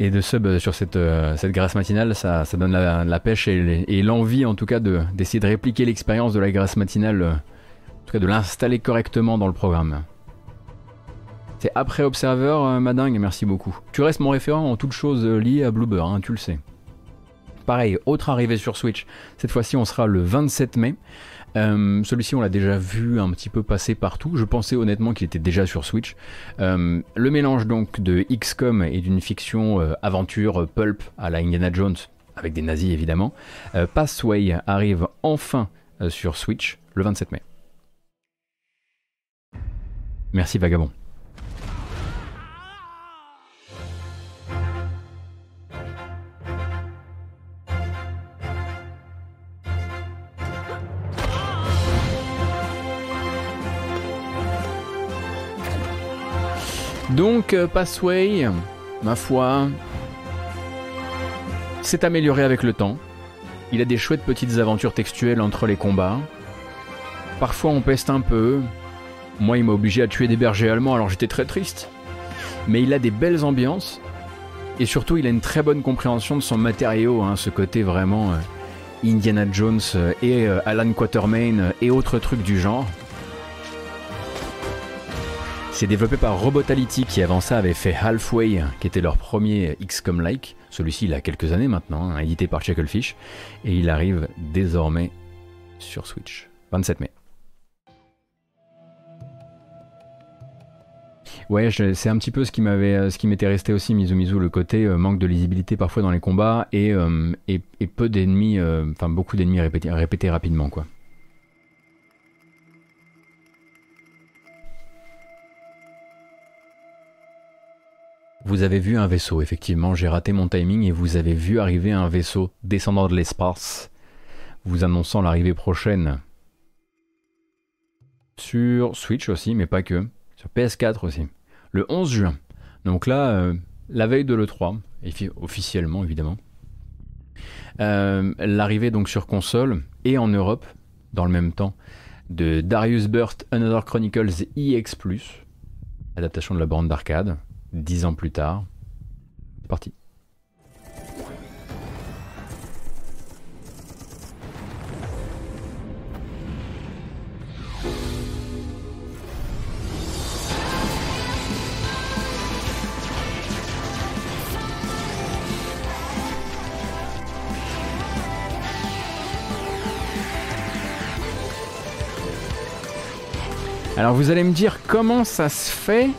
et sub sur cette, cette grâce matinale. Ça, ça donne la, pêche et, l'envie en tout cas d'essayer de, répliquer l'expérience de la grâce matinale, en tout cas de l'installer correctement dans le programme. C'est après Observer, euh, Madingue, merci beaucoup. Tu restes mon référent en toutes choses euh, liées à Bluebird, hein, tu le sais. Pareil, autre arrivée sur Switch. Cette fois-ci, on sera le 27 mai. Euh, celui-ci, on l'a déjà vu un petit peu passer partout. Je pensais honnêtement qu'il était déjà sur Switch. Euh, le mélange donc de XCOM et d'une fiction aventure pulp à la Indiana Jones, avec des nazis évidemment. Passway arrive enfin sur Switch le 27 mai. Merci Vagabond. Donc, euh, Passway, ma foi, s'est amélioré avec le temps. Il a des chouettes petites aventures textuelles entre les combats. Parfois on peste un peu. Moi il m'a obligé à tuer des bergers allemands alors j'étais très triste. Mais il a des belles ambiances. Et surtout il a une très bonne compréhension de son matériau, hein, ce côté vraiment euh, Indiana Jones euh, et Alan Quatermain et autres trucs du genre. C'est développé par Robotality qui avant ça avait fait Halfway, qui était leur premier XCOM-like. Celui-ci il a quelques années maintenant, hein, édité par Chucklefish. Et il arrive désormais sur Switch. 27 mai. Ouais, c'est un petit peu ce qui m'avait, euh, ce qui m'était resté aussi, Mizu Mizu, le côté euh, manque de lisibilité parfois dans les combats et, euh, peu d'ennemis, enfin beaucoup d'ennemis répétés, répétés rapidement quoi. Vous avez vu un vaisseau, effectivement, j'ai raté mon timing et vous avez vu arriver un vaisseau descendant de l'espace, vous annonçant l'arrivée prochaine. Sur Switch aussi, mais pas que, sur PS4 aussi, le 11 juin. Donc là, euh, la veille de l'E3, officiellement évidemment. Euh, l'arrivée donc sur console et en Europe, dans le même temps, de Darius Burst Another Chronicles EX+, adaptation de la bande d'arcade, dix ans plus tard. C'est parti. Alors vous allez me dire comment ça se fait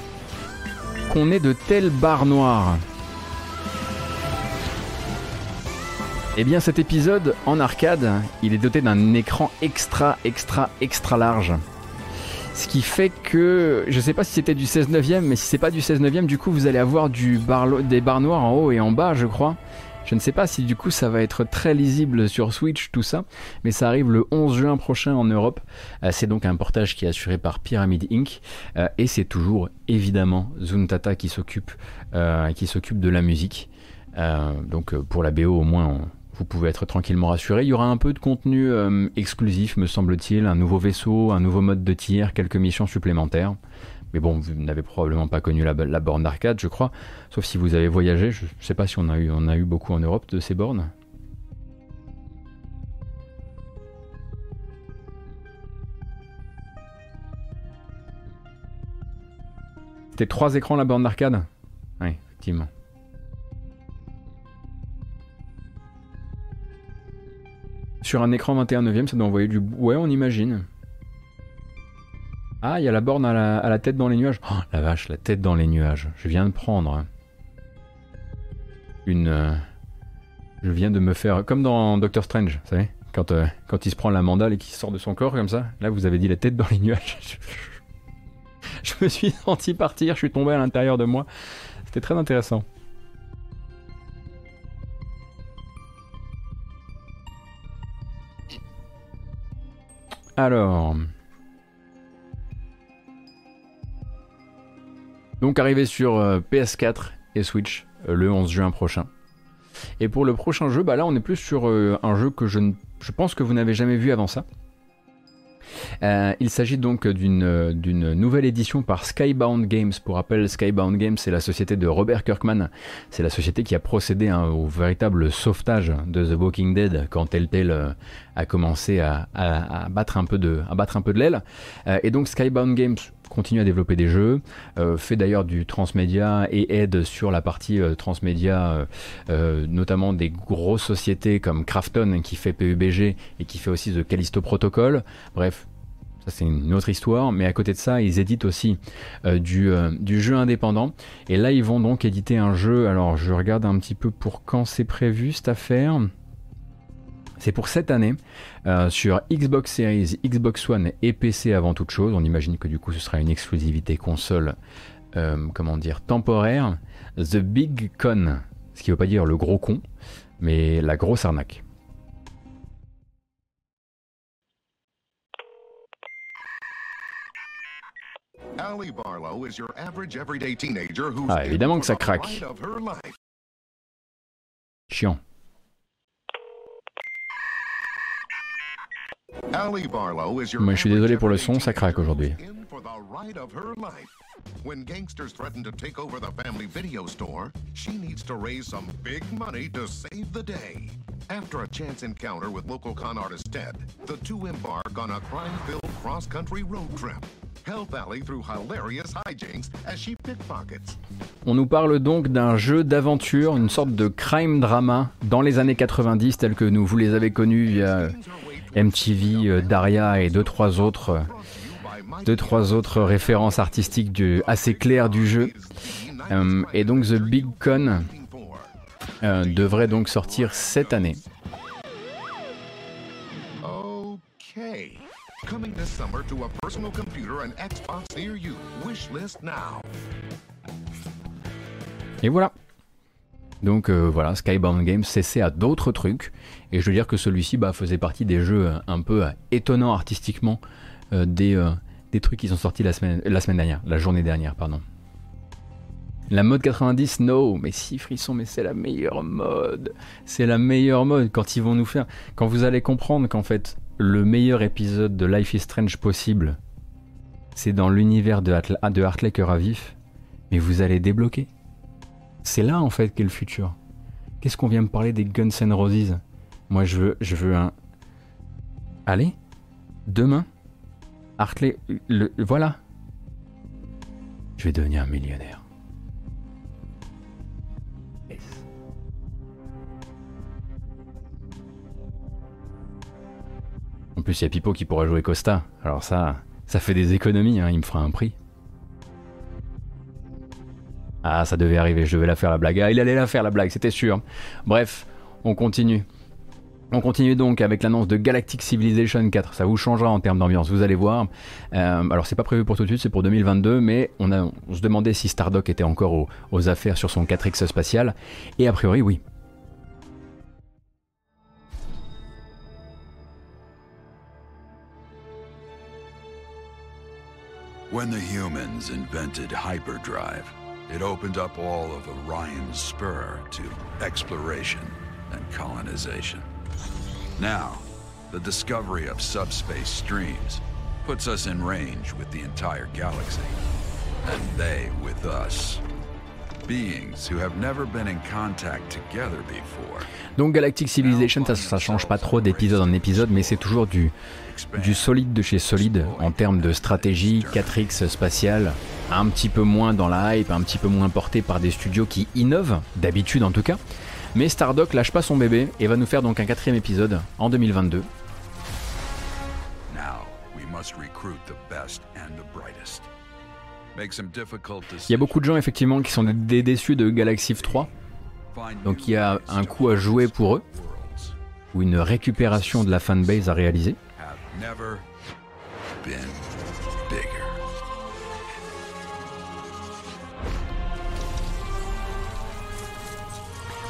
qu'on ait de telles barres noires Eh bien cet épisode en arcade, il est doté d'un écran extra extra extra large. Ce qui fait que, je sais pas si c'était du 16 neuvième, mais si c'est pas du 16 neuvième, du coup vous allez avoir du des barres noires en haut et en bas, je crois. Je ne sais pas si du coup ça va être très lisible sur Switch, tout ça, mais ça arrive le 11 juin prochain en Europe. Euh, c'est donc un portage qui est assuré par Pyramid Inc. Euh, et c'est toujours évidemment Zuntata qui s'occupe euh, qui s'occupe de la musique. donc pour la BO au moins vous pouvez être tranquillement rassuré. Il y aura un peu de contenu exclusif, me semble-t-il, un nouveau vaisseau, un nouveau mode de tir, quelques missions supplémentaires. Mais bon, vous n'avez probablement pas connu la, borne d'arcade, je crois. Sauf si vous avez voyagé. Je ne sais pas si on a, eu, beaucoup en Europe de ces bornes. C'était trois écrans la borne d'arcade? Oui, effectivement. Sur un écran 21 neuvième, ça doit envoyer du... Ouais, on imagine. Ah, il y a la borne à la, tête dans les nuages. Oh, la vache, la tête dans les nuages. Je viens de prendre une... Euh, je viens de me faire... Comme dans Doctor Strange, vous savez quand, euh, quand il se prend la mandale et qu'il sort de son corps comme ça. Là, vous avez dit la tête dans les nuages. je me suis senti partir, je suis tombé à l'intérieur de moi. C'était très intéressant. Alors... Donc arrivé sur euh, PS4 et Switch euh, le 11 juin prochain. Et pour le prochain jeu, bah là on est plus sur euh, un jeu que je, pense que vous n'avez jamais vu avant ça. il s'agit donc d'une nouvelle édition par Skybound Games. Pour rappel, Skybound Games, c'est la société de Robert Kirkman. C'est la société qui a procédé hein, au véritable sauvetage de The Walking Dead quand Telltale a commencé à battre un peu de l'aile. et donc Skybound Games, continue à développer des jeux, fait d'ailleurs du transmédia et aide sur la partie transmédia, notamment des grosses sociétés comme Krafton qui fait PUBG et qui fait aussi The Callisto Protocol. Bref, c'est une autre histoire, mais à côté de ça, ils éditent aussi euh, du, euh, du, jeu indépendant. Et là, ils vont donc éditer un jeu. Alors, je regarde un petit peu pour quand c'est prévu cette affaire. C'est pour cette année euh, sur Xbox Series, Xbox One et PC avant toute chose. On imagine que du coup, ce sera une exclusivité console, comment dire, temporaire. The Big Con, ce qui ne veut pas dire le gros con, mais la grosse arnaque. Ah, évidemment que ça craque. Chiant. Je suis désolé pour le son, ça craque aujourd'hui. When gangsters threaten to take over the family video store, she needs to raise some big money to save the day. After a chance encounter with local con artist Ted, the two embark on a crime-filled cross-country road trip. On nous parle donc d'un jeu d'aventure, une sorte de crime drama dans les années 90 tel que nous vous les avez connus via MTV, euh, Daria et deux trois autres deux trois autres références artistiques assez claires du jeu. Euh, et donc The Big Con euh, devrait donc sortir cette année. Et voilà. Donc euh, voilà, Skybound Games cessait à d'autres trucs. Et je veux dire que celui-ci bah, faisait partie des jeux euh, un peu euh, étonnants artistiquement des, des trucs qui sont sortis la semaine, la semaine dernière, la journée dernière, pardon. La mode 90, no, mais si frisson, mais c'est la meilleure mode. C'est la meilleure mode quand ils vont nous faire. Quand vous allez comprendre qu'en fait, le meilleur épisode de Life is Strange possible, c'est dans l'univers de, de Hartley Cœur à vif, mais vous allez débloquer. C'est là en fait qu'est le futur. Qu'est-ce qu'on vient me parler des Guns N' Roses? Moi je veux, je veux un. Allez, demain, Hartley, le, voilà. Je vais devenir millionnaire. En plus, il y a Pipo qui pourra jouer Costa. Alors ça, ça fait des économies, hein, il me fera un prix. Ah, ça devait arriver, je devais la faire la blague. Ah, il allait la faire la blague, c'était sûr. Bref, on continue. On continue donc avec l'annonce de Galactic Civilization 4. Ça vous changera en termes d'ambiance, vous allez voir. Euh, alors c'est pas prévu pour tout de suite, c'est pour 2022, mais on, se demandait si Stardock était encore aux affaires sur son 4X spatial. Et a priori, oui. When the humans invented hyperdrive, it opened up all of Orion's spur to exploration and colonization. Now, the discovery of subspace streams puts us in range with the entire galaxy, and they with us. Donc Galactic Civilization, ça, ça change pas trop d'épisode en épisode, mais c'est toujours du, du solide de chez solide en termes de stratégie, 4X spatial, un petit peu moins dans la hype, un petit peu moins porté par des studios qui innovent, d'habitude en tout cas. Mais Stardock lâche pas son bébé et va nous faire donc un quatrième épisode en 2022. Il y a beaucoup de gens effectivement qui sont des déçus de Galaxy 3. Donc il y a un coup à jouer pour eux, ou une récupération de la fanbase à réaliser.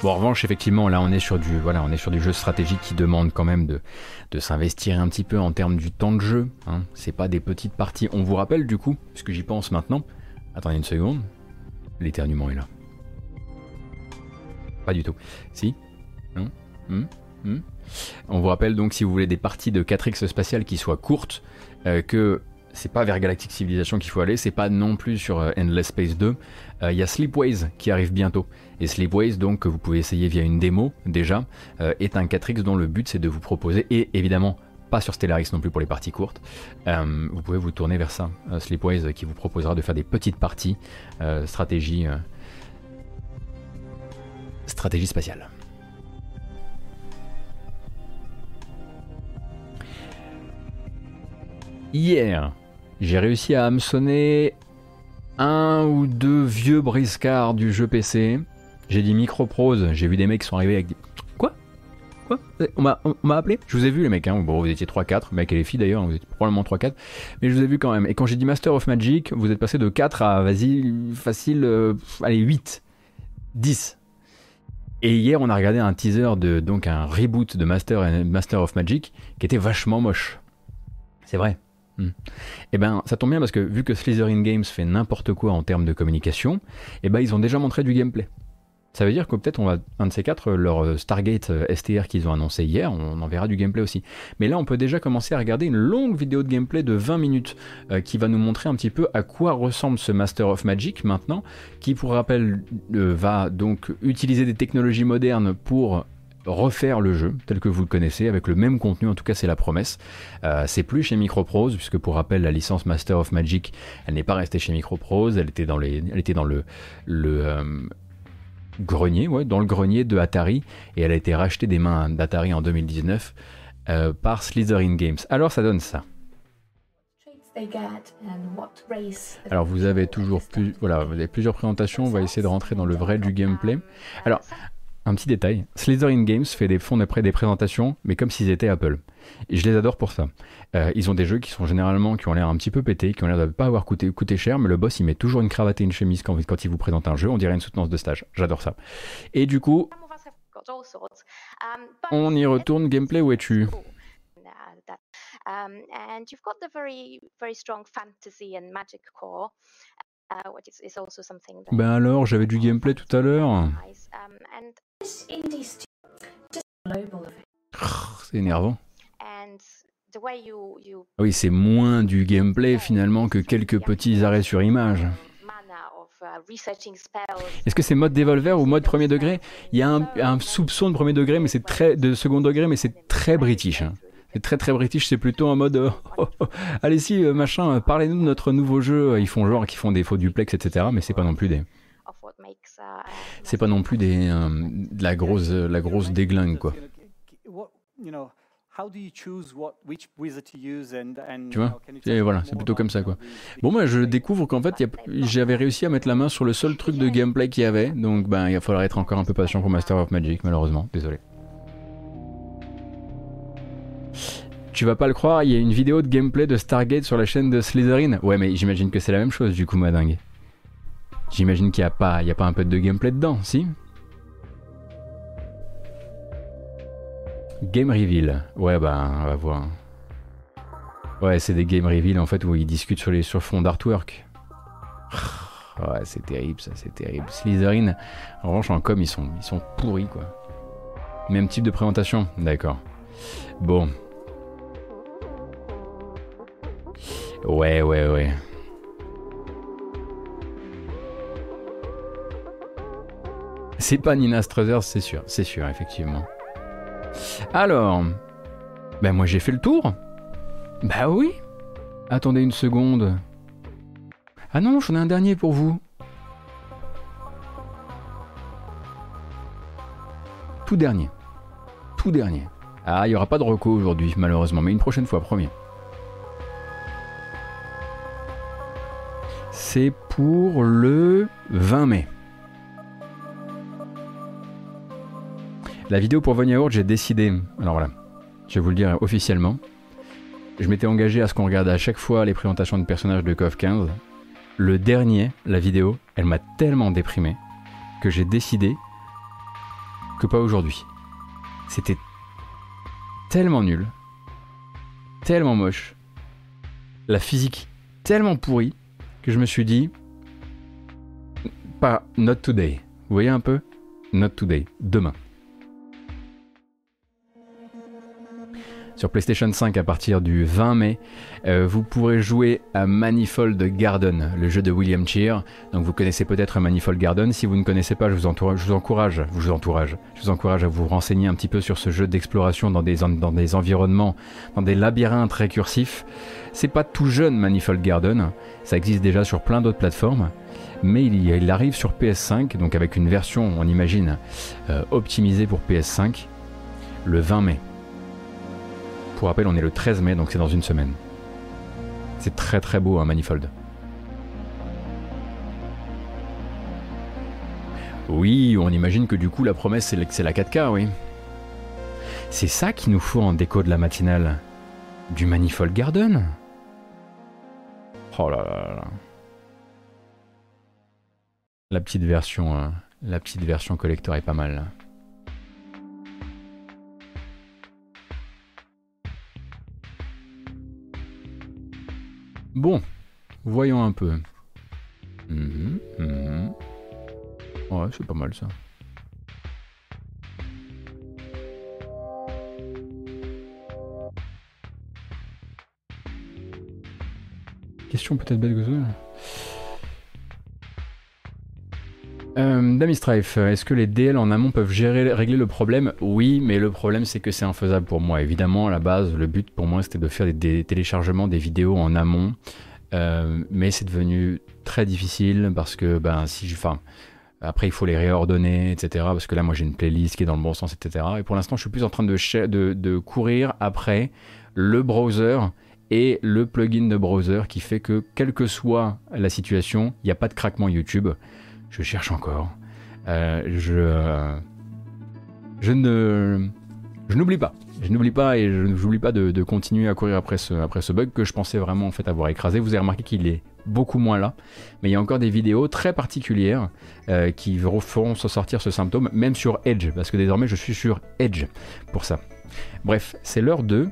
Bon, en revanche, effectivement, là, on est sur du, voilà, on est sur du jeu stratégique qui demande quand même de, de s'investir un petit peu en termes du temps de jeu. Hein. C'est pas des petites parties. On vous rappelle du coup, puisque j'y pense maintenant. Attendez une seconde. L'éternuement est là. Pas du tout. Si? Non? Hmm? Hmm? On vous rappelle donc si vous voulez des parties de 4X spatial qui soient courtes, euh, que c'est pas vers Galactic Civilization qu'il faut aller, c'est pas non plus sur euh, Endless Space 2. Euh, il y a Sleepways qui arrive bientôt. Et Sleepways, donc, que vous pouvez essayer via une démo déjà, est un 4X dont le but c'est de vous proposer, et évidemment pas sur Stellaris non plus pour les parties courtes, vous pouvez vous tourner vers ça. Sleepwise qui vous proposera de faire des petites parties stratégie, stratégie spatiale. Hier, j'ai réussi à hameçonner un ou deux vieux briscards du jeu PC. J'ai dit microprose, j'ai vu des mecs qui sont arrivés avec des... Quoi? Quoi? On m'a appelé? Je vous ai vu les mecs, hein. bon, vous étiez 3-4, mec et les filles d'ailleurs, vous étiez probablement 3-4, mais je vous ai vu quand même. Et quand j'ai dit Master of Magic, vous êtes passé de 4 à, vas-y, facile, euh, allez, 8, 10. Et hier, on a regardé un teaser de donc un reboot de Master, Master of Magic qui était vachement moche. C'est vrai. Hmm. Eh ben, ça tombe bien parce que vu que Slytherin Games fait n'importe quoi en termes de communication, eh ben, ils ont déjà montré du gameplay. Ça veut dire que peut-être on va, un de ces quatre, leur euh, Stargate euh, STR qu'ils ont annoncé hier, on en verra du gameplay aussi. Mais là, on peut déjà commencer à regarder une longue vidéo de gameplay de 20 minutes euh, qui va nous montrer un petit peu à quoi ressemble ce Master of Magic maintenant, qui pour rappel va donc utiliser des technologies modernes pour refaire le jeu tel que vous le connaissez avec le même contenu, en tout cas c'est la promesse. Euh, c'est plus chez Microprose, puisque pour rappel la licence Master of Magic, elle n'est pas restée chez Microprose, elle était dans, les, elle était dans le, le euh, grenier, ouais, dans le grenier de Atari, et elle a été rachetée des mains d'Atari en 2019 euh, par Slytherin Games. Alors ça donne ça. Alors vous avez toujours plus, voilà, vous avez plusieurs présentations. On va essayer de rentrer dans le vrai du gameplay. Alors un petit détail, Slytherin Games fait des fonds d'après des présentations, mais comme s'ils étaient Apple. Et je les adore pour ça. Euh, ils ont des jeux qui sont généralement qui ont l'air un petit peu pétés, qui ont l'air de ne pas avoir coûté, cher, mais le boss il met toujours une cravate et une chemise quand, quand il vous présente un jeu, on dirait une soutenance de stage. J'adore ça. Et du coup, on y retourne. Gameplay, où es-tu Um. Uh, ben alors, j'avais du gameplay tout à l'heure. C'est énervant. Oui, c'est moins du gameplay finalement que quelques petits arrêts sur image. Uh, Est-ce que c'est mode Devolver ou mode premier degré? Il y a un, soupçon de premier degré, mais c'est très de second degré, mais c'est très british. Hein. C'est très très british. C'est plutôt en mode euh, oh, oh, allez si euh, machin, euh, parlez-nous de notre nouveau jeu. Ils font genre qu'ils font des faux duplex, etc. Mais c'est pas non plus des c'est pas non plus des, euh, de la grosse, la grosse déglingue, quoi. Tu vois? Et voilà, c'est plutôt comme ça, quoi. Bon, moi, je découvre qu'en fait, j'avais réussi à mettre la main sur le seul truc de gameplay qu'il y avait, donc ben, il va falloir être encore un peu patient pour Master of Magic, malheureusement. Désolé. Tu vas pas le croire, il y a une vidéo de gameplay de Stargate sur la chaîne de Slytherin. Ouais, mais j'imagine que c'est la même chose, du coup, ma dingue. J'imagine qu'il n'y a, pas, a pas un peu de gameplay dedans, si Game reveal. Ouais, bah, on va voir. Ouais, c'est des game reveal en fait où ils discutent sur les sur fond d'artwork. Ouais, c'est terrible ça, c'est terrible. Slytherin, en revanche, en com, ils sont, ils sont pourris quoi. Même type de présentation, d'accord. Bon. Ouais, ouais, ouais. C'est pas Nina Struthers, c'est sûr, c'est sûr, effectivement. Alors, ben moi j'ai fait le tour. Bah oui. Attendez une seconde. Ah non, j'en ai un dernier pour vous. Tout dernier. Tout dernier. Ah, il n'y aura pas de reco aujourd'hui, malheureusement, mais une prochaine fois, premier. C'est pour le 20 mai. La vidéo pour Von j'ai décidé. Alors voilà, je vais vous le dire officiellement. Je m'étais engagé à ce qu'on regarde à chaque fois les présentations de personnages de KOF 15. Le dernier, la vidéo, elle m'a tellement déprimé que j'ai décidé que pas aujourd'hui. C'était tellement nul, tellement moche, la physique tellement pourrie que je me suis dit pas not today. Vous voyez un peu? Not today, demain. Sur PlayStation 5 à partir du 20 mai. Euh, vous pourrez jouer à Manifold Garden, le jeu de William Cheer. Donc vous connaissez peut-être Manifold Garden. Si vous ne connaissez pas, je vous, encourage, je vous encourage, à vous renseigner un petit peu sur ce jeu d'exploration dans des, dans des environnements, dans des labyrinthes récursifs. C'est pas tout jeune Manifold Garden, ça existe déjà sur plein d'autres plateformes mais il, arrive sur PS5, donc avec une version, on imagine, euh, optimisée pour PS5, le 20 mai. Pour rappel, on est le 13 mai, donc c'est dans une semaine. C'est très très beau, un hein, Manifold. Oui, on imagine que du coup la promesse c'est la 4K, oui. C'est ça qu'il nous faut en déco de la matinale. Du Manifold Garden Oh là là là. La petite version, euh, la petite version collector est pas mal. Bon, voyons un peu. Mhm, mhm. Ouais, c'est pas mal ça. Question peut-être bête que. Euh, Dami Strife, est-ce que les DL en amont peuvent gérer, régler le problème? Oui, mais le problème c'est que c'est infaisable pour moi. Évidemment, à la base, le but pour moi c'était de faire des, téléchargements des vidéos en amont, euh, mais c'est devenu très difficile parce que ben si après il faut les réordonner, etc. Parce que là moi j'ai une playlist qui est dans le bon sens, etc. Et pour l'instant je suis plus en train de, de, de courir après le browser et le plugin de browser qui fait que quelle que soit la situation, il n'y a pas de craquement YouTube. Je cherche encore. Euh, je, euh, je ne, je n'oublie pas. Je n'oublie pas et je n'oublie pas de, continuer à courir après ce, après ce bug que je pensais vraiment en fait avoir écrasé. Vous avez remarqué qu'il est beaucoup moins là, mais il y a encore des vidéos très particulières euh, qui feront sortir ce symptôme, même sur Edge, parce que désormais je suis sur Edge pour ça. Bref, c'est l'heure de.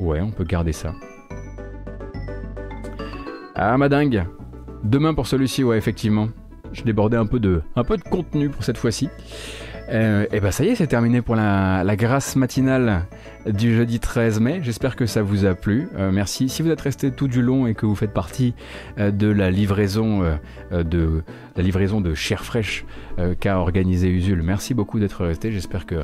Ouais, on peut garder ça. Ah ma dingue Demain pour celui-ci, ouais, effectivement. Je débordais un peu de, un peu de contenu pour cette fois-ci. Euh, et bah ça y est, c'est terminé pour la, grâce matinale du jeudi 13 mai. J'espère que ça vous a plu. Euh, merci. Si vous êtes resté tout du long et que vous faites partie euh, de la livraison de la livraison de chair fraîche qu'a organisé Usul, merci beaucoup d'être resté. J'espère que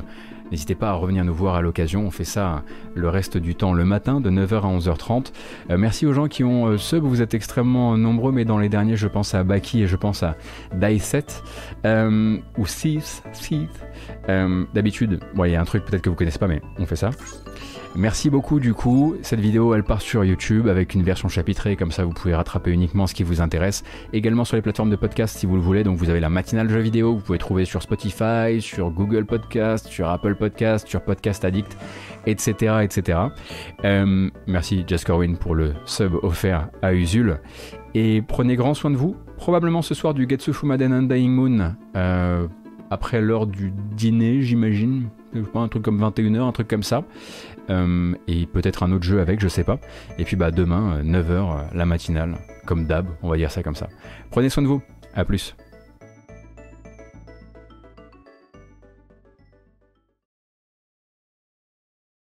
N'hésitez pas à revenir nous voir à l'occasion, on fait ça le reste du temps le matin de 9h à 11h30. Euh, merci aux gens qui ont euh, sub, vous êtes extrêmement nombreux, mais dans les derniers je pense à Baki et je pense à Daiset euh, ou Sith. D'habitude, il y a un truc peut-être que vous connaissez pas, mais on fait ça. Merci beaucoup du coup. Cette vidéo elle part sur YouTube avec une version chapitrée, comme ça vous pouvez rattraper uniquement ce qui vous intéresse. Également sur les plateformes de podcast si vous le voulez. Donc vous avez la matinale jeu vidéo, vous pouvez trouver sur Spotify, sur Google Podcast, sur Apple Podcast, sur Podcast Addict, etc. etc. Euh, merci Jess Corwin pour le sub offert à Usul. Et prenez grand soin de vous. Probablement ce soir du Getsu Fumaden Undying Moon. Euh, après l'heure du dîner, j'imagine. Un truc comme 21h, un truc comme ça. Euh, et peut-être un autre jeu avec, je sais pas. Et puis bah demain, 9h, euh, euh, la matinale, comme d'hab, on va dire ça comme ça. Prenez soin de vous, à plus.